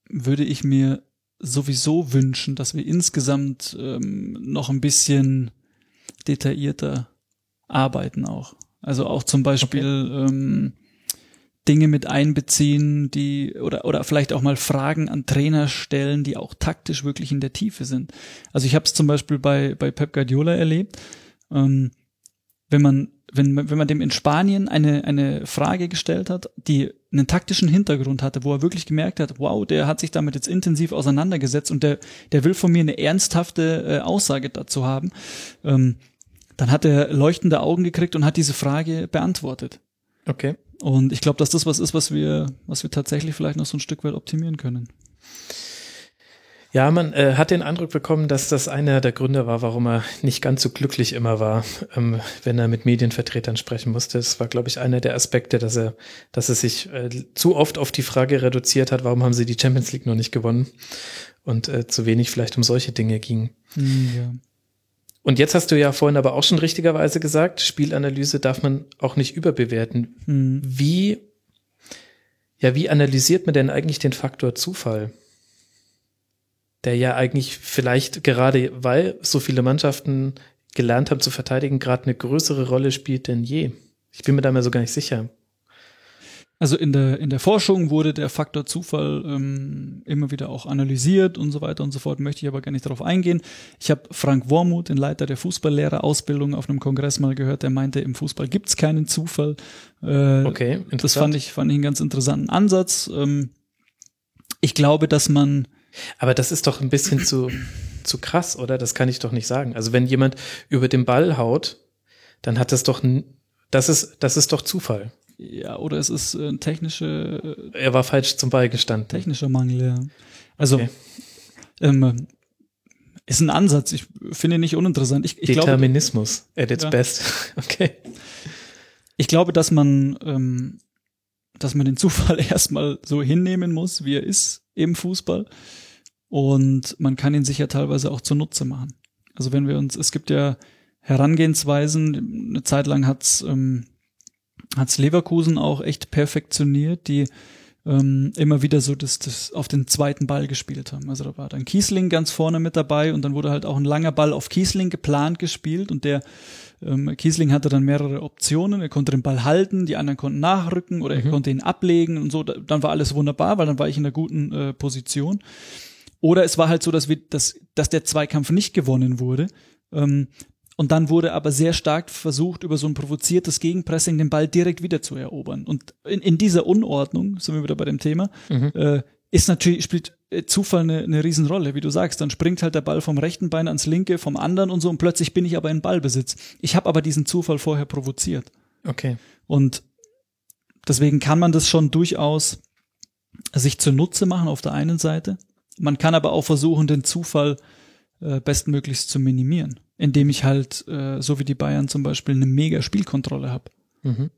würde ich mir sowieso wünschen, dass wir insgesamt ähm, noch ein bisschen detaillierter arbeiten auch. Also auch zum Beispiel okay. ähm, Dinge mit einbeziehen, die oder oder vielleicht auch mal Fragen an Trainer stellen, die auch taktisch wirklich in der Tiefe sind. Also ich habe es zum Beispiel bei bei Pep Guardiola erlebt, ähm, wenn man wenn wenn man dem in Spanien eine eine Frage gestellt hat, die einen taktischen Hintergrund hatte, wo er wirklich gemerkt hat, wow, der hat sich damit jetzt intensiv auseinandergesetzt und der der will von mir eine ernsthafte äh, Aussage dazu haben. Ähm, dann hat er leuchtende Augen gekriegt und hat diese Frage beantwortet. Okay. Und ich glaube, dass das was ist, was wir, was wir tatsächlich vielleicht noch so ein Stück weit optimieren können. Ja, man äh, hat den Eindruck bekommen, dass das einer der Gründe war, warum er nicht ganz so glücklich immer war, ähm, wenn er mit Medienvertretern sprechen musste. Es war, glaube ich, einer der Aspekte, dass er, dass er sich äh, zu oft auf die Frage reduziert hat, warum haben sie die Champions League noch nicht gewonnen und äh, zu wenig vielleicht um solche Dinge ging. Hm, ja. Und jetzt hast du ja vorhin aber auch schon richtigerweise gesagt, Spielanalyse darf man auch nicht überbewerten. Mhm. Wie, ja, wie analysiert man denn eigentlich den Faktor Zufall? Der ja eigentlich vielleicht gerade, weil so viele Mannschaften gelernt haben zu verteidigen, gerade eine größere Rolle spielt denn je. Ich bin mir da mal so gar nicht sicher. Also in der, in der Forschung wurde der Faktor Zufall ähm, immer wieder auch analysiert und so weiter und so fort, möchte ich aber gar nicht darauf eingehen. Ich habe Frank Wormuth, den Leiter der Fußballlehrerausbildung, auf einem Kongress mal gehört, der meinte, im Fußball gibt's keinen Zufall. Äh, okay, interessant. Das fand ich, fand ich einen ganz interessanten Ansatz. Ähm, ich glaube, dass man. Aber das ist doch ein bisschen zu, zu krass, oder? Das kann ich doch nicht sagen. Also wenn jemand über den Ball haut, dann hat das doch, das ist, das ist doch Zufall. Ja, oder es ist äh, technische. Äh, er war falsch zum Ball gestanden. Technischer Mangel, ja. Also okay. ähm, ist ein Ansatz. Ich finde ihn nicht uninteressant. Ich, ich Determinismus glaube, at its ja. best. okay. Ich glaube, dass man, ähm, dass man den Zufall erstmal so hinnehmen muss, wie er ist im Fußball. Und man kann ihn sich ja teilweise auch zunutze machen. Also wenn wir uns, es gibt ja Herangehensweisen, eine Zeit lang hat's ähm, hat's Leverkusen auch echt perfektioniert, die ähm, immer wieder so das, das auf den zweiten Ball gespielt haben. Also da war dann Kiesling ganz vorne mit dabei und dann wurde halt auch ein langer Ball auf Kiesling geplant gespielt und der ähm, Kiesling hatte dann mehrere Optionen. Er konnte den Ball halten, die anderen konnten nachrücken oder mhm. er konnte ihn ablegen und so. Dann war alles wunderbar, weil dann war ich in einer guten äh, Position. Oder es war halt so, dass wir, dass, dass der Zweikampf nicht gewonnen wurde. Ähm, und dann wurde aber sehr stark versucht, über so ein provoziertes Gegenpressing den Ball direkt wieder zu erobern. Und in, in dieser Unordnung, sind wir wieder bei dem Thema, mhm. äh, ist natürlich, spielt äh, Zufall eine, eine Riesenrolle, wie du sagst. Dann springt halt der Ball vom rechten Bein ans linke, vom anderen und so und plötzlich bin ich aber in Ballbesitz. Ich habe aber diesen Zufall vorher provoziert. Okay. Und deswegen kann man das schon durchaus sich zunutze machen auf der einen Seite. Man kann aber auch versuchen, den Zufall äh, bestmöglichst zu minimieren indem ich halt, äh, so wie die Bayern zum Beispiel, eine mega Spielkontrolle habe. Mhm.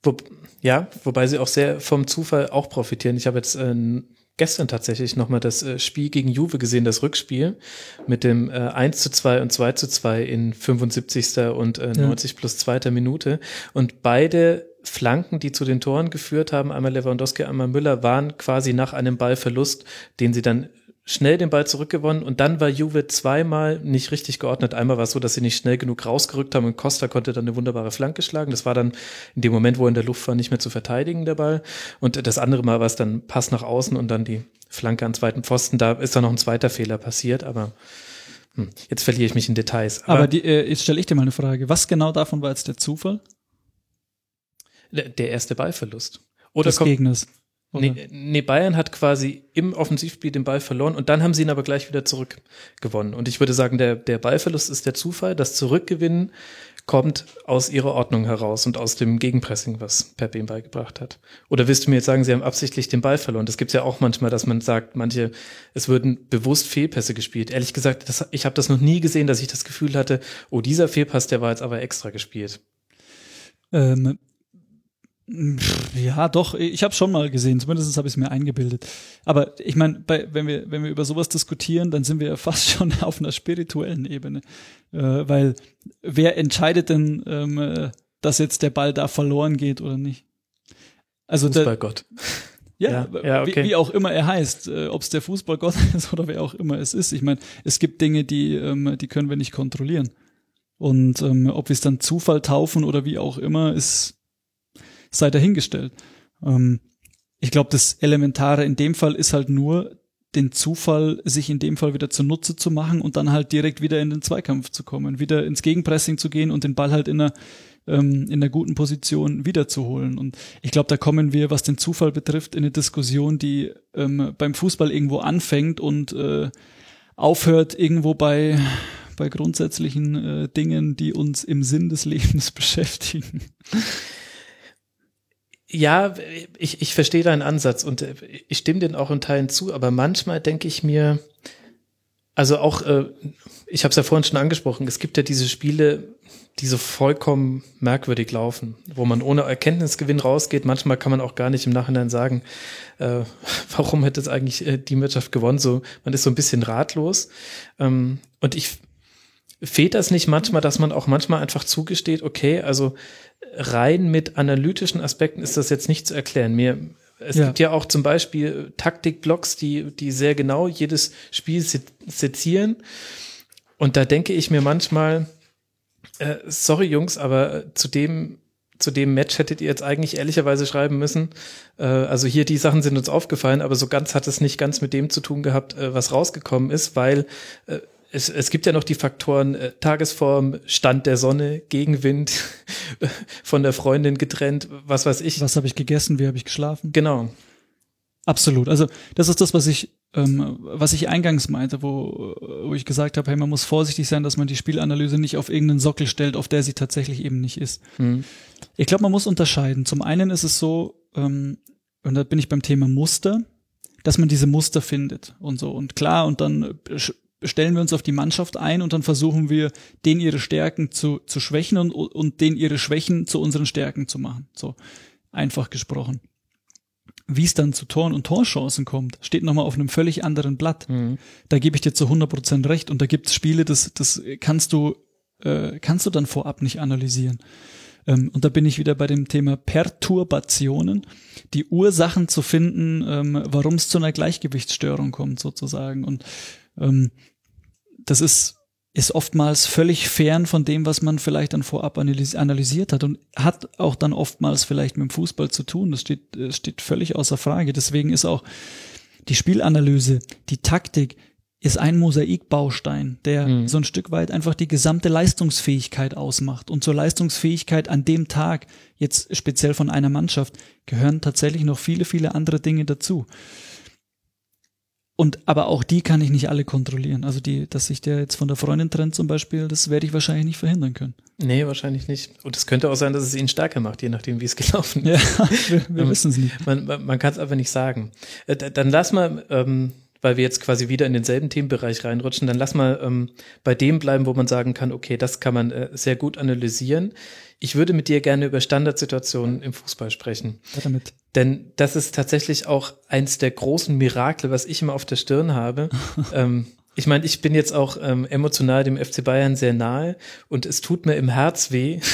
Wo, ja, wobei sie auch sehr vom Zufall auch profitieren. Ich habe jetzt äh, gestern tatsächlich nochmal das äh, Spiel gegen Juve gesehen, das Rückspiel mit dem äh, 1 zu 2 und 2 zu 2 in 75. und äh, 90 ja. plus 2. Minute. Und beide Flanken, die zu den Toren geführt haben, einmal Lewandowski, einmal Müller, waren quasi nach einem Ballverlust, den sie dann schnell den Ball zurückgewonnen und dann war Juve zweimal nicht richtig geordnet. Einmal war es so, dass sie nicht schnell genug rausgerückt haben und Costa konnte dann eine wunderbare Flanke schlagen. Das war dann in dem Moment, wo er in der Luft war, nicht mehr zu verteidigen, der Ball. Und das andere Mal war es dann Pass nach außen und dann die Flanke an zweiten Pfosten. Da ist dann noch ein zweiter Fehler passiert, aber hm, jetzt verliere ich mich in Details. Aber, aber die, äh, jetzt stelle ich dir mal eine Frage. Was genau davon war jetzt der Zufall? Der erste Ballverlust. Oder des Gegners. Nee, nee, Bayern hat quasi im Offensivspiel den Ball verloren und dann haben sie ihn aber gleich wieder zurückgewonnen. Und ich würde sagen, der, der Ballverlust ist der Zufall. Das Zurückgewinnen kommt aus ihrer Ordnung heraus und aus dem Gegenpressing, was Pep ihm beigebracht hat. Oder willst du mir jetzt sagen, sie haben absichtlich den Ball verloren? Das gibt's ja auch manchmal, dass man sagt, manche, es würden bewusst Fehlpässe gespielt. Ehrlich gesagt, das, ich habe das noch nie gesehen, dass ich das Gefühl hatte, oh, dieser Fehlpass, der war jetzt aber extra gespielt. Ähm, ja, doch, ich habe schon mal gesehen, zumindest habe ich es mir eingebildet. Aber ich meine, wenn wir, wenn wir über sowas diskutieren, dann sind wir ja fast schon auf einer spirituellen Ebene. Äh, weil wer entscheidet denn, ähm, äh, dass jetzt der Ball da verloren geht oder nicht? Also Fußballgott. Ja, ja, ja okay. wie, wie, auch immer er heißt, äh, ob es der Fußballgott ist oder wer auch immer es ist. Ich meine, es gibt Dinge, die, ähm, die können wir nicht kontrollieren. Und ähm, ob wir es dann Zufall taufen oder wie auch immer, ist sei dahingestellt. Ähm, ich glaube, das Elementare in dem Fall ist halt nur, den Zufall sich in dem Fall wieder zunutze zu machen und dann halt direkt wieder in den Zweikampf zu kommen, wieder ins Gegenpressing zu gehen und den Ball halt in einer, ähm, in einer guten Position wiederzuholen. Und ich glaube, da kommen wir, was den Zufall betrifft, in eine Diskussion, die ähm, beim Fußball irgendwo anfängt und äh, aufhört irgendwo bei bei grundsätzlichen äh, Dingen, die uns im Sinn des Lebens beschäftigen. Ja, ich, ich verstehe deinen Ansatz und äh, ich stimme den auch in Teilen zu, aber manchmal denke ich mir, also auch, äh, ich habe es ja vorhin schon angesprochen, es gibt ja diese Spiele, die so vollkommen merkwürdig laufen, wo man ohne Erkenntnisgewinn rausgeht. Manchmal kann man auch gar nicht im Nachhinein sagen, äh, warum hätte es eigentlich äh, die Mannschaft gewonnen. So, man ist so ein bisschen ratlos. Ähm, und ich fehlt das nicht manchmal, dass man auch manchmal einfach zugesteht, okay, also rein mit analytischen Aspekten ist das jetzt nicht zu erklären. Mir, es ja. gibt ja auch zum Beispiel Taktikblocks, die, die sehr genau jedes Spiel sezieren. Und da denke ich mir manchmal, äh, sorry Jungs, aber zu dem, zu dem Match hättet ihr jetzt eigentlich ehrlicherweise schreiben müssen. Äh, also hier die Sachen sind uns aufgefallen, aber so ganz hat es nicht ganz mit dem zu tun gehabt, äh, was rausgekommen ist, weil äh, es, es gibt ja noch die Faktoren äh, Tagesform, Stand der Sonne, Gegenwind, von der Freundin getrennt, was weiß ich. Was habe ich gegessen, wie habe ich geschlafen? Genau. Absolut. Also das ist das, was ich, ähm, was ich eingangs meinte, wo, wo ich gesagt habe, hey, man muss vorsichtig sein, dass man die Spielanalyse nicht auf irgendeinen Sockel stellt, auf der sie tatsächlich eben nicht ist. Mhm. Ich glaube, man muss unterscheiden. Zum einen ist es so, ähm, und da bin ich beim Thema Muster, dass man diese Muster findet und so. Und klar, und dann stellen wir uns auf die Mannschaft ein und dann versuchen wir, den ihre Stärken zu, zu schwächen und, und den ihre Schwächen zu unseren Stärken zu machen. So einfach gesprochen. Wie es dann zu Toren und Torchancen kommt, steht nochmal auf einem völlig anderen Blatt. Mhm. Da gebe ich dir zu 100 Prozent recht und da gibt es Spiele, das, das kannst du, äh, kannst du dann vorab nicht analysieren. Ähm, und da bin ich wieder bei dem Thema Perturbationen, die Ursachen zu finden, ähm, warum es zu einer Gleichgewichtsstörung kommt sozusagen. Und ähm, das ist, ist oftmals völlig fern von dem, was man vielleicht dann vorab analysiert hat und hat auch dann oftmals vielleicht mit dem Fußball zu tun. Das steht, das steht völlig außer Frage. Deswegen ist auch die Spielanalyse, die Taktik, ist ein Mosaikbaustein, der mhm. so ein Stück weit einfach die gesamte Leistungsfähigkeit ausmacht. Und zur Leistungsfähigkeit an dem Tag, jetzt speziell von einer Mannschaft, gehören tatsächlich noch viele, viele andere Dinge dazu. Und aber auch die kann ich nicht alle kontrollieren. Also die, dass sich der jetzt von der Freundin trennt zum Beispiel, das werde ich wahrscheinlich nicht verhindern können. Nee, wahrscheinlich nicht. Und es könnte auch sein, dass es ihn stärker macht, je nachdem, wie es gelaufen ist. Ja, wir, wir wissen es nicht. Man, man, man kann es aber nicht sagen. Äh, dann lass mal, ähm, weil wir jetzt quasi wieder in denselben Themenbereich reinrutschen, dann lass mal ähm, bei dem bleiben, wo man sagen kann, okay, das kann man äh, sehr gut analysieren. Ich würde mit dir gerne über Standardsituationen im Fußball sprechen. Ja, damit. Denn das ist tatsächlich auch eins der großen Mirakel, was ich immer auf der Stirn habe. ähm, ich meine, ich bin jetzt auch ähm, emotional dem FC Bayern sehr nahe und es tut mir im Herz weh,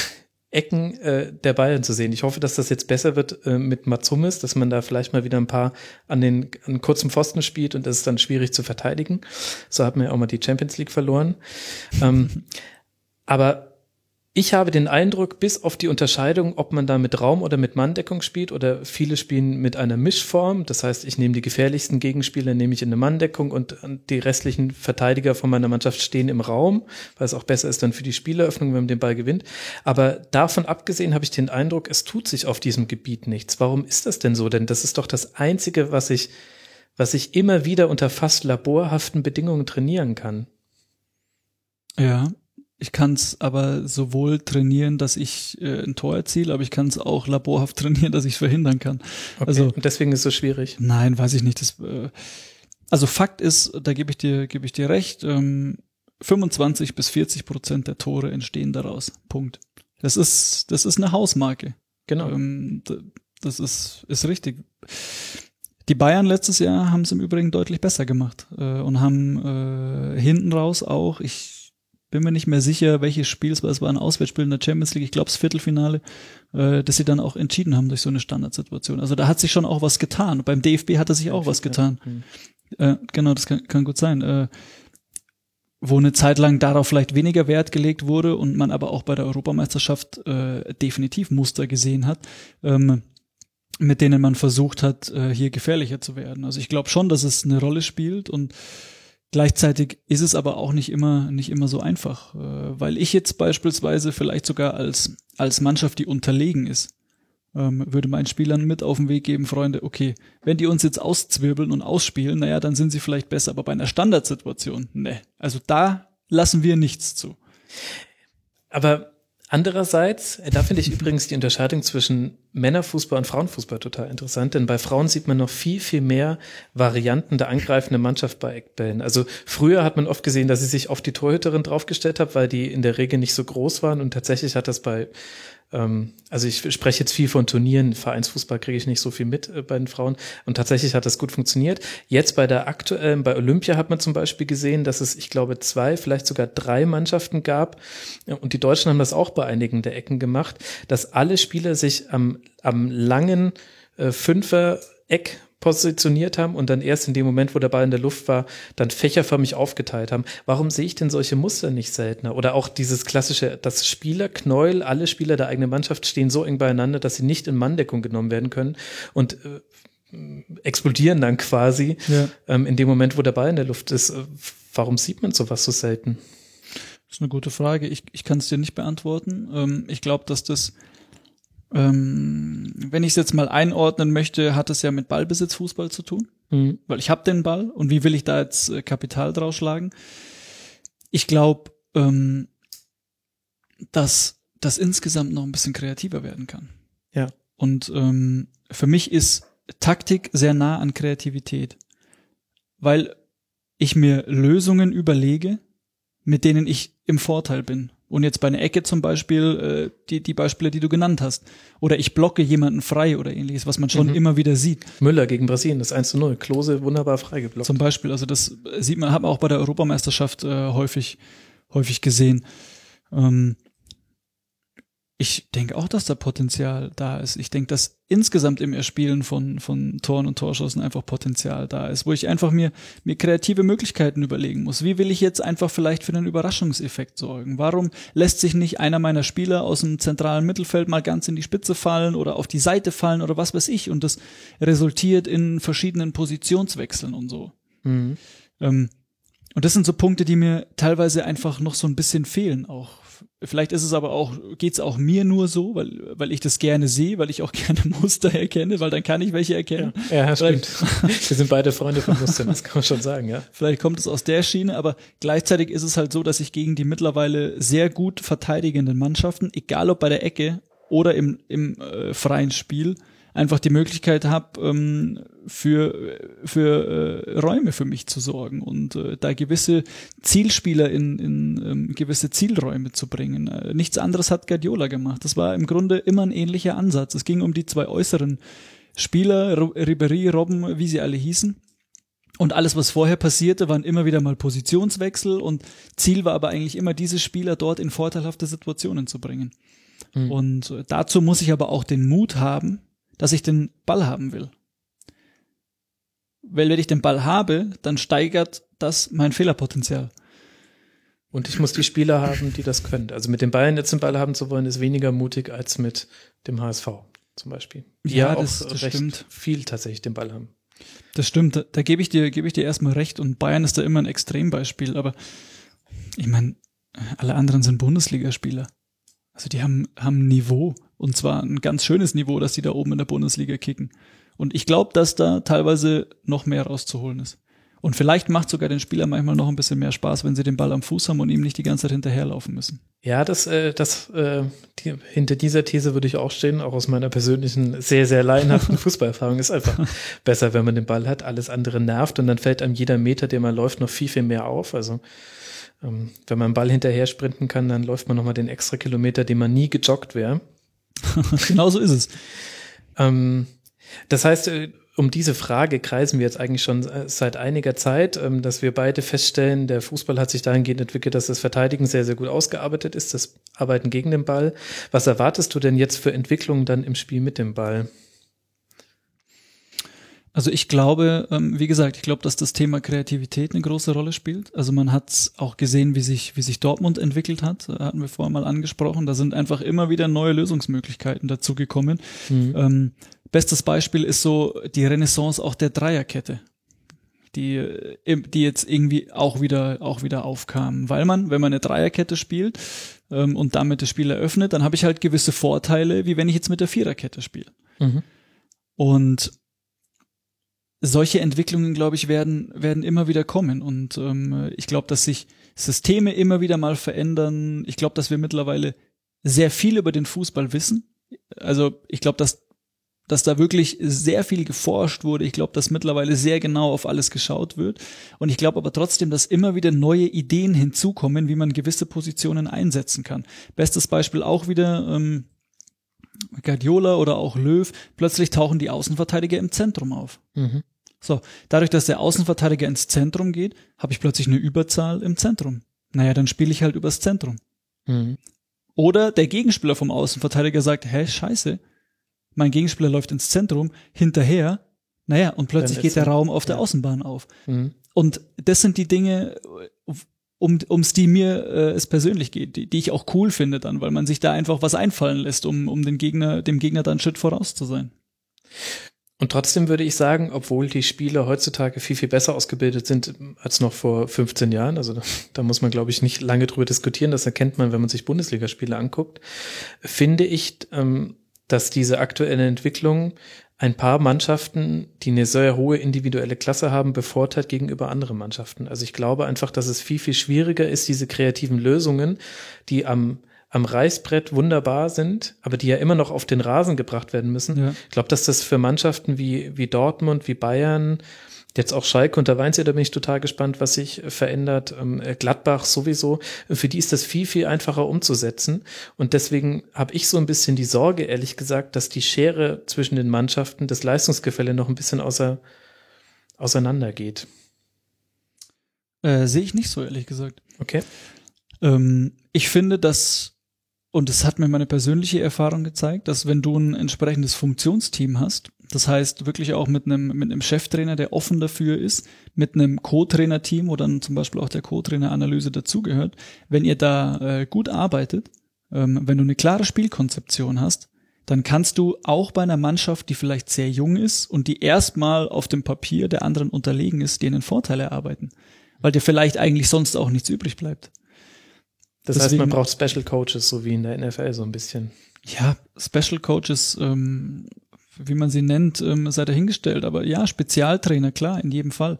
Ecken äh, der Bayern zu sehen. Ich hoffe, dass das jetzt besser wird äh, mit Matsumis, dass man da vielleicht mal wieder ein paar an den an kurzen Pfosten spielt und das ist dann schwierig zu verteidigen. So hat man ja auch mal die Champions League verloren. ähm, aber Ich habe den Eindruck, bis auf die Unterscheidung, ob man da mit Raum oder mit Manndeckung spielt oder viele spielen mit einer Mischform. Das heißt, ich nehme die gefährlichsten Gegenspieler, nehme ich in eine Manndeckung und die restlichen Verteidiger von meiner Mannschaft stehen im Raum, weil es auch besser ist dann für die Spieleröffnung, wenn man den Ball gewinnt. Aber davon abgesehen habe ich den Eindruck, es tut sich auf diesem Gebiet nichts. Warum ist das denn so? Denn das ist doch das Einzige, was ich, was ich immer wieder unter fast laborhaften Bedingungen trainieren kann. Ja, ich kann es aber sowohl trainieren, dass ich äh, ein Tor erziele, aber ich kann es auch laborhaft trainieren, dass ich es verhindern kann. Okay. Also Und deswegen ist es so schwierig. nein, weiß ich nicht. Das, äh, also Fakt ist, da gebe ich dir gebe ich dir recht. Ähm, 25 bis 40 Prozent der Tore entstehen daraus. Punkt. Das ist das ist eine Hausmarke. Genau. Ähm, das ist ist richtig. Die Bayern letztes Jahr haben es im Übrigen deutlich besser gemacht äh, und haben äh, hinten raus auch, ich bin mir nicht mehr sicher, welches Spiel es war, es war ein Auswärtsspiel in der Champions League, ich glaube das Viertelfinale, äh, dass sie dann auch entschieden haben durch so eine Standardsituation. Also da hat sich schon auch was getan. Beim DFB hat er sich auch was getan. Äh, genau, das kann, kann gut sein. Äh, wo eine Zeit lang darauf vielleicht weniger Wert gelegt wurde und man aber auch bei der Europameisterschaft äh, definitiv Muster gesehen hat, ähm, mit denen man versucht hat, äh, hier gefährlicher zu werden. Also ich glaube schon, dass es eine Rolle spielt und gleichzeitig ist es aber auch nicht immer nicht immer so einfach, äh, weil ich jetzt beispielsweise vielleicht sogar als als Mannschaft, die unterlegen ist, ähm, würde meinen Spielern mit auf den Weg geben, Freunde, okay, wenn die uns jetzt auszwirbeln und ausspielen, naja, dann sind sie vielleicht besser, aber bei einer Standardsituation, ne. Also da lassen wir nichts zu. Aber andererseits, äh, da finde ich übrigens die Unterscheidung zwischen Männerfußball und Frauenfußball total interessant, denn bei Frauen sieht man noch viel, viel mehr Varianten der angreifenden Mannschaft bei Eckbällen. Also früher hat man oft gesehen, dass sie sich auf die Torhüterin draufgestellt hat, weil die in der Regel nicht so groß waren und tatsächlich hat das bei also ich spreche jetzt viel von Turnieren, Vereinsfußball kriege ich nicht so viel mit äh, bei den Frauen. Und tatsächlich hat das gut funktioniert. Jetzt bei der aktuellen, bei Olympia hat man zum Beispiel gesehen, dass es, ich glaube, zwei, vielleicht sogar drei Mannschaften gab. Ja, und die Deutschen haben das auch bei einigen der Ecken gemacht, dass alle Spieler sich am, am langen äh, Fünfer Eck positioniert haben und dann erst in dem Moment, wo der Ball in der Luft war, dann fächerförmig aufgeteilt haben. Warum sehe ich denn solche Muster nicht seltener? Oder auch dieses klassische, das Spielerknäuel, alle Spieler der eigenen Mannschaft stehen so eng beieinander, dass sie nicht in Manndeckung genommen werden können und äh, explodieren dann quasi Ja. ähm, in dem Moment, wo der Ball in der Luft ist. Warum sieht man sowas so selten? Das ist eine gute Frage. Ich, ich kann es dir nicht beantworten. Ähm, ich glaube, dass das, ähm, wenn ich es jetzt mal einordnen möchte, hat es ja mit Ballbesitzfußball zu tun. Mhm. Weil ich habe den Ball und wie will ich da jetzt äh, Kapital draus schlagen? Ich glaube, ähm, dass das insgesamt noch ein bisschen kreativer werden kann. Ja. Und ähm, für mich ist Taktik sehr nah an Kreativität, weil ich mir Lösungen überlege, mit denen ich im Vorteil bin. Und jetzt bei einer Ecke zum Beispiel, äh, die, die Beispiele, die du genannt hast. Oder ich blocke jemanden frei oder ähnliches, was man schon Mhm. immer wieder sieht. Müller gegen Brasilien, das 1 zu 0. Klose wunderbar freigeblockt. Zum Beispiel, also das sieht man, hat man auch bei der Europameisterschaft äh, häufig, häufig gesehen. Ähm, ich denke auch, dass da Potenzial da ist. Ich denke, dass insgesamt im Erspielen von, von Toren und Torschussen einfach Potenzial da ist, wo ich einfach mir, mir kreative Möglichkeiten überlegen muss. Wie will ich jetzt einfach vielleicht für einen Überraschungseffekt sorgen? Warum lässt sich nicht einer meiner Spieler aus dem zentralen Mittelfeld mal ganz in die Spitze fallen oder auf die Seite fallen oder was weiß ich? Und das resultiert in verschiedenen Positionswechseln und so. Mhm. Ähm, und das sind so Punkte, die mir teilweise einfach noch so ein bisschen fehlen auch. Vielleicht ist es aber auch, geht's auch mir nur so, weil, weil ich das gerne sehe, weil ich auch gerne Muster erkenne, weil dann kann ich welche erkennen. Ja, ja, stimmt. Wir sind beide Freunde von Mustern, das kann man schon sagen, ja. Vielleicht kommt es aus der Schiene, aber gleichzeitig ist es halt so, dass ich gegen die mittlerweile sehr gut verteidigenden Mannschaften, egal ob bei der Ecke oder im, im äh, freien Spiel, einfach die Möglichkeit habe, ähm, für, für äh, Räume für mich zu sorgen und äh, da gewisse Zielspieler in, in ähm, gewisse Zielräume zu bringen. Äh, nichts anderes hat Guardiola gemacht. Das war im Grunde immer ein ähnlicher Ansatz. Es ging um die zwei äußeren Spieler, Ro- Ribéry, Robben, wie sie alle hießen. Und alles, was vorher passierte, waren immer wieder mal Positionswechsel und Ziel war aber eigentlich immer, diese Spieler dort in vorteilhafte Situationen zu bringen. Mhm. Und äh, dazu muss ich aber auch den Mut haben, dass ich den Ball haben will. Weil wenn ich den Ball habe, dann steigert das mein Fehlerpotenzial. Und ich muss die Spieler haben, die das können. Also mit den Bayern jetzt den Ball haben zu wollen, ist weniger mutig als mit dem HSV zum Beispiel. Die ja, ja das, auch das stimmt. viel tatsächlich den Ball haben. Das stimmt, da, da gebe ich dir, gebe ich dir erstmal recht und Bayern ist da immer ein Extrembeispiel, aber ich meine, alle anderen sind Bundesligaspieler. Also die haben, haben Niveau und zwar ein ganz schönes Niveau, dass die da oben in der Bundesliga kicken. Und ich glaube, dass da teilweise noch mehr rauszuholen ist. Und vielleicht macht sogar den Spieler manchmal noch ein bisschen mehr Spaß, wenn sie den Ball am Fuß haben und ihm nicht die ganze Zeit hinterherlaufen müssen. Ja, das, äh, das, äh, die, hinter dieser These würde ich auch stehen, auch aus meiner persönlichen, sehr, sehr laienhaften Fußballerfahrung ist einfach besser, wenn man den Ball hat. Alles andere nervt und dann fällt einem jeder Meter, den man läuft, noch viel, viel mehr auf. Also ähm, wenn man einen Ball hinterher sprinten kann, dann läuft man nochmal den extra Kilometer, den man nie gejoggt wäre. genau so ist es. Ähm, das heißt, äh, um diese Frage kreisen wir jetzt eigentlich schon äh, seit einiger Zeit, ähm, dass wir beide feststellen, der Fußball hat sich dahingehend entwickelt, dass das Verteidigen sehr, sehr gut ausgearbeitet ist, das Arbeiten gegen den Ball. Was erwartest du denn jetzt für Entwicklungen dann im Spiel mit dem Ball? Also ich glaube, ähm, wie gesagt, ich glaube, dass das Thema Kreativität eine große Rolle spielt. Also man hat auch gesehen, wie sich, wie sich Dortmund entwickelt hat, äh, hatten wir vorher mal angesprochen. Da sind einfach immer wieder neue Lösungsmöglichkeiten dazugekommen. Mhm. Ähm, bestes Beispiel ist so die Renaissance auch der Dreierkette die, äh, die jetzt irgendwie auch wieder, auch wieder aufkamen. Weil man, wenn man eine Dreierkette spielt ähm, und damit das Spiel eröffnet, dann habe ich halt gewisse Vorteile, wie wenn ich jetzt mit der Viererkette spiele. Mhm. Und solche Entwicklungen, glaube ich, werden, werden immer wieder kommen. Und ähm, ich glaube, dass sich Systeme immer wieder mal verändern. Ich glaube, dass wir mittlerweile sehr viel über den Fußball wissen. Also ich glaube, dass, dass da wirklich sehr viel geforscht wurde. Ich glaube, dass mittlerweile sehr genau auf alles geschaut wird. Und ich glaube aber trotzdem, dass immer wieder neue Ideen hinzukommen, wie man gewisse Positionen einsetzen kann. Bestes Beispiel auch wieder ähm, Guardiola oder auch Löw. Plötzlich tauchen die Außenverteidiger im Zentrum auf. Mhm. So, dadurch, dass der Außenverteidiger ins Zentrum geht, habe ich plötzlich eine Überzahl im Zentrum. Naja, dann spiele ich halt übers Zentrum. Mhm. Oder der Gegenspieler vom Außenverteidiger sagt, hä, scheiße, mein Gegenspieler läuft ins Zentrum, hinterher, naja, und plötzlich geht der Raum auf der Außenbahn auf. Mhm. Und das sind die Dinge, um ums die mir äh, es persönlich geht, die, die ich auch cool finde dann, weil man sich da einfach was einfallen lässt, um, um den Gegner, dem Gegner dann Schritt voraus zu sein. Und trotzdem würde ich sagen, obwohl die Spieler heutzutage viel, viel besser ausgebildet sind als noch vor 15 Jahren, also da, muss man, glaube ich, nicht lange drüber diskutieren, das erkennt man, wenn man sich Bundesligaspiele anguckt, finde ich, ähm, dass diese aktuelle Entwicklung ein paar Mannschaften, die eine sehr hohe individuelle Klasse haben, bevorteilt gegenüber anderen Mannschaften. Also ich glaube einfach, dass es viel, viel schwieriger ist, diese kreativen Lösungen, die am am Reißbrett wunderbar sind, aber die ja immer noch auf den Rasen gebracht werden müssen. Ja. Ich glaube, dass das für Mannschaften wie, wie Dortmund, wie Bayern, jetzt auch Schalke und da Weinz, da bin ich total gespannt, was sich verändert. Ähm, Gladbach sowieso, für die ist das viel, viel einfacher umzusetzen. Und deswegen habe ich so ein bisschen die Sorge, ehrlich gesagt, dass die Schere zwischen den Mannschaften, das Leistungsgefälle noch ein bisschen außer, auseinander geht. Äh, Sehe ich nicht so, ehrlich gesagt. Okay. Ähm, ich finde, dass und es hat mir meine persönliche Erfahrung gezeigt, dass wenn du ein entsprechendes Funktionsteam hast, das heißt wirklich auch mit einem, mit einem Cheftrainer, der offen dafür ist, mit einem Co-Trainer-Team, wo dann zum Beispiel auch der Co-Trainer-Analyse dazugehört, wenn ihr da äh, gut arbeitet, ähm, wenn du eine klare Spielkonzeption hast, dann kannst du auch bei einer Mannschaft, die vielleicht sehr jung ist und die erstmal auf dem Papier der anderen unterlegen ist, dir einen Vorteil erarbeiten, weil dir vielleicht eigentlich sonst auch nichts übrig bleibt. Das Deswegen, heißt, man braucht Special Coaches, so wie in der NFL so ein bisschen. Ja, Special Coaches, ähm, wie man sie nennt, ähm, sei dahingestellt. Aber ja, Spezialtrainer, klar, in jedem Fall.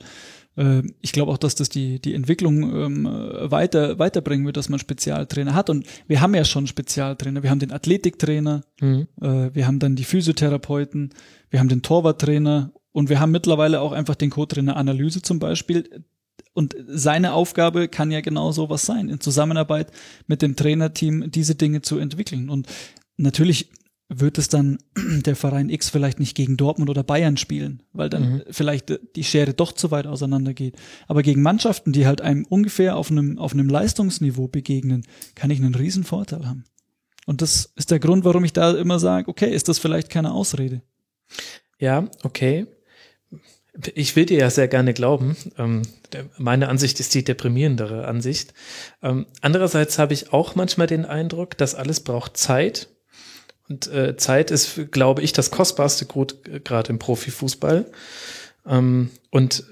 Äh, ich glaube auch, dass das die, die Entwicklung ähm, weiter, weiterbringen wird, dass man Spezialtrainer hat. Und wir haben ja schon Spezialtrainer. Wir haben den Athletiktrainer, mhm. äh, wir haben dann die Physiotherapeuten, wir haben den Torwarttrainer und wir haben mittlerweile auch einfach den Co-Trainer Analyse zum Beispiel, und seine Aufgabe kann ja genau sowas sein, in Zusammenarbeit mit dem Trainerteam diese Dinge zu entwickeln. Und natürlich wird es dann der Verein X vielleicht nicht gegen Dortmund oder Bayern spielen, weil dann mhm. vielleicht die Schere doch zu weit auseinander geht. Aber gegen Mannschaften, die halt einem ungefähr auf einem, auf einem Leistungsniveau begegnen, kann ich einen riesen Vorteil haben. Und das ist der Grund, warum ich da immer sage, okay, ist das vielleicht keine Ausrede? Ja, okay Ich will dir ja sehr gerne glauben. Ähm, meine Ansicht ist die deprimierendere Ansicht. Ähm, andererseits habe ich auch manchmal den Eindruck, dass alles braucht Zeit. Und äh, Zeit ist, glaube ich, das kostbarste Gut äh, gerade im Profifußball. Ähm, und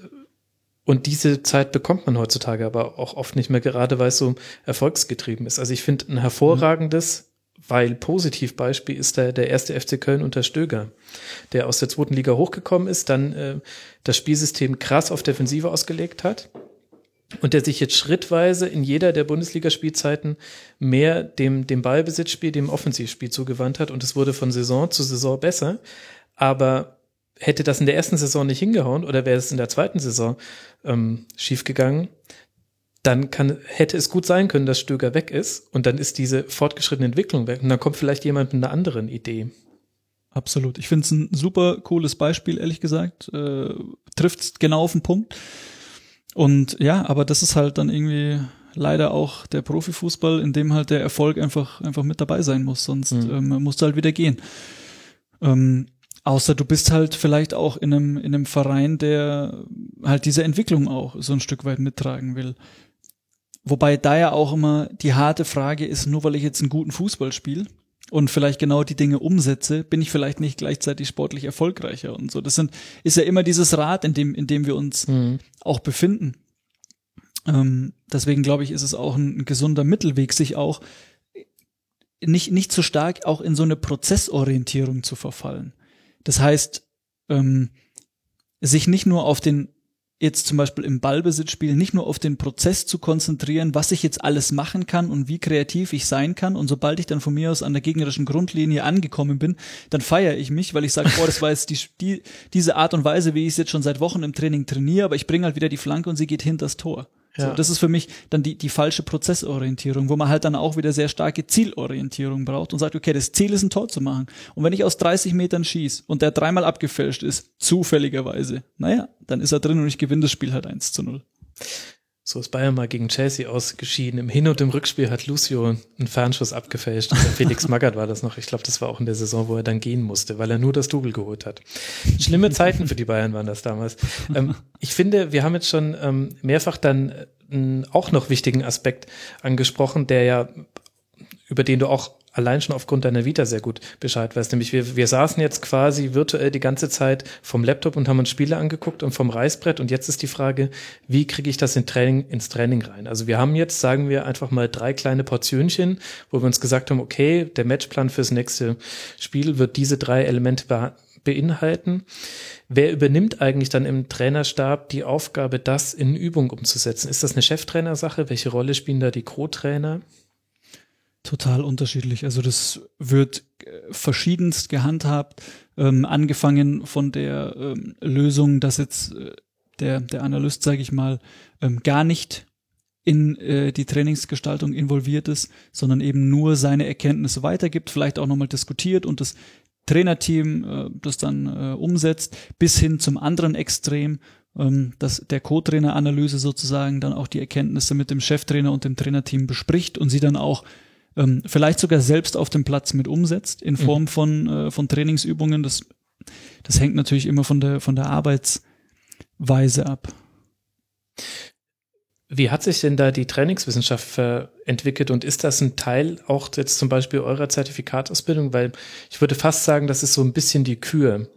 und diese Zeit bekommt man heutzutage aber auch oft nicht mehr, gerade weil es so erfolgsgetrieben ist. Also ich finde ein hervorragendes weil Positivbeispiel ist der, der erste FC Köln unter Stöger, der aus der zweiten Liga hochgekommen ist, dann äh, das Spielsystem krass auf Defensive ausgelegt hat und der sich jetzt schrittweise in jeder der Bundesligaspielzeiten mehr dem, dem Ballbesitzspiel, dem Offensivspiel zugewandt hat und es wurde von Saison zu Saison besser. Aber hätte das in der ersten Saison nicht hingehauen oder wäre es in der zweiten Saison ähm, schiefgegangen, dann kann, hätte es gut sein können, dass Stöger weg ist und dann ist diese fortgeschrittene Entwicklung weg und dann kommt vielleicht jemand mit einer anderen Idee. Absolut. Ich finde es ein super cooles Beispiel, ehrlich gesagt. Äh, Trifft genau auf den Punkt. Und ja, aber das ist halt dann irgendwie leider auch der Profifußball, in dem halt der Erfolg einfach, einfach mit dabei sein muss, sonst mhm. ähm, musst du halt wieder gehen. Ähm, außer du bist halt vielleicht auch in einem, in einem Verein, der halt diese Entwicklung auch so ein Stück weit mittragen will. Wobei da ja auch immer die harte Frage ist, nur weil ich jetzt einen guten Fußball spiele und vielleicht genau die Dinge umsetze, bin ich vielleicht nicht gleichzeitig sportlich erfolgreicher und so. Das sind, ist ja immer dieses Rad, in dem, in dem wir uns mhm. auch befinden. Ähm, deswegen glaube ich, ist es auch ein, ein gesunder Mittelweg, sich auch nicht, nicht zu stark auch in so eine Prozessorientierung zu verfallen. Das heißt, ähm, sich nicht nur auf den jetzt zum Beispiel im Ballbesitzspiel nicht nur auf den Prozess zu konzentrieren, was ich jetzt alles machen kann und wie kreativ ich sein kann. Und sobald ich dann von mir aus an der gegnerischen Grundlinie angekommen bin, dann feiere ich mich, weil ich sage, boah, das war jetzt die, die, diese Art und Weise, wie ich es jetzt schon seit Wochen im Training trainiere, aber ich bringe halt wieder die Flanke und sie geht hinters Tor. Ja. So, das ist für mich dann die, die falsche Prozessorientierung, wo man halt dann auch wieder sehr starke Zielorientierung braucht und sagt, okay, das Ziel ist ein Tor zu machen. Und wenn ich aus 30 Metern schieß und der dreimal abgefälscht ist, zufälligerweise, naja, dann ist er drin und ich gewinne das Spiel halt 1 zu 0. So ist Bayern mal gegen Chelsea ausgeschieden. Im Hin- und im Rückspiel hat Lucio einen Fernschuss abgefälscht. Felix Magath war das noch. Ich glaube, das war auch in der Saison, wo er dann gehen musste, weil er nur das Double geholt hat. Schlimme Zeiten für die Bayern waren das damals. Ähm, ich finde, wir haben jetzt schon ähm, mehrfach dann äh, auch noch wichtigen Aspekt angesprochen, der ja über den du auch allein schon aufgrund deiner Vita sehr gut Bescheid weißt. Nämlich wir, wir saßen jetzt quasi virtuell die ganze Zeit vom Laptop und haben uns Spiele angeguckt und vom Reißbrett. Und jetzt ist die Frage, wie kriege ich das in Training, ins Training rein? Also wir haben jetzt, sagen wir, einfach mal drei kleine Portionchen, wo wir uns gesagt haben, okay, der Matchplan fürs nächste Spiel wird diese drei Elemente be beinhalten. Wer übernimmt eigentlich dann im Trainerstab die Aufgabe, das in Übung umzusetzen? Ist das eine Cheftrainersache? Welche Rolle spielen da die Co-Trainer? Total unterschiedlich. Also das wird äh, verschiedenst gehandhabt, ähm, angefangen von der ähm, Lösung, dass jetzt äh, der, der Analyst, sage ich mal, ähm, gar nicht in äh, die Trainingsgestaltung involviert ist, sondern eben nur seine Erkenntnisse weitergibt, vielleicht auch nochmal diskutiert und das Trainerteam äh, das dann äh, umsetzt, bis hin zum anderen Extrem, ähm, dass der Co-Trainer-Analyse sozusagen dann auch die Erkenntnisse mit dem Cheftrainer und dem Trainerteam bespricht und sie dann auch ähm, vielleicht sogar selbst auf dem Platz mit umsetzt in mhm. Form mhm. von, äh, von Trainingsübungen. Das, das hängt natürlich immer von der, von der Arbeitsweise ab. Wie hat sich denn da die Trainingswissenschaft entwickelt und ist das ein Teil auch jetzt zum Beispiel eurer Zertifikatausbildung? Weil ich würde fast sagen, das ist so ein bisschen die Kür.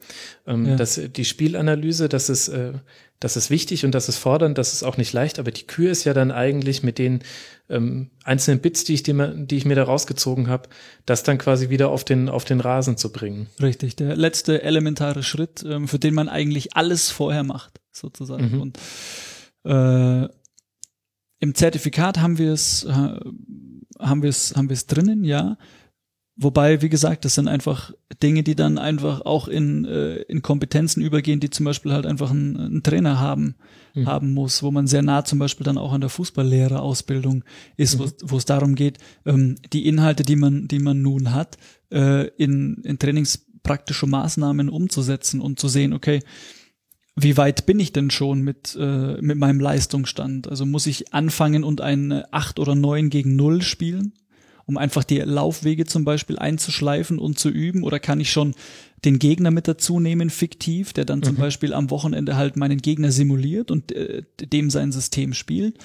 Ähm, ja. dass die Spielanalyse, das ist, äh, das ist wichtig und das ist fordernd, das ist auch nicht leicht, aber die Kür ist ja dann eigentlich mit den ähm, einzelnen Bits, die ich, die, die ich mir da rausgezogen habe, das dann quasi wieder auf den, auf den Rasen zu bringen. Richtig, der letzte elementare Schritt, ähm, für den man eigentlich alles vorher macht, sozusagen. Mhm. Und äh, im Zertifikat haben wir es, äh, haben wir es, haben wir es drinnen, ja. Wobei, wie gesagt, das sind einfach Dinge, die dann einfach auch in, äh, in Kompetenzen übergehen, die zum Beispiel halt einfach ein, ein Trainer haben, mhm. haben muss, wo man sehr nah zum Beispiel dann auch an der Fußballlehrerausbildung ist, mhm. wo es darum geht, ähm, die Inhalte, die man, die man nun hat, äh, in, in trainingspraktische Maßnahmen umzusetzen und zu sehen, okay, wie weit bin ich denn schon mit, äh, mit meinem Leistungsstand? Also muss ich anfangen und ein 8 oder 9 gegen 0 spielen? um einfach die Laufwege zum Beispiel einzuschleifen und zu üben? Oder kann ich schon den Gegner mit dazu nehmen, fiktiv, der dann zum mhm. Beispiel am Wochenende halt meinen Gegner simuliert und äh, dem sein System spielt?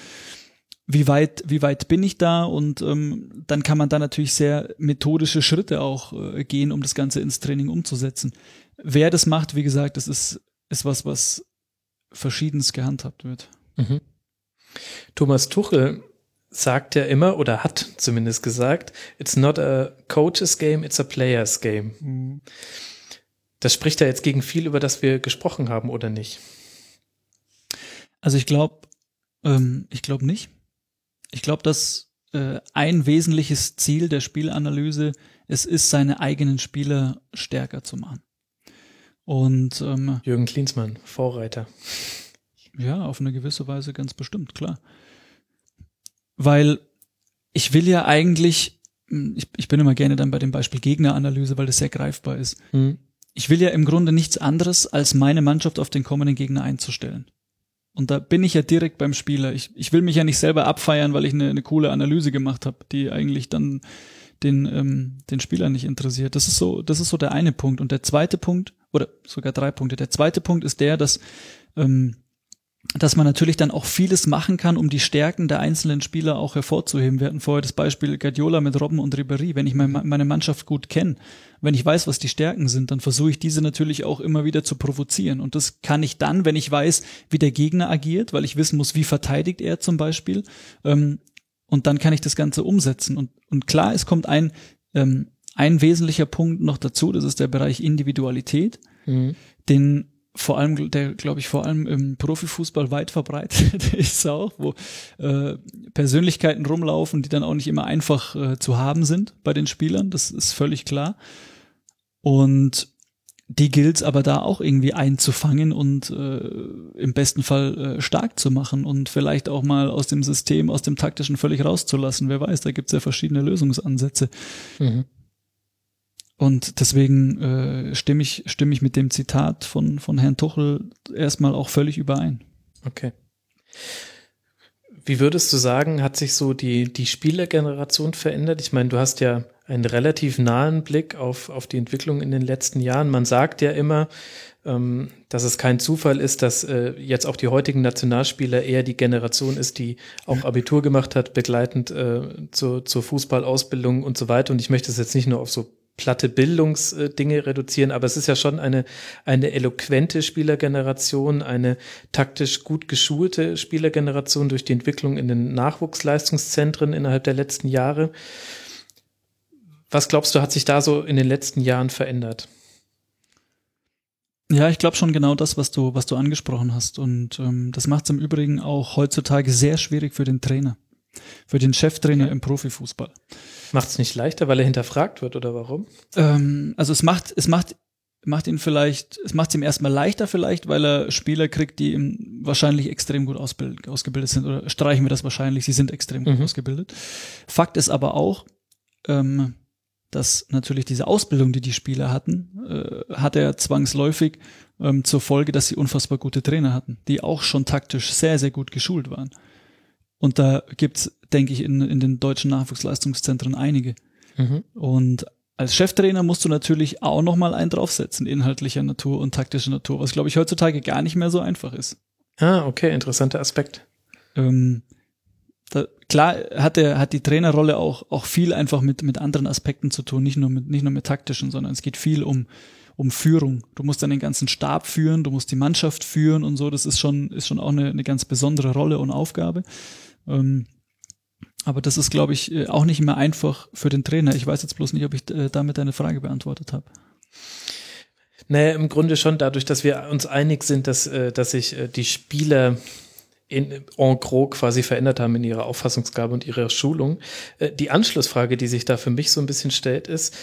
Wie weit, wie weit bin ich da? Und ähm, dann kann man da natürlich sehr methodische Schritte auch äh, gehen, um das Ganze ins Training umzusetzen. Wer das macht, wie gesagt, das ist, ist was, was verschiedenes gehandhabt wird. Mhm. Thomas Tuchel sagt ja immer oder hat zumindest gesagt, it's not a coach's game, it's a player's game. Mhm. Das spricht ja jetzt gegen viel, über das wir gesprochen haben, oder nicht? Also ich glaube, ähm, ich glaube nicht. Ich glaube, dass äh, ein wesentliches Ziel der Spielanalyse es ist, seine eigenen Spieler stärker zu machen. Und ähm, Jürgen Klinsmann, Vorreiter. Ja, auf eine gewisse Weise ganz bestimmt, klar. Weil ich will ja eigentlich, hm, ich, ich bin immer gerne dann bei dem Beispiel Gegneranalyse, weil das sehr greifbar ist. Mhm. Ich will ja im Grunde nichts anderes, als meine Mannschaft auf den kommenden Gegner einzustellen. Und da bin ich ja direkt beim Spieler. Ich, ich will mich ja nicht selber abfeiern, weil ich eine, eine coole Analyse gemacht habe, die eigentlich dann den, ähm, den Spieler nicht interessiert. Das ist so, das ist so der eine Punkt. Und der zweite Punkt, oder sogar drei Punkte. Der zweite Punkt ist der, dass ähm, dass man natürlich dann auch vieles machen kann, um die Stärken der einzelnen Spieler auch hervorzuheben. Wir hatten vorher das Beispiel Guardiola mit Robben und Ribéry. Wenn ich meine Mannschaft gut kenne, wenn ich weiß, was die Stärken sind, dann versuche ich diese natürlich auch immer wieder zu provozieren. Und das kann ich dann, wenn ich weiß, wie der Gegner agiert, weil ich wissen muss, wie verteidigt er zum Beispiel. Ähm, und dann kann ich das Ganze umsetzen. Und, und klar, es kommt ein, ähm, ein wesentlicher Punkt noch dazu, das ist der Bereich Individualität. Mhm. Den vor allem, der glaube ich vor allem im Profifußball weit verbreitet ist auch, wo äh, Persönlichkeiten rumlaufen, die dann auch nicht immer einfach äh, zu haben sind bei den Spielern, das ist völlig klar. Und die gilt aber da auch irgendwie einzufangen und äh, im besten Fall äh, stark zu machen und vielleicht auch mal aus dem System, aus dem taktischen völlig rauszulassen. Wer weiß, da gibt es ja verschiedene Lösungsansätze. Mhm. Und deswegen äh, stimme ich stimme ich mit dem Zitat von von Herrn Tuchel erstmal auch völlig überein. Okay. Wie würdest du sagen, hat sich so die die Spielergeneration verändert? Ich meine, du hast ja einen relativ nahen Blick auf auf die Entwicklung in den letzten Jahren. Man sagt ja immer, ähm, dass es kein Zufall ist, dass äh, jetzt auch die heutigen Nationalspieler eher die Generation ist, die auch Abitur gemacht hat, begleitend äh, zur, zur Fußballausbildung und so weiter. Und ich möchte es jetzt nicht nur auf so platte Bildungsdinge reduzieren, aber es ist ja schon eine, eine eloquente Spielergeneration, eine taktisch gut geschulte Spielergeneration durch die Entwicklung in den Nachwuchsleistungszentren innerhalb der letzten Jahre. Was glaubst du, hat sich da so in den letzten Jahren verändert? Ja, ich glaube schon genau das, was du, was du angesprochen hast. Und ähm, das macht es im Übrigen auch heutzutage sehr schwierig für den Trainer, für den Cheftrainer okay. im Profifußball. Macht es nicht leichter, weil er hinterfragt wird oder warum? Ähm, also es macht, es macht, macht ihn vielleicht, es macht es ihm erstmal leichter vielleicht, weil er Spieler kriegt, die ihm wahrscheinlich extrem gut ausgebildet sind. Oder streichen wir das wahrscheinlich, sie sind extrem gut mhm. ausgebildet. Fakt ist aber auch, ähm, dass natürlich diese Ausbildung, die die Spieler hatten, äh, hat er zwangsläufig ähm, zur Folge, dass sie unfassbar gute Trainer hatten, die auch schon taktisch sehr, sehr gut geschult waren. Und da gibt's, denke ich, in, in den deutschen Nachwuchsleistungszentren einige. Mhm. Und als Cheftrainer musst du natürlich auch nochmal einen draufsetzen, inhaltlicher Natur und taktischer Natur, was glaube ich heutzutage gar nicht mehr so einfach ist. Ah, okay, interessanter Aspekt. Ähm, da, klar hat der hat die Trainerrolle auch auch viel einfach mit mit anderen Aspekten zu tun, nicht nur mit nicht nur mit taktischen, sondern es geht viel um um Führung. Du musst dann den ganzen Stab führen, du musst die Mannschaft führen und so. Das ist schon ist schon auch eine, eine ganz besondere Rolle und Aufgabe. Ähm, aber das ist, glaube ich, äh, auch nicht mehr einfach für den Trainer. Ich weiß jetzt bloß nicht, ob ich äh, damit deine Frage beantwortet habe. Naja, im Grunde schon dadurch, dass wir uns einig sind, dass, äh, dass sich die Spieler in, en gros quasi verändert haben in ihrer Auffassungsgabe und ihrer Schulung. Die Anschlussfrage, die sich da für mich so ein bisschen stellt, ist,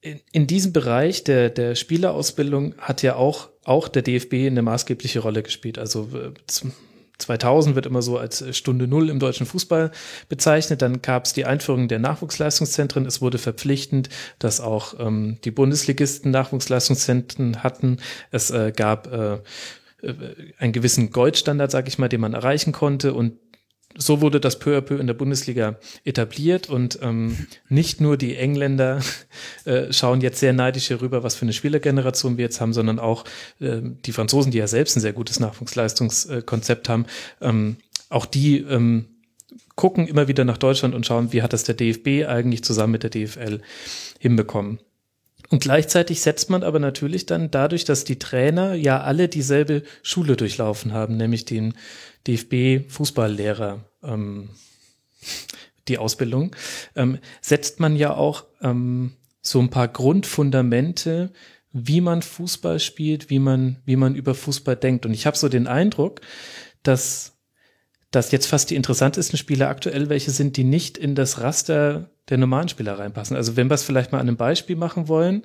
in, in diesem Bereich der, der Spielerausbildung hat ja auch, auch der DFB eine maßgebliche Rolle gespielt. Also 2000 wird immer so als Stunde Null im deutschen Fußball bezeichnet. Dann gab es die Einführung der Nachwuchsleistungszentren. Es wurde verpflichtend, dass auch ähm, die Bundesligisten Nachwuchsleistungszentren hatten. Es äh, gab äh, äh einen gewissen Goldstandard, sag ich mal, den man erreichen konnte. Und so wurde das peu à peu in der Bundesliga etabliert und ähm, nicht nur die Engländer äh, schauen jetzt sehr neidisch hier rüber, was für eine Spielergeneration wir jetzt haben, sondern auch äh, die Franzosen, die ja selbst ein sehr gutes Nachwuchsleistungskonzept haben, ähm, auch die ähm, gucken immer wieder nach Deutschland und schauen, wie hat das der DFB eigentlich zusammen mit der DFL hinbekommen. Und gleichzeitig setzt man aber natürlich dann dadurch, dass die Trainer ja alle dieselbe Schule durchlaufen haben, nämlich den DFB-Fußballlehrer, ähm, die Ausbildung, ähm, setzt man ja auch ähm, so ein paar Grundfundamente, wie man Fußball spielt, wie man, wie man über Fußball denkt. Und ich habe so den Eindruck, dass dass jetzt fast die interessantesten Spieler aktuell welche sind, die nicht in das Raster der normalen Spieler reinpassen. Also wenn wir es vielleicht mal an einem Beispiel machen wollen,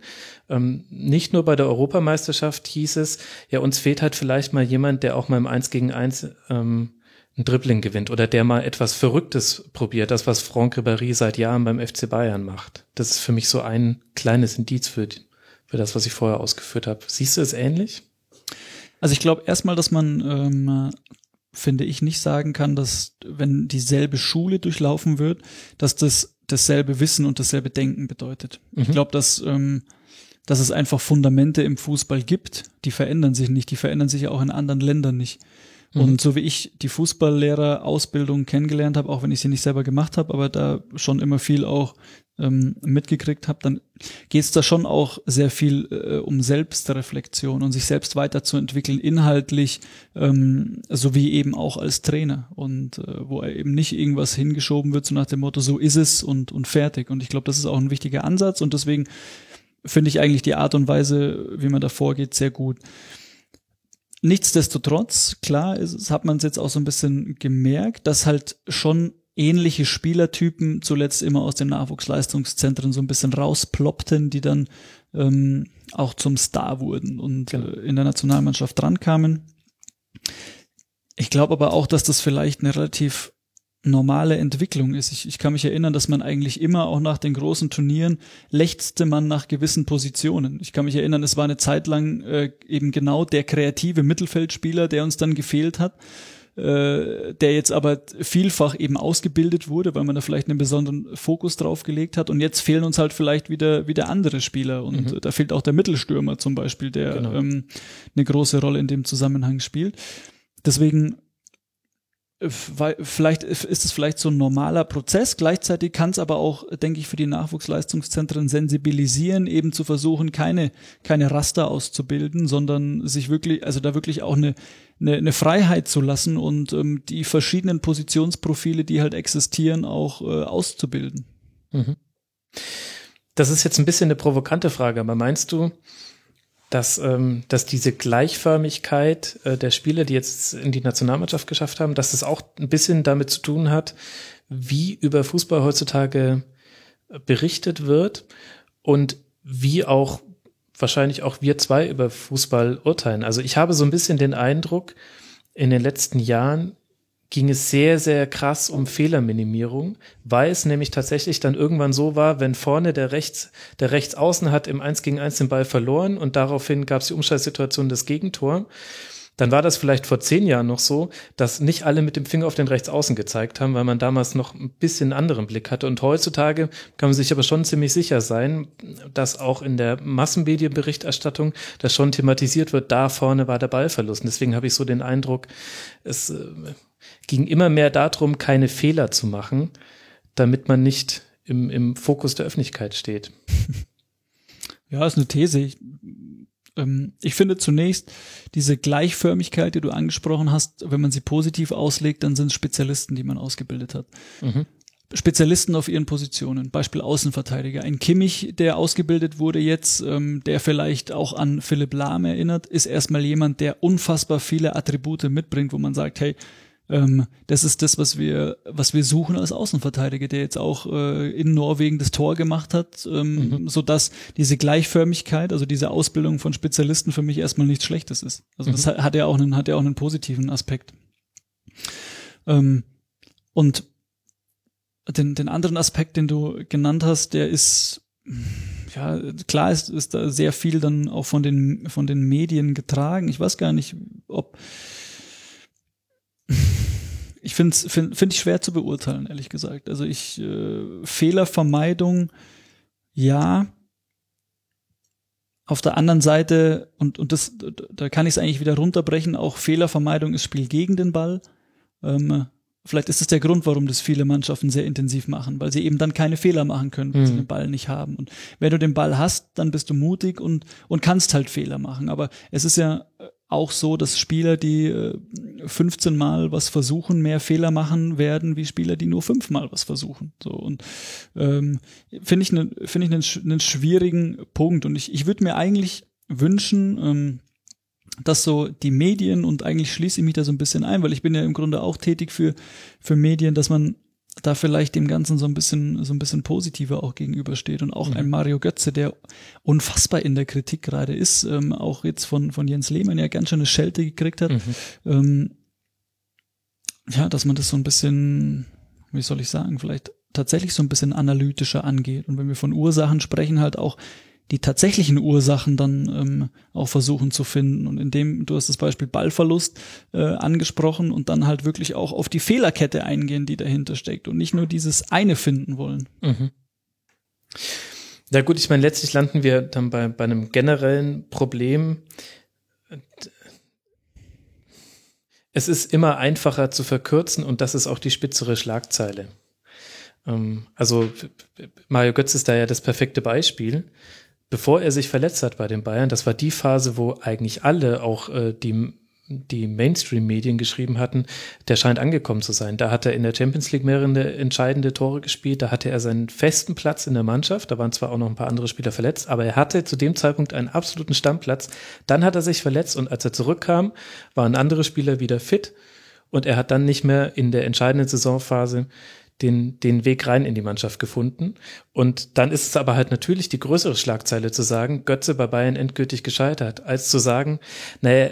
ähm, nicht nur bei der Europameisterschaft hieß es, ja, uns fehlt halt vielleicht mal jemand, der auch mal im Eins gegen Eins ähm, ein Dribbling gewinnt oder der mal etwas Verrücktes probiert, das, was Franck Ribéry seit Jahren beim FC Bayern macht. Das ist für mich so ein kleines Indiz für, für das, was ich vorher ausgeführt habe. Siehst du es ähnlich? Also ich glaube erstmal, dass man ähm, finde ich, nicht sagen kann, dass wenn dieselbe Schule durchlaufen wird, dass das dasselbe Wissen und dasselbe Denken bedeutet. Mhm. Ich glaube, dass, ähm, dass es einfach Fundamente im Fußball gibt, die verändern sich nicht, die verändern sich ja auch in anderen Ländern nicht. Mhm. Und so wie ich die Fußballlehrer-Ausbildung kennengelernt habe, auch wenn ich sie nicht selber gemacht habe, aber da schon immer viel auch ähm, mitgekriegt habe, dann geht es da schon auch sehr viel äh, um Selbstreflexion und sich selbst weiterzuentwickeln, inhaltlich ähm, sowie eben auch als Trainer und äh, wo eben nicht irgendwas hingeschoben wird, so nach dem Motto, so ist es und, und fertig. Und ich glaube, das ist auch ein wichtiger Ansatz und deswegen finde ich eigentlich die Art und Weise, wie man da vorgeht, sehr gut. Nichtsdestotrotz, klar, ist, hat man es jetzt auch so ein bisschen gemerkt, dass halt schon ähnliche Spielertypen zuletzt immer aus den Nachwuchsleistungszentren so ein bisschen rausploppten, die dann ähm, auch zum Star wurden und genau. äh, in der Nationalmannschaft drankamen. Ich glaube aber auch, dass das vielleicht eine relativ normale Entwicklung ist. Ich, ich kann mich erinnern, dass man eigentlich immer auch nach den großen Turnieren lechzte man nach gewissen Positionen. Ich kann mich erinnern, es war eine Zeit lang äh, eben genau der kreative Mittelfeldspieler, der uns dann gefehlt hat äh, der jetzt aber vielfach eben ausgebildet wurde, weil man da vielleicht einen besonderen Fokus drauf gelegt hat. Und jetzt fehlen uns halt vielleicht wieder, wieder andere Spieler. Und mhm. da fehlt auch der Mittelstürmer zum Beispiel, der genau. ähm, eine große Rolle in dem Zusammenhang spielt. Deswegen weil vielleicht ist es vielleicht so ein normaler Prozess. Gleichzeitig kann es aber auch, denke ich, für die Nachwuchsleistungszentren sensibilisieren, eben zu versuchen, keine, keine Raster auszubilden, sondern sich wirklich, also da wirklich auch eine, eine, eine Freiheit zu lassen und ähm, die verschiedenen Positionsprofile, die halt existieren, auch äh, auszubilden. Mhm. Das ist jetzt ein bisschen eine provokante Frage, aber meinst du, dass, ähm, dass diese Gleichförmigkeit äh, der Spieler, die jetzt in die Nationalmannschaft geschafft haben, dass das auch ein bisschen damit zu tun hat, wie über Fußball heutzutage berichtet wird und wie auch wahrscheinlich auch wir zwei über Fußball urteilen. Also ich habe so ein bisschen den Eindruck, in den letzten Jahren ging es sehr, sehr krass um Fehlerminimierung, weil es nämlich tatsächlich dann irgendwann so war, wenn vorne der rechts, der Rechtsaußen hat im 1 gegen 1 den Ball verloren und daraufhin gab es die Umschaltsituation des Gegentor dann war das vielleicht vor zehn Jahren noch so, dass nicht alle mit dem Finger auf den Rechtsaußen gezeigt haben, weil man damals noch ein bisschen anderen Blick hatte. Und heutzutage kann man sich aber schon ziemlich sicher sein, dass auch in der Massenmedienberichterstattung das schon thematisiert wird, da vorne war der Ballverlust. Und deswegen habe ich so den Eindruck, es äh, ging immer mehr darum, keine Fehler zu machen, damit man nicht im, im Fokus der Öffentlichkeit steht. Ja, ist eine These. Ich ähm, ich finde zunächst diese Gleichförmigkeit, die du angesprochen hast, wenn man sie positiv auslegt, dann sind es Spezialisten, die man ausgebildet hat. Mhm. Spezialisten auf ihren Positionen, Beispiel Außenverteidiger. Ein Kimmich, der ausgebildet wurde jetzt, ähm, der vielleicht auch an Philipp Lahm erinnert, ist erstmal jemand, der unfassbar viele Attribute mitbringt, wo man sagt, hey, ähm, das ist das, was wir, was wir suchen als Außenverteidiger, der jetzt auch äh, in Norwegen das Tor gemacht hat, ähm, mhm. so dass diese Gleichförmigkeit, also diese Ausbildung von Spezialisten für mich erstmal nichts Schlechtes ist. Also mhm. das hat ja auch einen, hat ja auch einen positiven Aspekt. Ähm, und den, den anderen Aspekt, den du genannt hast, der ist ja, klar ist, ist da sehr viel dann auch von den, von den Medien getragen. Ich weiß gar nicht, ob ich finde es find, find ich schwer zu beurteilen, ehrlich gesagt. Also ich äh, Fehlervermeidung, ja. Auf der anderen Seite, und, und das, da kann ich es eigentlich wieder runterbrechen, auch Fehlervermeidung ist Spiel gegen den Ball. Ähm, vielleicht ist es der Grund, warum das viele Mannschaften sehr intensiv machen, weil sie eben dann keine Fehler machen können, wenn mhm. sie den Ball nicht haben. Und wenn du den Ball hast, dann bist du mutig und, und kannst halt Fehler machen. Aber es ist ja äh, auch so, dass Spieler, die 15 äh, Mal was versuchen, mehr Fehler machen werden, wie Spieler, die nur fünfmal was versuchen. So und ähm, finde ich ne, finde ich einen, einen schwierigen Punkt. Und ich, ich würde mir eigentlich wünschen, ähm, dass so die Medien und eigentlich schließe ich mich da so ein bisschen ein, weil ich bin ja im Grunde auch tätig für für Medien, dass man da vielleicht dem Ganzen so ein bisschen, so ein bisschen positiver auch gegenübersteht. Und auch mhm. ein Mario Götze, der unfassbar in der Kritik gerade ist, ähm, auch jetzt von, von Jens Lehmann ja ganz schön eine Schelte gekriegt hat. Mhm. Ähm, ja, dass man das so ein bisschen, wie soll ich sagen, vielleicht tatsächlich so ein bisschen analytischer angeht. Und wenn wir von Ursachen sprechen, halt auch die tatsächlichen Ursachen dann ähm, auch versuchen zu finden. Und indem, du hast das Beispiel Ballverlust äh, angesprochen und dann halt wirklich auch auf die Fehlerkette eingehen, die dahinter steckt und nicht nur dieses eine finden wollen. Mhm. Ja gut, ich meine, letztlich landen wir dann bei, bei einem generellen Problem. Es ist immer einfacher zu verkürzen und das ist auch die spitzere Schlagzeile. Ähm, also Mario Götz ist da ja das perfekte Beispiel bevor er sich verletzt hat bei den Bayern, das war die Phase, wo eigentlich alle, auch äh, die, die Mainstream-Medien geschrieben hatten, der scheint angekommen zu sein. Da hat er in der Champions League mehrere entscheidende Tore gespielt, da hatte er seinen festen Platz in der Mannschaft, da waren zwar auch noch ein paar andere Spieler verletzt, aber er hatte zu dem Zeitpunkt einen absoluten Stammplatz. Dann hat er sich verletzt und als er zurückkam, waren andere Spieler wieder fit und er hat dann nicht mehr in der entscheidenden Saisonphase den, den Weg rein in die Mannschaft gefunden. Und dann ist es aber halt natürlich die größere Schlagzeile zu sagen, Götze bei Bayern endgültig gescheitert, als zu sagen, naja,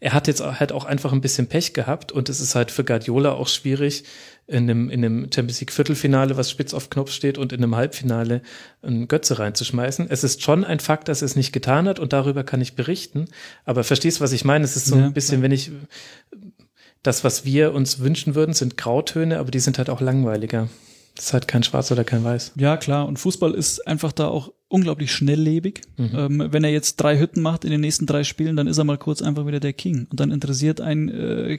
er hat jetzt halt auch einfach ein bisschen Pech gehabt und es ist halt für Guardiola auch schwierig, in einem, in einem Champions League Viertelfinale, was spitz auf Knopf steht, und in einem Halbfinale einen Götze reinzuschmeißen. Es ist schon ein Fakt, dass er es nicht getan hat und darüber kann ich berichten. Aber verstehst, was ich meine? Es ist so ja, ein bisschen, wenn ich das, was wir uns wünschen würden, sind Grautöne, aber die sind halt auch langweiliger. Das ist halt kein Schwarz oder kein Weiß. Ja, klar. Und Fußball ist einfach da auch unglaublich schnelllebig. Mhm. Ähm, wenn er jetzt drei Hütten macht in den nächsten drei Spielen, dann ist er mal kurz einfach wieder der King. Und dann interessiert ein äh,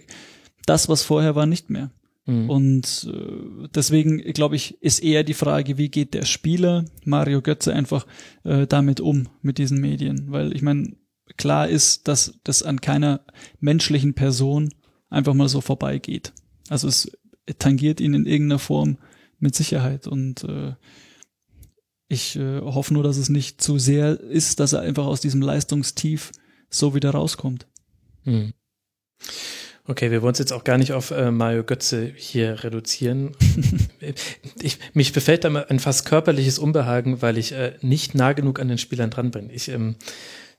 das, was vorher war, nicht mehr. Mhm. Und äh, deswegen, glaube ich, ist eher die Frage, wie geht der Spieler Mario Götze einfach äh, damit um, mit diesen Medien? Weil ich meine, klar ist, dass das an keiner menschlichen Person einfach mal so vorbeigeht. Also es tangiert ihn in irgendeiner Form mit Sicherheit und äh, ich äh, hoffe nur, dass es nicht zu sehr ist, dass er einfach aus diesem Leistungstief so wieder rauskommt. Hm. Okay, wir wollen es jetzt auch gar nicht auf äh, Mario Götze hier reduzieren. ich, mich befällt da ein fast körperliches Unbehagen, weil ich äh, nicht nah genug an den Spielern dran bin. Ich ähm,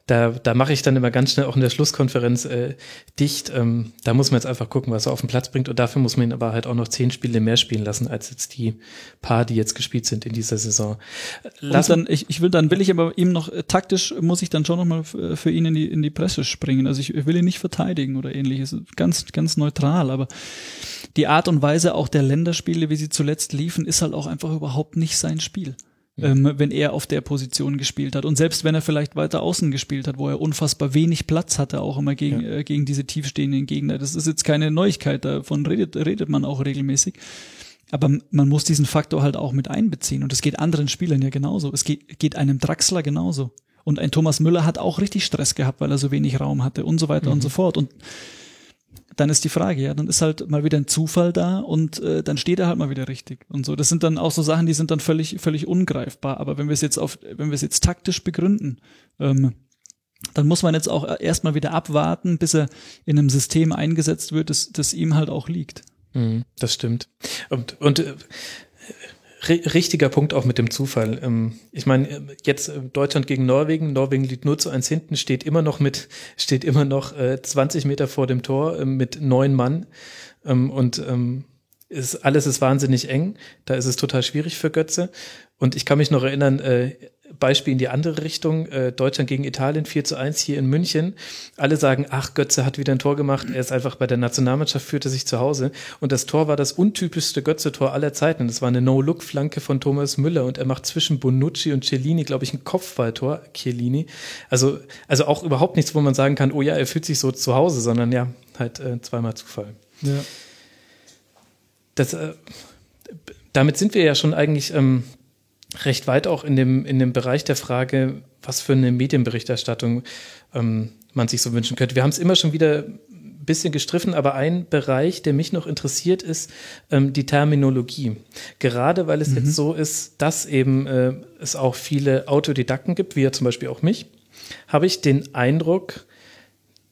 da, da mache ich dann immer ganz schnell auch in der Schlusskonferenz äh, dicht. Ähm, da muss man jetzt einfach gucken, was er auf den Platz bringt. Und dafür muss man ihn aber halt auch noch zehn Spiele mehr spielen lassen, als jetzt die paar, die jetzt gespielt sind in dieser Saison. Lass dann, ich, ich will dann, will ich aber ihm noch, äh, taktisch muss ich dann schon nochmal äh, für ihn in die, in die Presse springen. Also ich, ich will ihn nicht verteidigen oder ähnliches. Ganz, ganz neutral. Aber die Art und Weise auch der Länderspiele, wie sie zuletzt liefen, ist halt auch einfach überhaupt nicht sein Spiel ähm, wenn er auf der Position gespielt hat. Und selbst wenn er vielleicht weiter außen gespielt hat, wo er unfassbar wenig Platz hatte, auch immer gegen, ja. äh, gegen diese tiefstehenden Gegner. Das ist jetzt keine Neuigkeit, davon redet, redet man auch regelmäßig. Aber man muss diesen Faktor halt auch mit einbeziehen. Und es geht anderen Spielern ja genauso. Es geht, geht einem Draxler genauso. Und ein Thomas Müller hat auch richtig Stress gehabt, weil er so wenig Raum hatte und so weiter mhm. und so fort. Und dann ist die Frage, ja, dann ist halt mal wieder ein Zufall da und äh, dann steht er halt mal wieder richtig und so. Das sind dann auch so Sachen, die sind dann völlig völlig ungreifbar. Aber wenn wir es jetzt auf, wenn wir es jetzt taktisch begründen, ähm, dann muss man jetzt auch erstmal wieder abwarten, bis er in einem System eingesetzt wird, das, das ihm halt auch liegt. Mhm, das stimmt. Und, und äh, richtiger Punkt auch mit dem Zufall. Ähm, ich meine, äh, jetzt äh, Deutschland gegen Norwegen. Norwegen liegt nur zu eins hinten, steht immer noch mit, steht immer noch 20 äh, Meter vor dem Tor mit neun Mann. Ähm, und ist, alles ist wahnsinnig eng. Da ist es total schwierig für Götze. Und ich kann mich noch erinnern, Beispiel in die andere Richtung, äh, Deutschland gegen Italien 4 zu 1 hier in München. Alle sagen, ach, Götze hat wieder ein Tor gemacht, er ist einfach bei der Nationalmannschaft, führte sich zu Hause. Und das Tor war das untypischste Götze-Tor aller Zeiten. Das war eine No-Look-Flanke von Thomas Müller und er macht zwischen Bonucci und Cellini, glaube ich, ein Kopfballtor, Chiellini. Also, also auch überhaupt nichts, wo man sagen kann, oh ja, er fühlt sich so zu Hause, sondern ja, halt äh, zweimal Zufall. Ja. Das, äh, damit sind wir ja schon eigentlich ähm, recht weit auch in dem, in dem Bereich der Frage, was für eine Medienberichterstattung ähm, man sich so wünschen könnte. Wir haben es immer schon wieder ein bisschen gestriffen, aber ein Bereich, der mich noch interessiert, ist ähm, die Terminologie. Gerade weil es mhm. jetzt so ist, dass eben äh, es auch viele Autodidakten gibt, wie ja zum Beispiel auch mich, habe ich den Eindruck,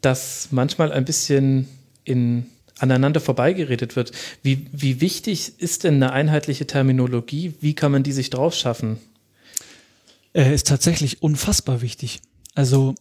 dass manchmal ein bisschen in aneinander vorbeigeredet wird. Wie, wie wichtig ist denn eine einheitliche Terminologie? Wie kann man die sich drauf schaffen? Er ist tatsächlich unfassbar wichtig. Also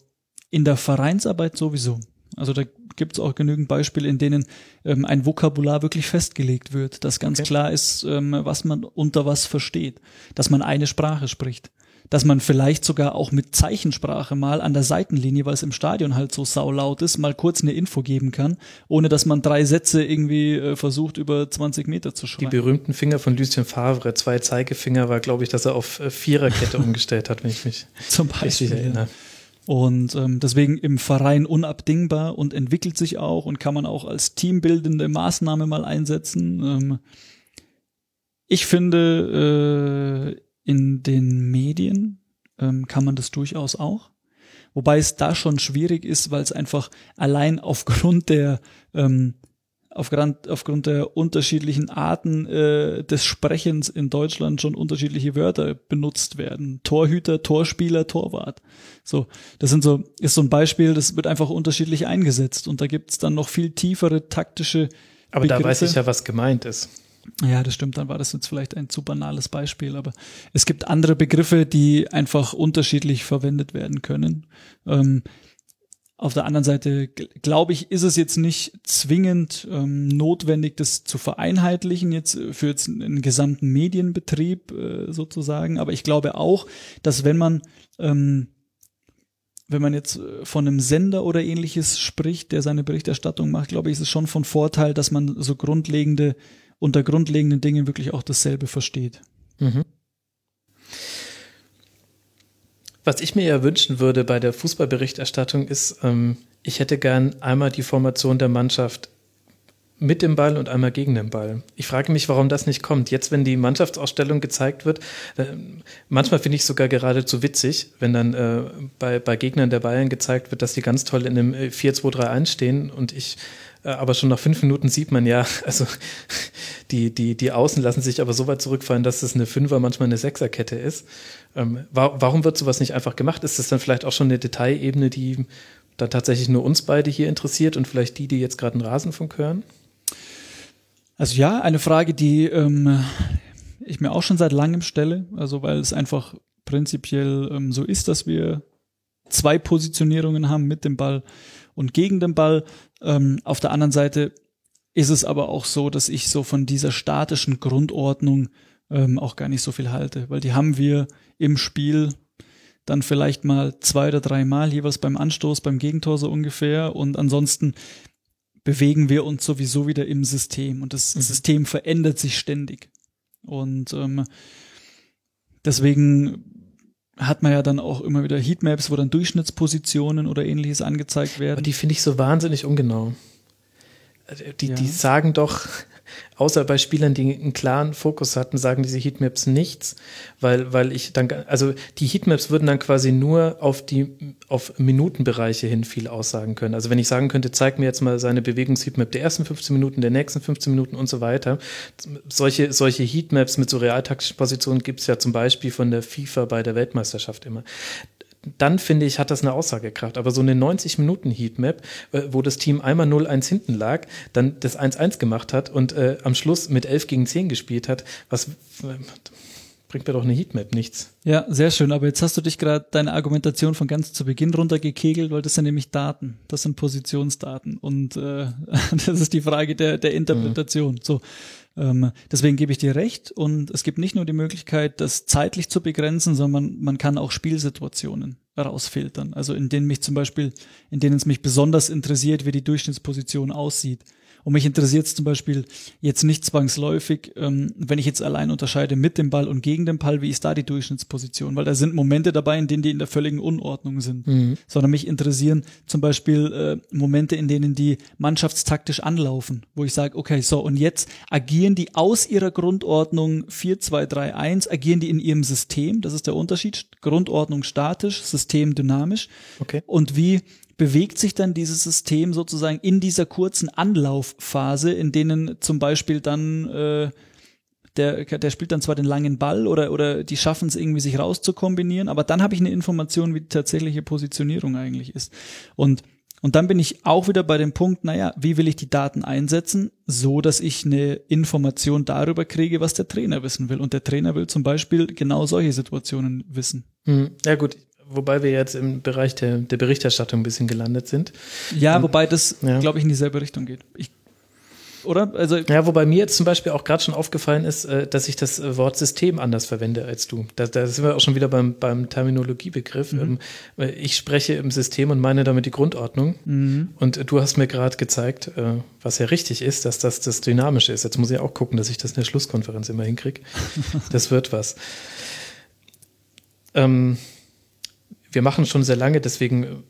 in der Vereinsarbeit sowieso. Also da gibt es auch genügend Beispiele, in denen ähm, ein Vokabular wirklich festgelegt wird, dass ganz okay. klar ist, ähm, was man unter was versteht, dass man eine Sprache spricht dass man vielleicht sogar auch mit Zeichensprache mal an der Seitenlinie, weil es im Stadion halt so saulaut ist, mal kurz eine Info geben kann, ohne dass man drei Sätze irgendwie äh, versucht, über 20 Meter zu schreiben. Die berühmten Finger von Lucien Favre, zwei Zeigefinger, war, glaube ich, dass er auf äh, Viererkette umgestellt hat, wenn ich mich Zum Beispiel, erinnere. Und ähm, deswegen im Verein unabdingbar und entwickelt sich auch und kann man auch als teambildende Maßnahme mal einsetzen. Ähm, ich finde, äh, in den Medien ähm, kann man das durchaus auch. Wobei es da schon schwierig ist, weil es einfach allein aufgrund der ähm, aufgrund, aufgrund der unterschiedlichen Arten äh, des Sprechens in Deutschland schon unterschiedliche Wörter benutzt werden. Torhüter, Torspieler, Torwart. So, das sind so, ist so ein Beispiel, das wird einfach unterschiedlich eingesetzt und da gibt's dann noch viel tiefere taktische Aber Begriffe. da weiß ich ja, was gemeint ist. Ja, das stimmt, dann war das jetzt vielleicht ein zu banales Beispiel, aber es gibt andere Begriffe, die einfach unterschiedlich verwendet werden können. Ähm, auf der anderen Seite glaube ich, ist es jetzt nicht zwingend ähm, notwendig, das zu vereinheitlichen jetzt für jetzt einen gesamten Medienbetrieb äh, sozusagen. Aber ich glaube auch, dass wenn man ähm, wenn man jetzt äh, von einem Sender oder ähnliches spricht, der seine Berichterstattung macht, glaube ich, ist es schon von Vorteil, dass man so grundlegende unter grundlegenden Dingen wirklich auch dasselbe versteht. Mhm. Was ich mir ja wünschen würde bei der Fußballberichterstattung ist, ähm, ich hätte gern einmal die Formation der Mannschaft mit dem Ball und einmal gegen den Ball. Ich frage mich, warum das nicht kommt. Jetzt, wenn die Mannschaftsausstellung gezeigt wird, äh, manchmal finde ich sogar geradezu witzig, wenn dann äh, bei, bei Gegnern der Bayern gezeigt wird, dass die ganz toll in einem 4-2-3-1 stehen und ich äh, aber schon nach fünf Minuten sieht man ja, also die, die, die Außen lassen sich aber so weit zurückfallen, dass es eine Fünfer, manchmal eine Sechserkette ist. Ähm, warum wird sowas nicht einfach gemacht? Ist das dann vielleicht auch schon eine Detailebene, die da tatsächlich nur uns beide hier interessiert und vielleicht die, die jetzt gerade einen Rasenfunk hören? Also ja, eine Frage, die ähm, ich mir auch schon seit langem stelle, also weil es einfach prinzipiell ähm, so ist, dass wir zwei Positionierungen haben mit dem Ball und gegen den Ball. Ähm, auf der anderen Seite ist es aber auch so, dass ich so von dieser statischen Grundordnung ähm, auch gar nicht so viel halte, weil die haben wir im Spiel dann vielleicht mal zwei oder drei Mal jeweils beim Anstoß, beim Gegentor so ungefähr und ansonsten bewegen wir uns sowieso wieder im System und das mhm. System verändert sich ständig und ähm, deswegen hat man ja dann auch immer wieder Heatmaps, wo dann Durchschnittspositionen oder ähnliches angezeigt werden. Aber die finde ich so wahnsinnig ungenau. Also, die, ja. die sagen doch, außer bei Spielern, die einen klaren Fokus hatten, sagen diese Heatmaps nichts, weil, weil ich dann, also die Heatmaps würden dann quasi nur auf die, auf Minutenbereiche hin viel aussagen können. Also wenn ich sagen könnte, zeig mir jetzt mal seine Bewegungsheatmap der ersten 15 Minuten, der nächsten 15 Minuten und so weiter. Solche, solche Heatmaps mit so realtaktischen Positionen gibt es ja zum Beispiel von der FIFA bei der Weltmeisterschaft immer dann finde ich, hat das eine Aussagekraft. Aber so eine 90-Minuten-Heatmap, äh, wo das Team einmal 0-1 hinten lag, dann das 1-1 gemacht hat und äh, am Schluss mit 11 gegen 10 gespielt hat, was äh, bringt mir doch eine Heatmap nichts. Ja, sehr schön. Aber jetzt hast du dich gerade deine Argumentation von ganz zu Beginn runtergekegelt, weil das sind nämlich Daten. Das sind Positionsdaten. Und äh, das ist die Frage der, der Interpretation. Mhm. So. Ähm, deswegen gebe ich dir recht und es gibt nicht nur die Möglichkeit, das zeitlich zu begrenzen, sondern man kann auch Spielsituationen rausfiltern. Also in denen mich zum Beispiel, in denen es mich besonders interessiert, wie die Durchschnittsposition aussieht. Und mich interessiert es zum Beispiel jetzt nicht zwangsläufig, ähm, wenn ich jetzt allein unterscheide mit dem Ball und gegen den Ball, wie ist da die Durchschnittsposition? Weil da sind Momente dabei, in denen die in der völligen Unordnung sind. Mhm. Sondern mich interessieren zum Beispiel äh, Momente, in denen die mannschaftstaktisch anlaufen, wo ich sage, okay, so und jetzt agieren die aus ihrer Grundordnung 4, 2, 3, 1, agieren die in ihrem System, das ist der Unterschied, Grundordnung statisch, System dynamisch. Okay. Und wie bewegt sich dann dieses System sozusagen in dieser kurzen Anlaufphase, in denen zum Beispiel dann äh, der, der spielt dann zwar den langen Ball oder, oder die schaffen es irgendwie sich rauszukombinieren, aber dann habe ich eine Information, wie die tatsächliche Positionierung eigentlich ist. Und, und dann bin ich auch wieder bei dem Punkt, naja, wie will ich die Daten einsetzen, so dass ich eine Information darüber kriege, was der Trainer wissen will. Und der Trainer will zum Beispiel genau solche Situationen wissen. Hm. Ja gut, wobei wir jetzt im Bereich der, der Berichterstattung ein bisschen gelandet sind. Ja, ähm, wobei das, ja. glaube ich, in dieselbe Richtung geht. Ich, oder? Also ja, wobei mir jetzt zum Beispiel auch gerade schon aufgefallen ist, äh, dass ich das äh, Wort System anders verwende als du. Da, da sind wir auch schon wieder beim, beim Terminologiebegriff. Mhm. Ähm, ich spreche im System und meine damit die Grundordnung. Mhm. Und du hast mir gerade gezeigt, äh, was ja richtig ist, dass das das Dynamische ist. Jetzt muss ich auch gucken, dass ich das in der Schlusskonferenz immer hinkriege. das wird was. Ähm, wir machen schon sehr lange, deswegen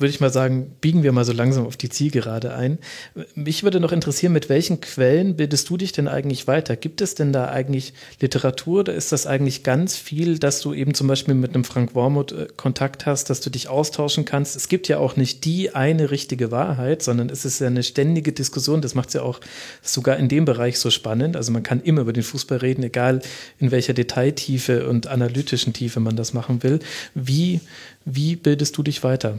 würde ich mal sagen, biegen wir mal so langsam auf die Zielgerade ein. Mich würde noch interessieren, mit welchen Quellen bildest du dich denn eigentlich weiter? Gibt es denn da eigentlich Literatur oder ist das eigentlich ganz viel, dass du eben zum Beispiel mit einem Frank Wormuth äh, Kontakt hast, dass du dich austauschen kannst? Es gibt ja auch nicht die eine richtige Wahrheit, sondern es ist ja eine ständige Diskussion. Das macht es ja auch sogar in dem Bereich so spannend. Also man kann immer über den Fußball reden, egal in welcher Detailtiefe und analytischen Tiefe man das machen will. Wie, wie bildest du dich weiter?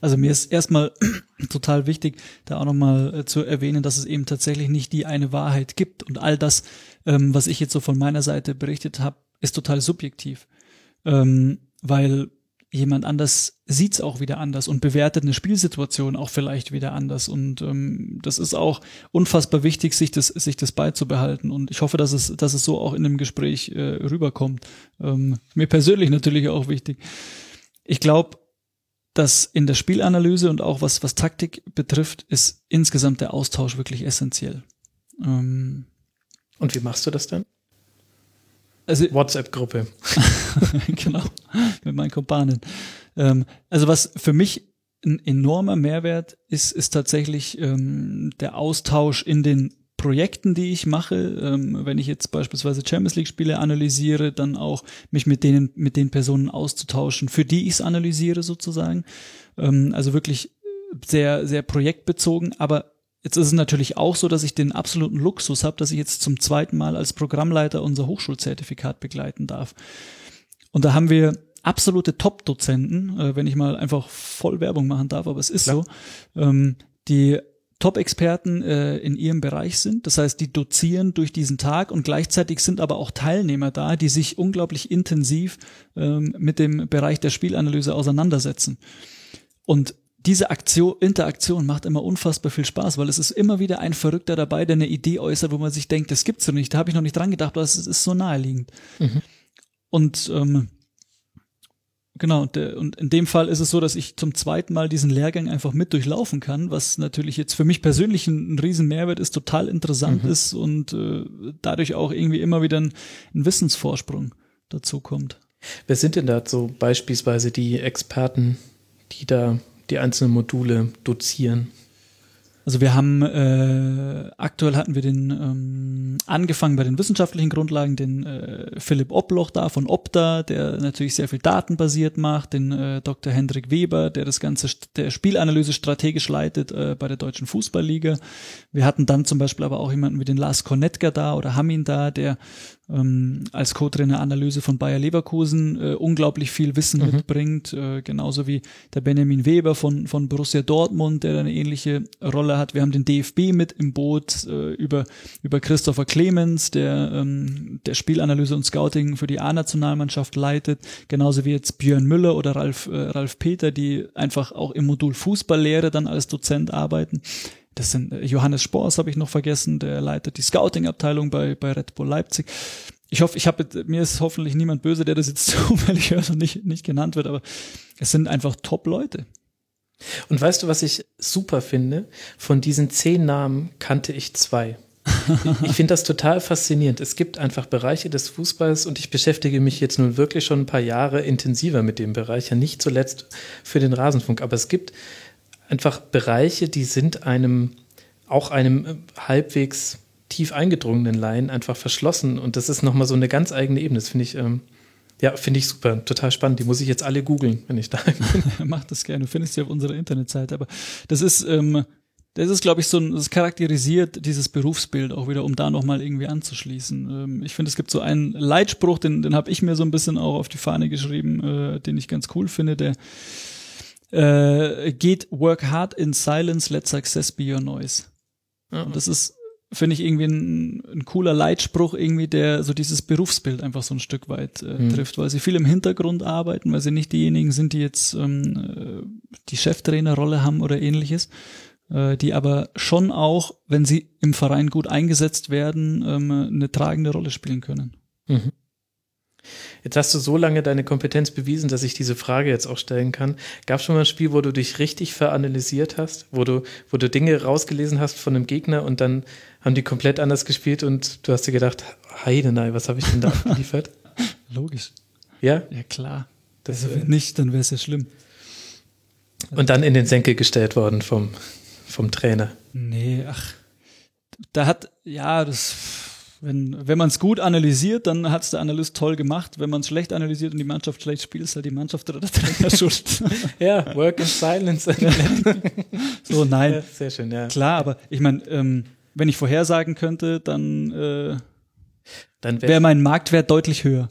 Also mir ist erstmal total wichtig, da auch nochmal äh, zu erwähnen, dass es eben tatsächlich nicht die eine Wahrheit gibt. Und all das, ähm, was ich jetzt so von meiner Seite berichtet habe, ist total subjektiv. Ähm, weil jemand anders sieht's auch wieder anders und bewertet eine Spielsituation auch vielleicht wieder anders. Und ähm, das ist auch unfassbar wichtig, sich das, sich das beizubehalten. Und ich hoffe, dass es, dass es so auch in dem Gespräch äh, rüberkommt. Ähm, mir persönlich natürlich auch wichtig. Ich glaube, dass in der Spielanalyse und auch was, was Taktik betrifft, ist insgesamt der Austausch wirklich essentiell. Ähm, und wie machst du das dann? Also, WhatsApp-Gruppe. genau, mit meinen Kumpanen. Ähm, also was für mich ein enormer Mehrwert ist, ist tatsächlich ähm, der Austausch in den Projekten, die ich mache, ähm, wenn ich jetzt beispielsweise Champions League Spiele analysiere, dann auch mich mit denen, mit den Personen auszutauschen, für die ich es analysiere sozusagen. Ähm, also wirklich sehr, sehr projektbezogen, aber Jetzt ist es natürlich auch so, dass ich den absoluten Luxus habe, dass ich jetzt zum zweiten Mal als Programmleiter unser Hochschulzertifikat begleiten darf. Und da haben wir absolute Top-Dozenten, äh, wenn ich mal einfach voll Werbung machen darf, aber es ist Klar. so, ähm, die Top-Experten äh, in ihrem Bereich sind. Das heißt, die dozieren durch diesen Tag und gleichzeitig sind aber auch Teilnehmer da, die sich unglaublich intensiv ähm, mit dem Bereich der Spielanalyse auseinandersetzen. Und diese Aktion, Interaktion macht immer unfassbar viel Spaß, weil es ist immer wieder ein Verrückter dabei, der eine Idee äußert, wo man sich denkt, das gibt's doch nicht, da habe ich noch nicht dran gedacht, aber es ist so naheliegend. Mhm. Und ähm, Genau, und, und in dem Fall ist es so, dass ich zum zweiten Mal diesen Lehrgang einfach mit durchlaufen kann, was natürlich jetzt für mich persönlich ein, ein riesen Mehrwert ist, total interessant mhm. ist und äh, dadurch auch irgendwie immer wieder ein, ein Wissensvorsprung dazu kommt. Wer sind denn da so beispielsweise die Experten, die da die einzelnen Module dozieren? Also wir haben äh, aktuell hatten wir den ähm, angefangen bei den wissenschaftlichen Grundlagen den äh, Philipp Obloch da von Opta, der natürlich sehr viel datenbasiert macht, den äh, Dr. Hendrik Weber, der das ganze der Spielanalyse strategisch leitet äh, bei der deutschen Fußballliga. Wir hatten dann zum Beispiel aber auch jemanden wie den Lars Kornetka da oder Hamin da, der ähm, als Co-Trainer Analyse von Bayer Leverkusen äh, unglaublich viel Wissen mhm. mitbringt, äh, genauso wie der Benjamin Weber von, von Borussia Dortmund, der eine ähnliche Rolle hat. Wir haben den DFB mit im Boot äh, über, über Christopher Clemens, der ähm, der Spielanalyse und Scouting für die A-Nationalmannschaft leitet, genauso wie jetzt Björn Müller oder Ralf, äh, Ralf Peter, die einfach auch im Modul Fußballlehre dann als Dozent arbeiten. Das sind äh, Johannes Spors habe ich noch vergessen, der leitet die Scouting-Abteilung bei, bei Red Bull Leipzig. Ich hoffe, ich habe mir ist hoffentlich niemand böse, der das jetzt zufällig hört und nicht, nicht genannt wird, aber es sind einfach Top-Leute. Und weißt du, was ich super finde? Von diesen zehn Namen kannte ich zwei. ich finde das total faszinierend. Es gibt einfach Bereiche des Fußballs und ich beschäftige mich jetzt nun wirklich schon ein paar Jahre intensiver mit dem Bereich, ja nicht zuletzt für den Rasenfunk, aber es gibt einfach Bereiche, die sind einem, auch einem äh, halbwegs tief eingedrungenen Laien einfach verschlossen und das ist nochmal so eine ganz eigene Ebene. Das finde ich, ähm, ja, finde ich super, total spannend. Die muss ich jetzt alle googeln, wenn ich da bin. Mach das gerne, du findest sie auf unserer Internetseite. Aber das ist, ähm, das ist, glaube ich, so ein, das charakterisiert dieses Berufsbild auch wieder, um da nochmal irgendwie anzuschließen. Ähm, ich finde, es gibt so einen Leitspruch, den, den habe ich mir so ein bisschen auch auf die Fahne geschrieben, äh, den ich ganz cool finde, der äh, geht work hard in silence, let success be your noise. Ja. Und das ist, finde ich, irgendwie ein, ein, cooler Leitspruch, irgendwie, der so dieses Berufsbild einfach so ein Stück weit äh, mhm. trifft, weil sie viel im Hintergrund arbeiten, weil sie nicht diejenigen sind, die jetzt ähm, äh, die Cheftrainerrolle haben oder ähnliches, äh, die aber schon auch, wenn sie im Verein gut eingesetzt werden, ähm, eine tragende Rolle spielen können. Mhm. Jetzt hast du so lange deine Kompetenz bewiesen, dass ich diese Frage jetzt auch stellen kann. Gab es schon mal ein Spiel, wo du dich richtig veranalysiert hast, wo du, wo du Dinge rausgelesen hast von einem Gegner und dann haben die komplett anders gespielt und du hast dir gedacht, Heidenei, was habe ich denn da geliefert? Logisch. Ja? Ja, klar. Das also, wenn nicht, dann wäre es ja schlimm. Und dann in den Senkel gestellt worden vom, vom Trainer. Nee, ach. Da hat, ja, das wenn, wenn man es gut analysiert, dann hat es der Analyst toll gemacht. Wenn man es schlecht analysiert und die Mannschaft schlecht spielt, ist halt die Mannschaft oder der Trainer schuld. ja, work in silence. so, nein. Ja, sehr schön, ja. Klar, aber ich meine, ähm, wenn ich vorhersagen könnte, dann, äh, dann wäre wär mein Marktwert deutlich höher.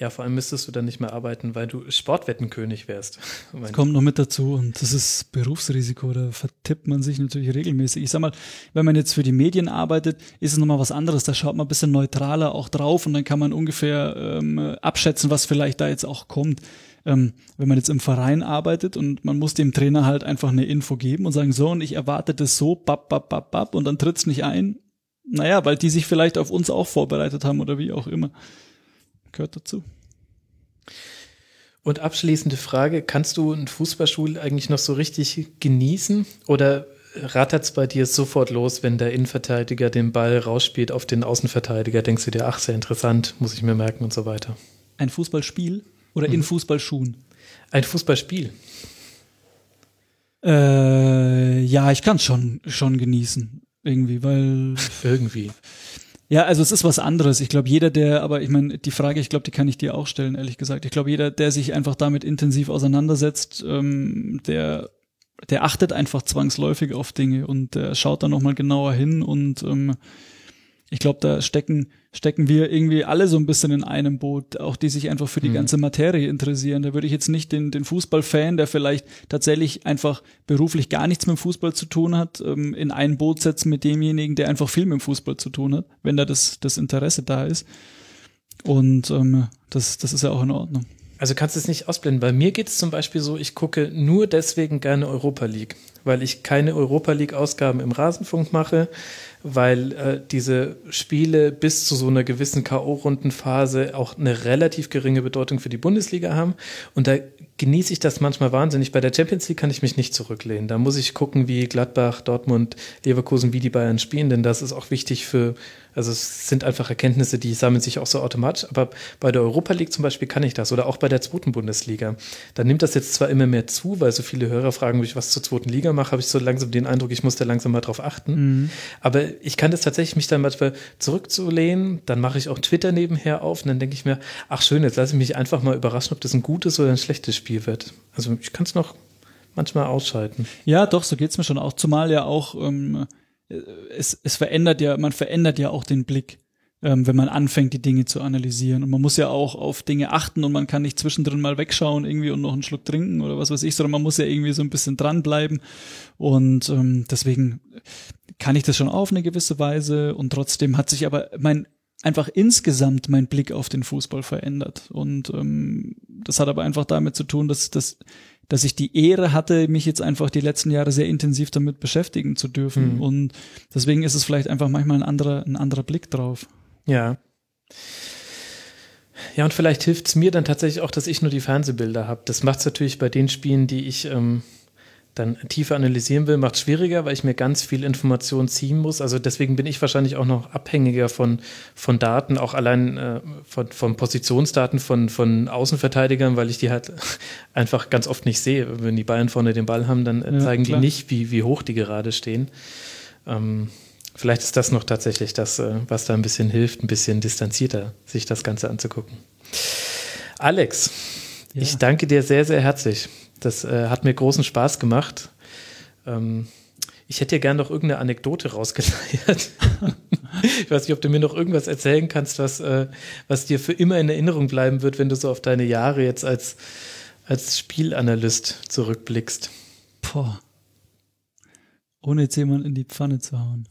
Ja, vor allem müsstest du dann nicht mehr arbeiten, weil du Sportwettenkönig wärst. Das kommt noch mit dazu und das ist Berufsrisiko, da vertippt man sich natürlich regelmäßig. Ich sag mal, wenn man jetzt für die Medien arbeitet, ist es nochmal was anderes. Da schaut man ein bisschen neutraler auch drauf und dann kann man ungefähr ähm, abschätzen, was vielleicht da jetzt auch kommt. Ähm, wenn man jetzt im Verein arbeitet und man muss dem Trainer halt einfach eine Info geben und sagen, so, und ich erwarte das so, bap, bap, bap, bap, und dann tritt's nicht ein. Naja, weil die sich vielleicht auf uns auch vorbereitet haben oder wie auch immer gehört dazu. Und abschließende Frage, kannst du ein Fußballschul eigentlich noch so richtig genießen oder rattert es bei dir sofort los, wenn der Innenverteidiger den Ball rausspielt auf den Außenverteidiger? Denkst du dir, ach, sehr interessant, muss ich mir merken und so weiter? Ein Fußballspiel oder mhm. in Fußballschuhen? Ein Fußballspiel. Äh, ja, ich kann es schon, schon genießen. Irgendwie, weil. Irgendwie. Ja, also es ist was anderes. Ich glaube, jeder, der, aber ich meine, die Frage, ich glaube, die kann ich dir auch stellen, ehrlich gesagt. Ich glaube, jeder, der sich einfach damit intensiv auseinandersetzt, ähm, der, der achtet einfach zwangsläufig auf Dinge und der schaut da nochmal genauer hin und ähm, ich glaube, da stecken, stecken wir irgendwie alle so ein bisschen in einem Boot, auch die sich einfach für die mhm. ganze Materie interessieren. Da würde ich jetzt nicht den, den Fußballfan, der vielleicht tatsächlich einfach beruflich gar nichts mit dem Fußball zu tun hat, ähm, in ein Boot setzen mit demjenigen, der einfach viel mit dem Fußball zu tun hat, wenn da das, das Interesse da ist. Und ähm, das, das ist ja auch in Ordnung. Also kannst du es nicht ausblenden. Bei mir geht es zum Beispiel so, ich gucke nur deswegen gerne Europa League, weil ich keine Europa League-Ausgaben im Rasenfunk mache weil äh, diese Spiele bis zu so einer gewissen K.O.-Rundenphase auch eine relativ geringe Bedeutung für die Bundesliga haben. Und da genieße ich das manchmal wahnsinnig. Bei der Champions League kann ich mich nicht zurücklehnen. Da muss ich gucken, wie Gladbach, Dortmund, Leverkusen, wie die Bayern spielen, denn das ist auch wichtig für also es sind einfach Erkenntnisse, die sammeln sich auch so automatisch. Aber bei der Europa League zum Beispiel kann ich das oder auch bei der zweiten Bundesliga. Da nimmt das jetzt zwar immer mehr zu, weil so viele Hörer fragen, wie ich was zur zweiten Liga mache, habe ich so langsam den Eindruck, ich muss da langsam mal drauf achten. Mhm. Aber ich kann das tatsächlich mich dann manchmal zurückzulehnen. Dann mache ich auch Twitter nebenher auf und dann denke ich mir, ach schön, jetzt lasse ich mich einfach mal überraschen, ob das ein gutes oder ein schlechtes Spiel wird. Also ich kann es noch manchmal ausschalten. Ja, doch, so geht es mir schon auch. Zumal ja auch ähm, es, es verändert ja, man verändert ja auch den Blick, ähm, wenn man anfängt, die Dinge zu analysieren. Und man muss ja auch auf Dinge achten und man kann nicht zwischendrin mal wegschauen irgendwie und noch einen Schluck trinken oder was weiß ich, sondern man muss ja irgendwie so ein bisschen dranbleiben. Und ähm, deswegen kann ich das schon auf eine gewisse Weise und trotzdem hat sich aber mein einfach insgesamt mein Blick auf den Fußball verändert. Und ähm, das hat aber einfach damit zu tun, dass, dass dass ich die Ehre hatte, mich jetzt einfach die letzten Jahre sehr intensiv damit beschäftigen zu dürfen. Mhm. Und deswegen ist es vielleicht einfach manchmal ein anderer, ein anderer Blick drauf. Ja. Ja, und vielleicht hilft es mir dann tatsächlich auch, dass ich nur die Fernsehbilder habe. Das macht es natürlich bei den Spielen, die ich ähm, dann tiefer analysieren will, macht es schwieriger, weil ich mir ganz viel Information ziehen muss. Also deswegen bin ich wahrscheinlich auch noch abhängiger von, von Daten, auch allein äh, von, von Positionsdaten von, von Außenverteidigern, weil ich die halt einfach ganz oft nicht sehe. Wenn die Bayern vorne den Ball haben, dann äh, ja, zeigen klar. die nicht, wie, wie hoch die gerade stehen. Ähm, vielleicht ist das noch tatsächlich das, äh, was da ein bisschen hilft, ein bisschen distanzierter sich das Ganze anzugucken. Alex, ja. ich danke dir sehr, sehr herzlich das äh, hat mir großen Spaß gemacht. Ähm, ich hätte dir gerne noch irgendeine Anekdote rausgeleiert. ich weiß nicht, ob du mir noch irgendwas erzählen kannst, was, äh, was dir für immer in Erinnerung bleiben wird, wenn du so auf deine Jahre jetzt als, als Spielanalyst zurückblickst. Boah. Ohne jetzt jemanden in die Pfanne zu hauen.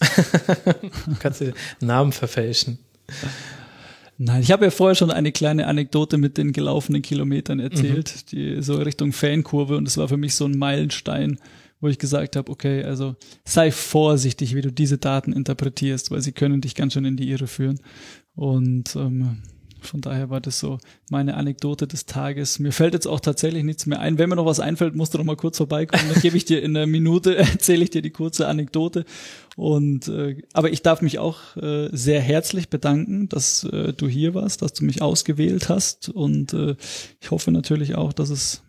kannst du Namen verfälschen. Nein, ich habe ja vorher schon eine kleine Anekdote mit den gelaufenen Kilometern erzählt, mhm. die so Richtung Fankurve und das war für mich so ein Meilenstein, wo ich gesagt habe, okay, also sei vorsichtig, wie du diese Daten interpretierst, weil sie können dich ganz schön in die Irre führen. Und ähm, von daher war das so meine Anekdote des Tages. Mir fällt jetzt auch tatsächlich nichts mehr ein. Wenn mir noch was einfällt, musst du noch mal kurz vorbeikommen. Dann gebe ich dir in einer Minute, erzähle ich dir die kurze Anekdote. Und äh, aber ich darf mich auch äh, sehr herzlich bedanken, dass äh, du hier warst, dass du mich ausgewählt hast. Und äh, ich hoffe natürlich auch, dass es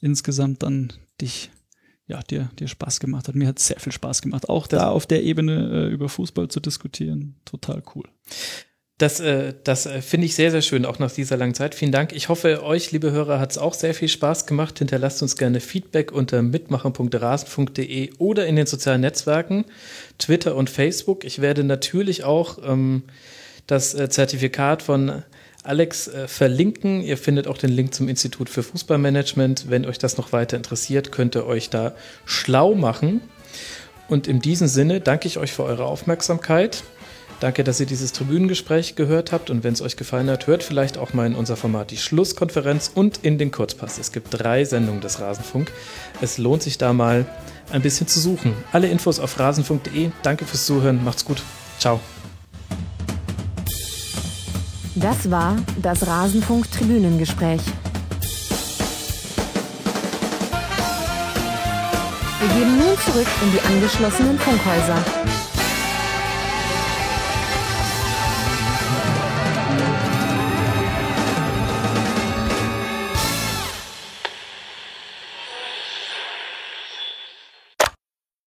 insgesamt dann dich ja, dir, dir Spaß gemacht hat. Mir hat sehr viel Spaß gemacht, auch da auf der Ebene äh, über Fußball zu diskutieren. Total cool. Das, äh, das äh, finde ich sehr, sehr schön, auch nach dieser langen Zeit. Vielen Dank. Ich hoffe, euch, liebe Hörer, hat es auch sehr viel Spaß gemacht. Hinterlasst uns gerne Feedback unter mitmachen.rasen.de oder in den sozialen Netzwerken, Twitter und Facebook. Ich werde natürlich auch ähm, das äh, Zertifikat von Alex verlinken. Ihr findet auch den Link zum Institut für Fußballmanagement. Wenn euch das noch weiter interessiert, könnt ihr euch da schlau machen. Und in diesem Sinne danke ich euch für eure Aufmerksamkeit. Danke, dass ihr dieses Tribünengespräch gehört habt und wenn es euch gefallen hat, hört vielleicht auch mal in unser Format die Schlusskonferenz und in den Kurzpass. Es gibt drei Sendungen des Rasenfunk. Es lohnt sich da mal ein bisschen zu suchen. Alle Infos auf rasenfunk.de. Danke fürs Zuhören. Macht's gut. Ciao. Das war das Rasenfunk Tribünengespräch. Wir gehen nun zurück in die angeschlossenen Funkhäuser.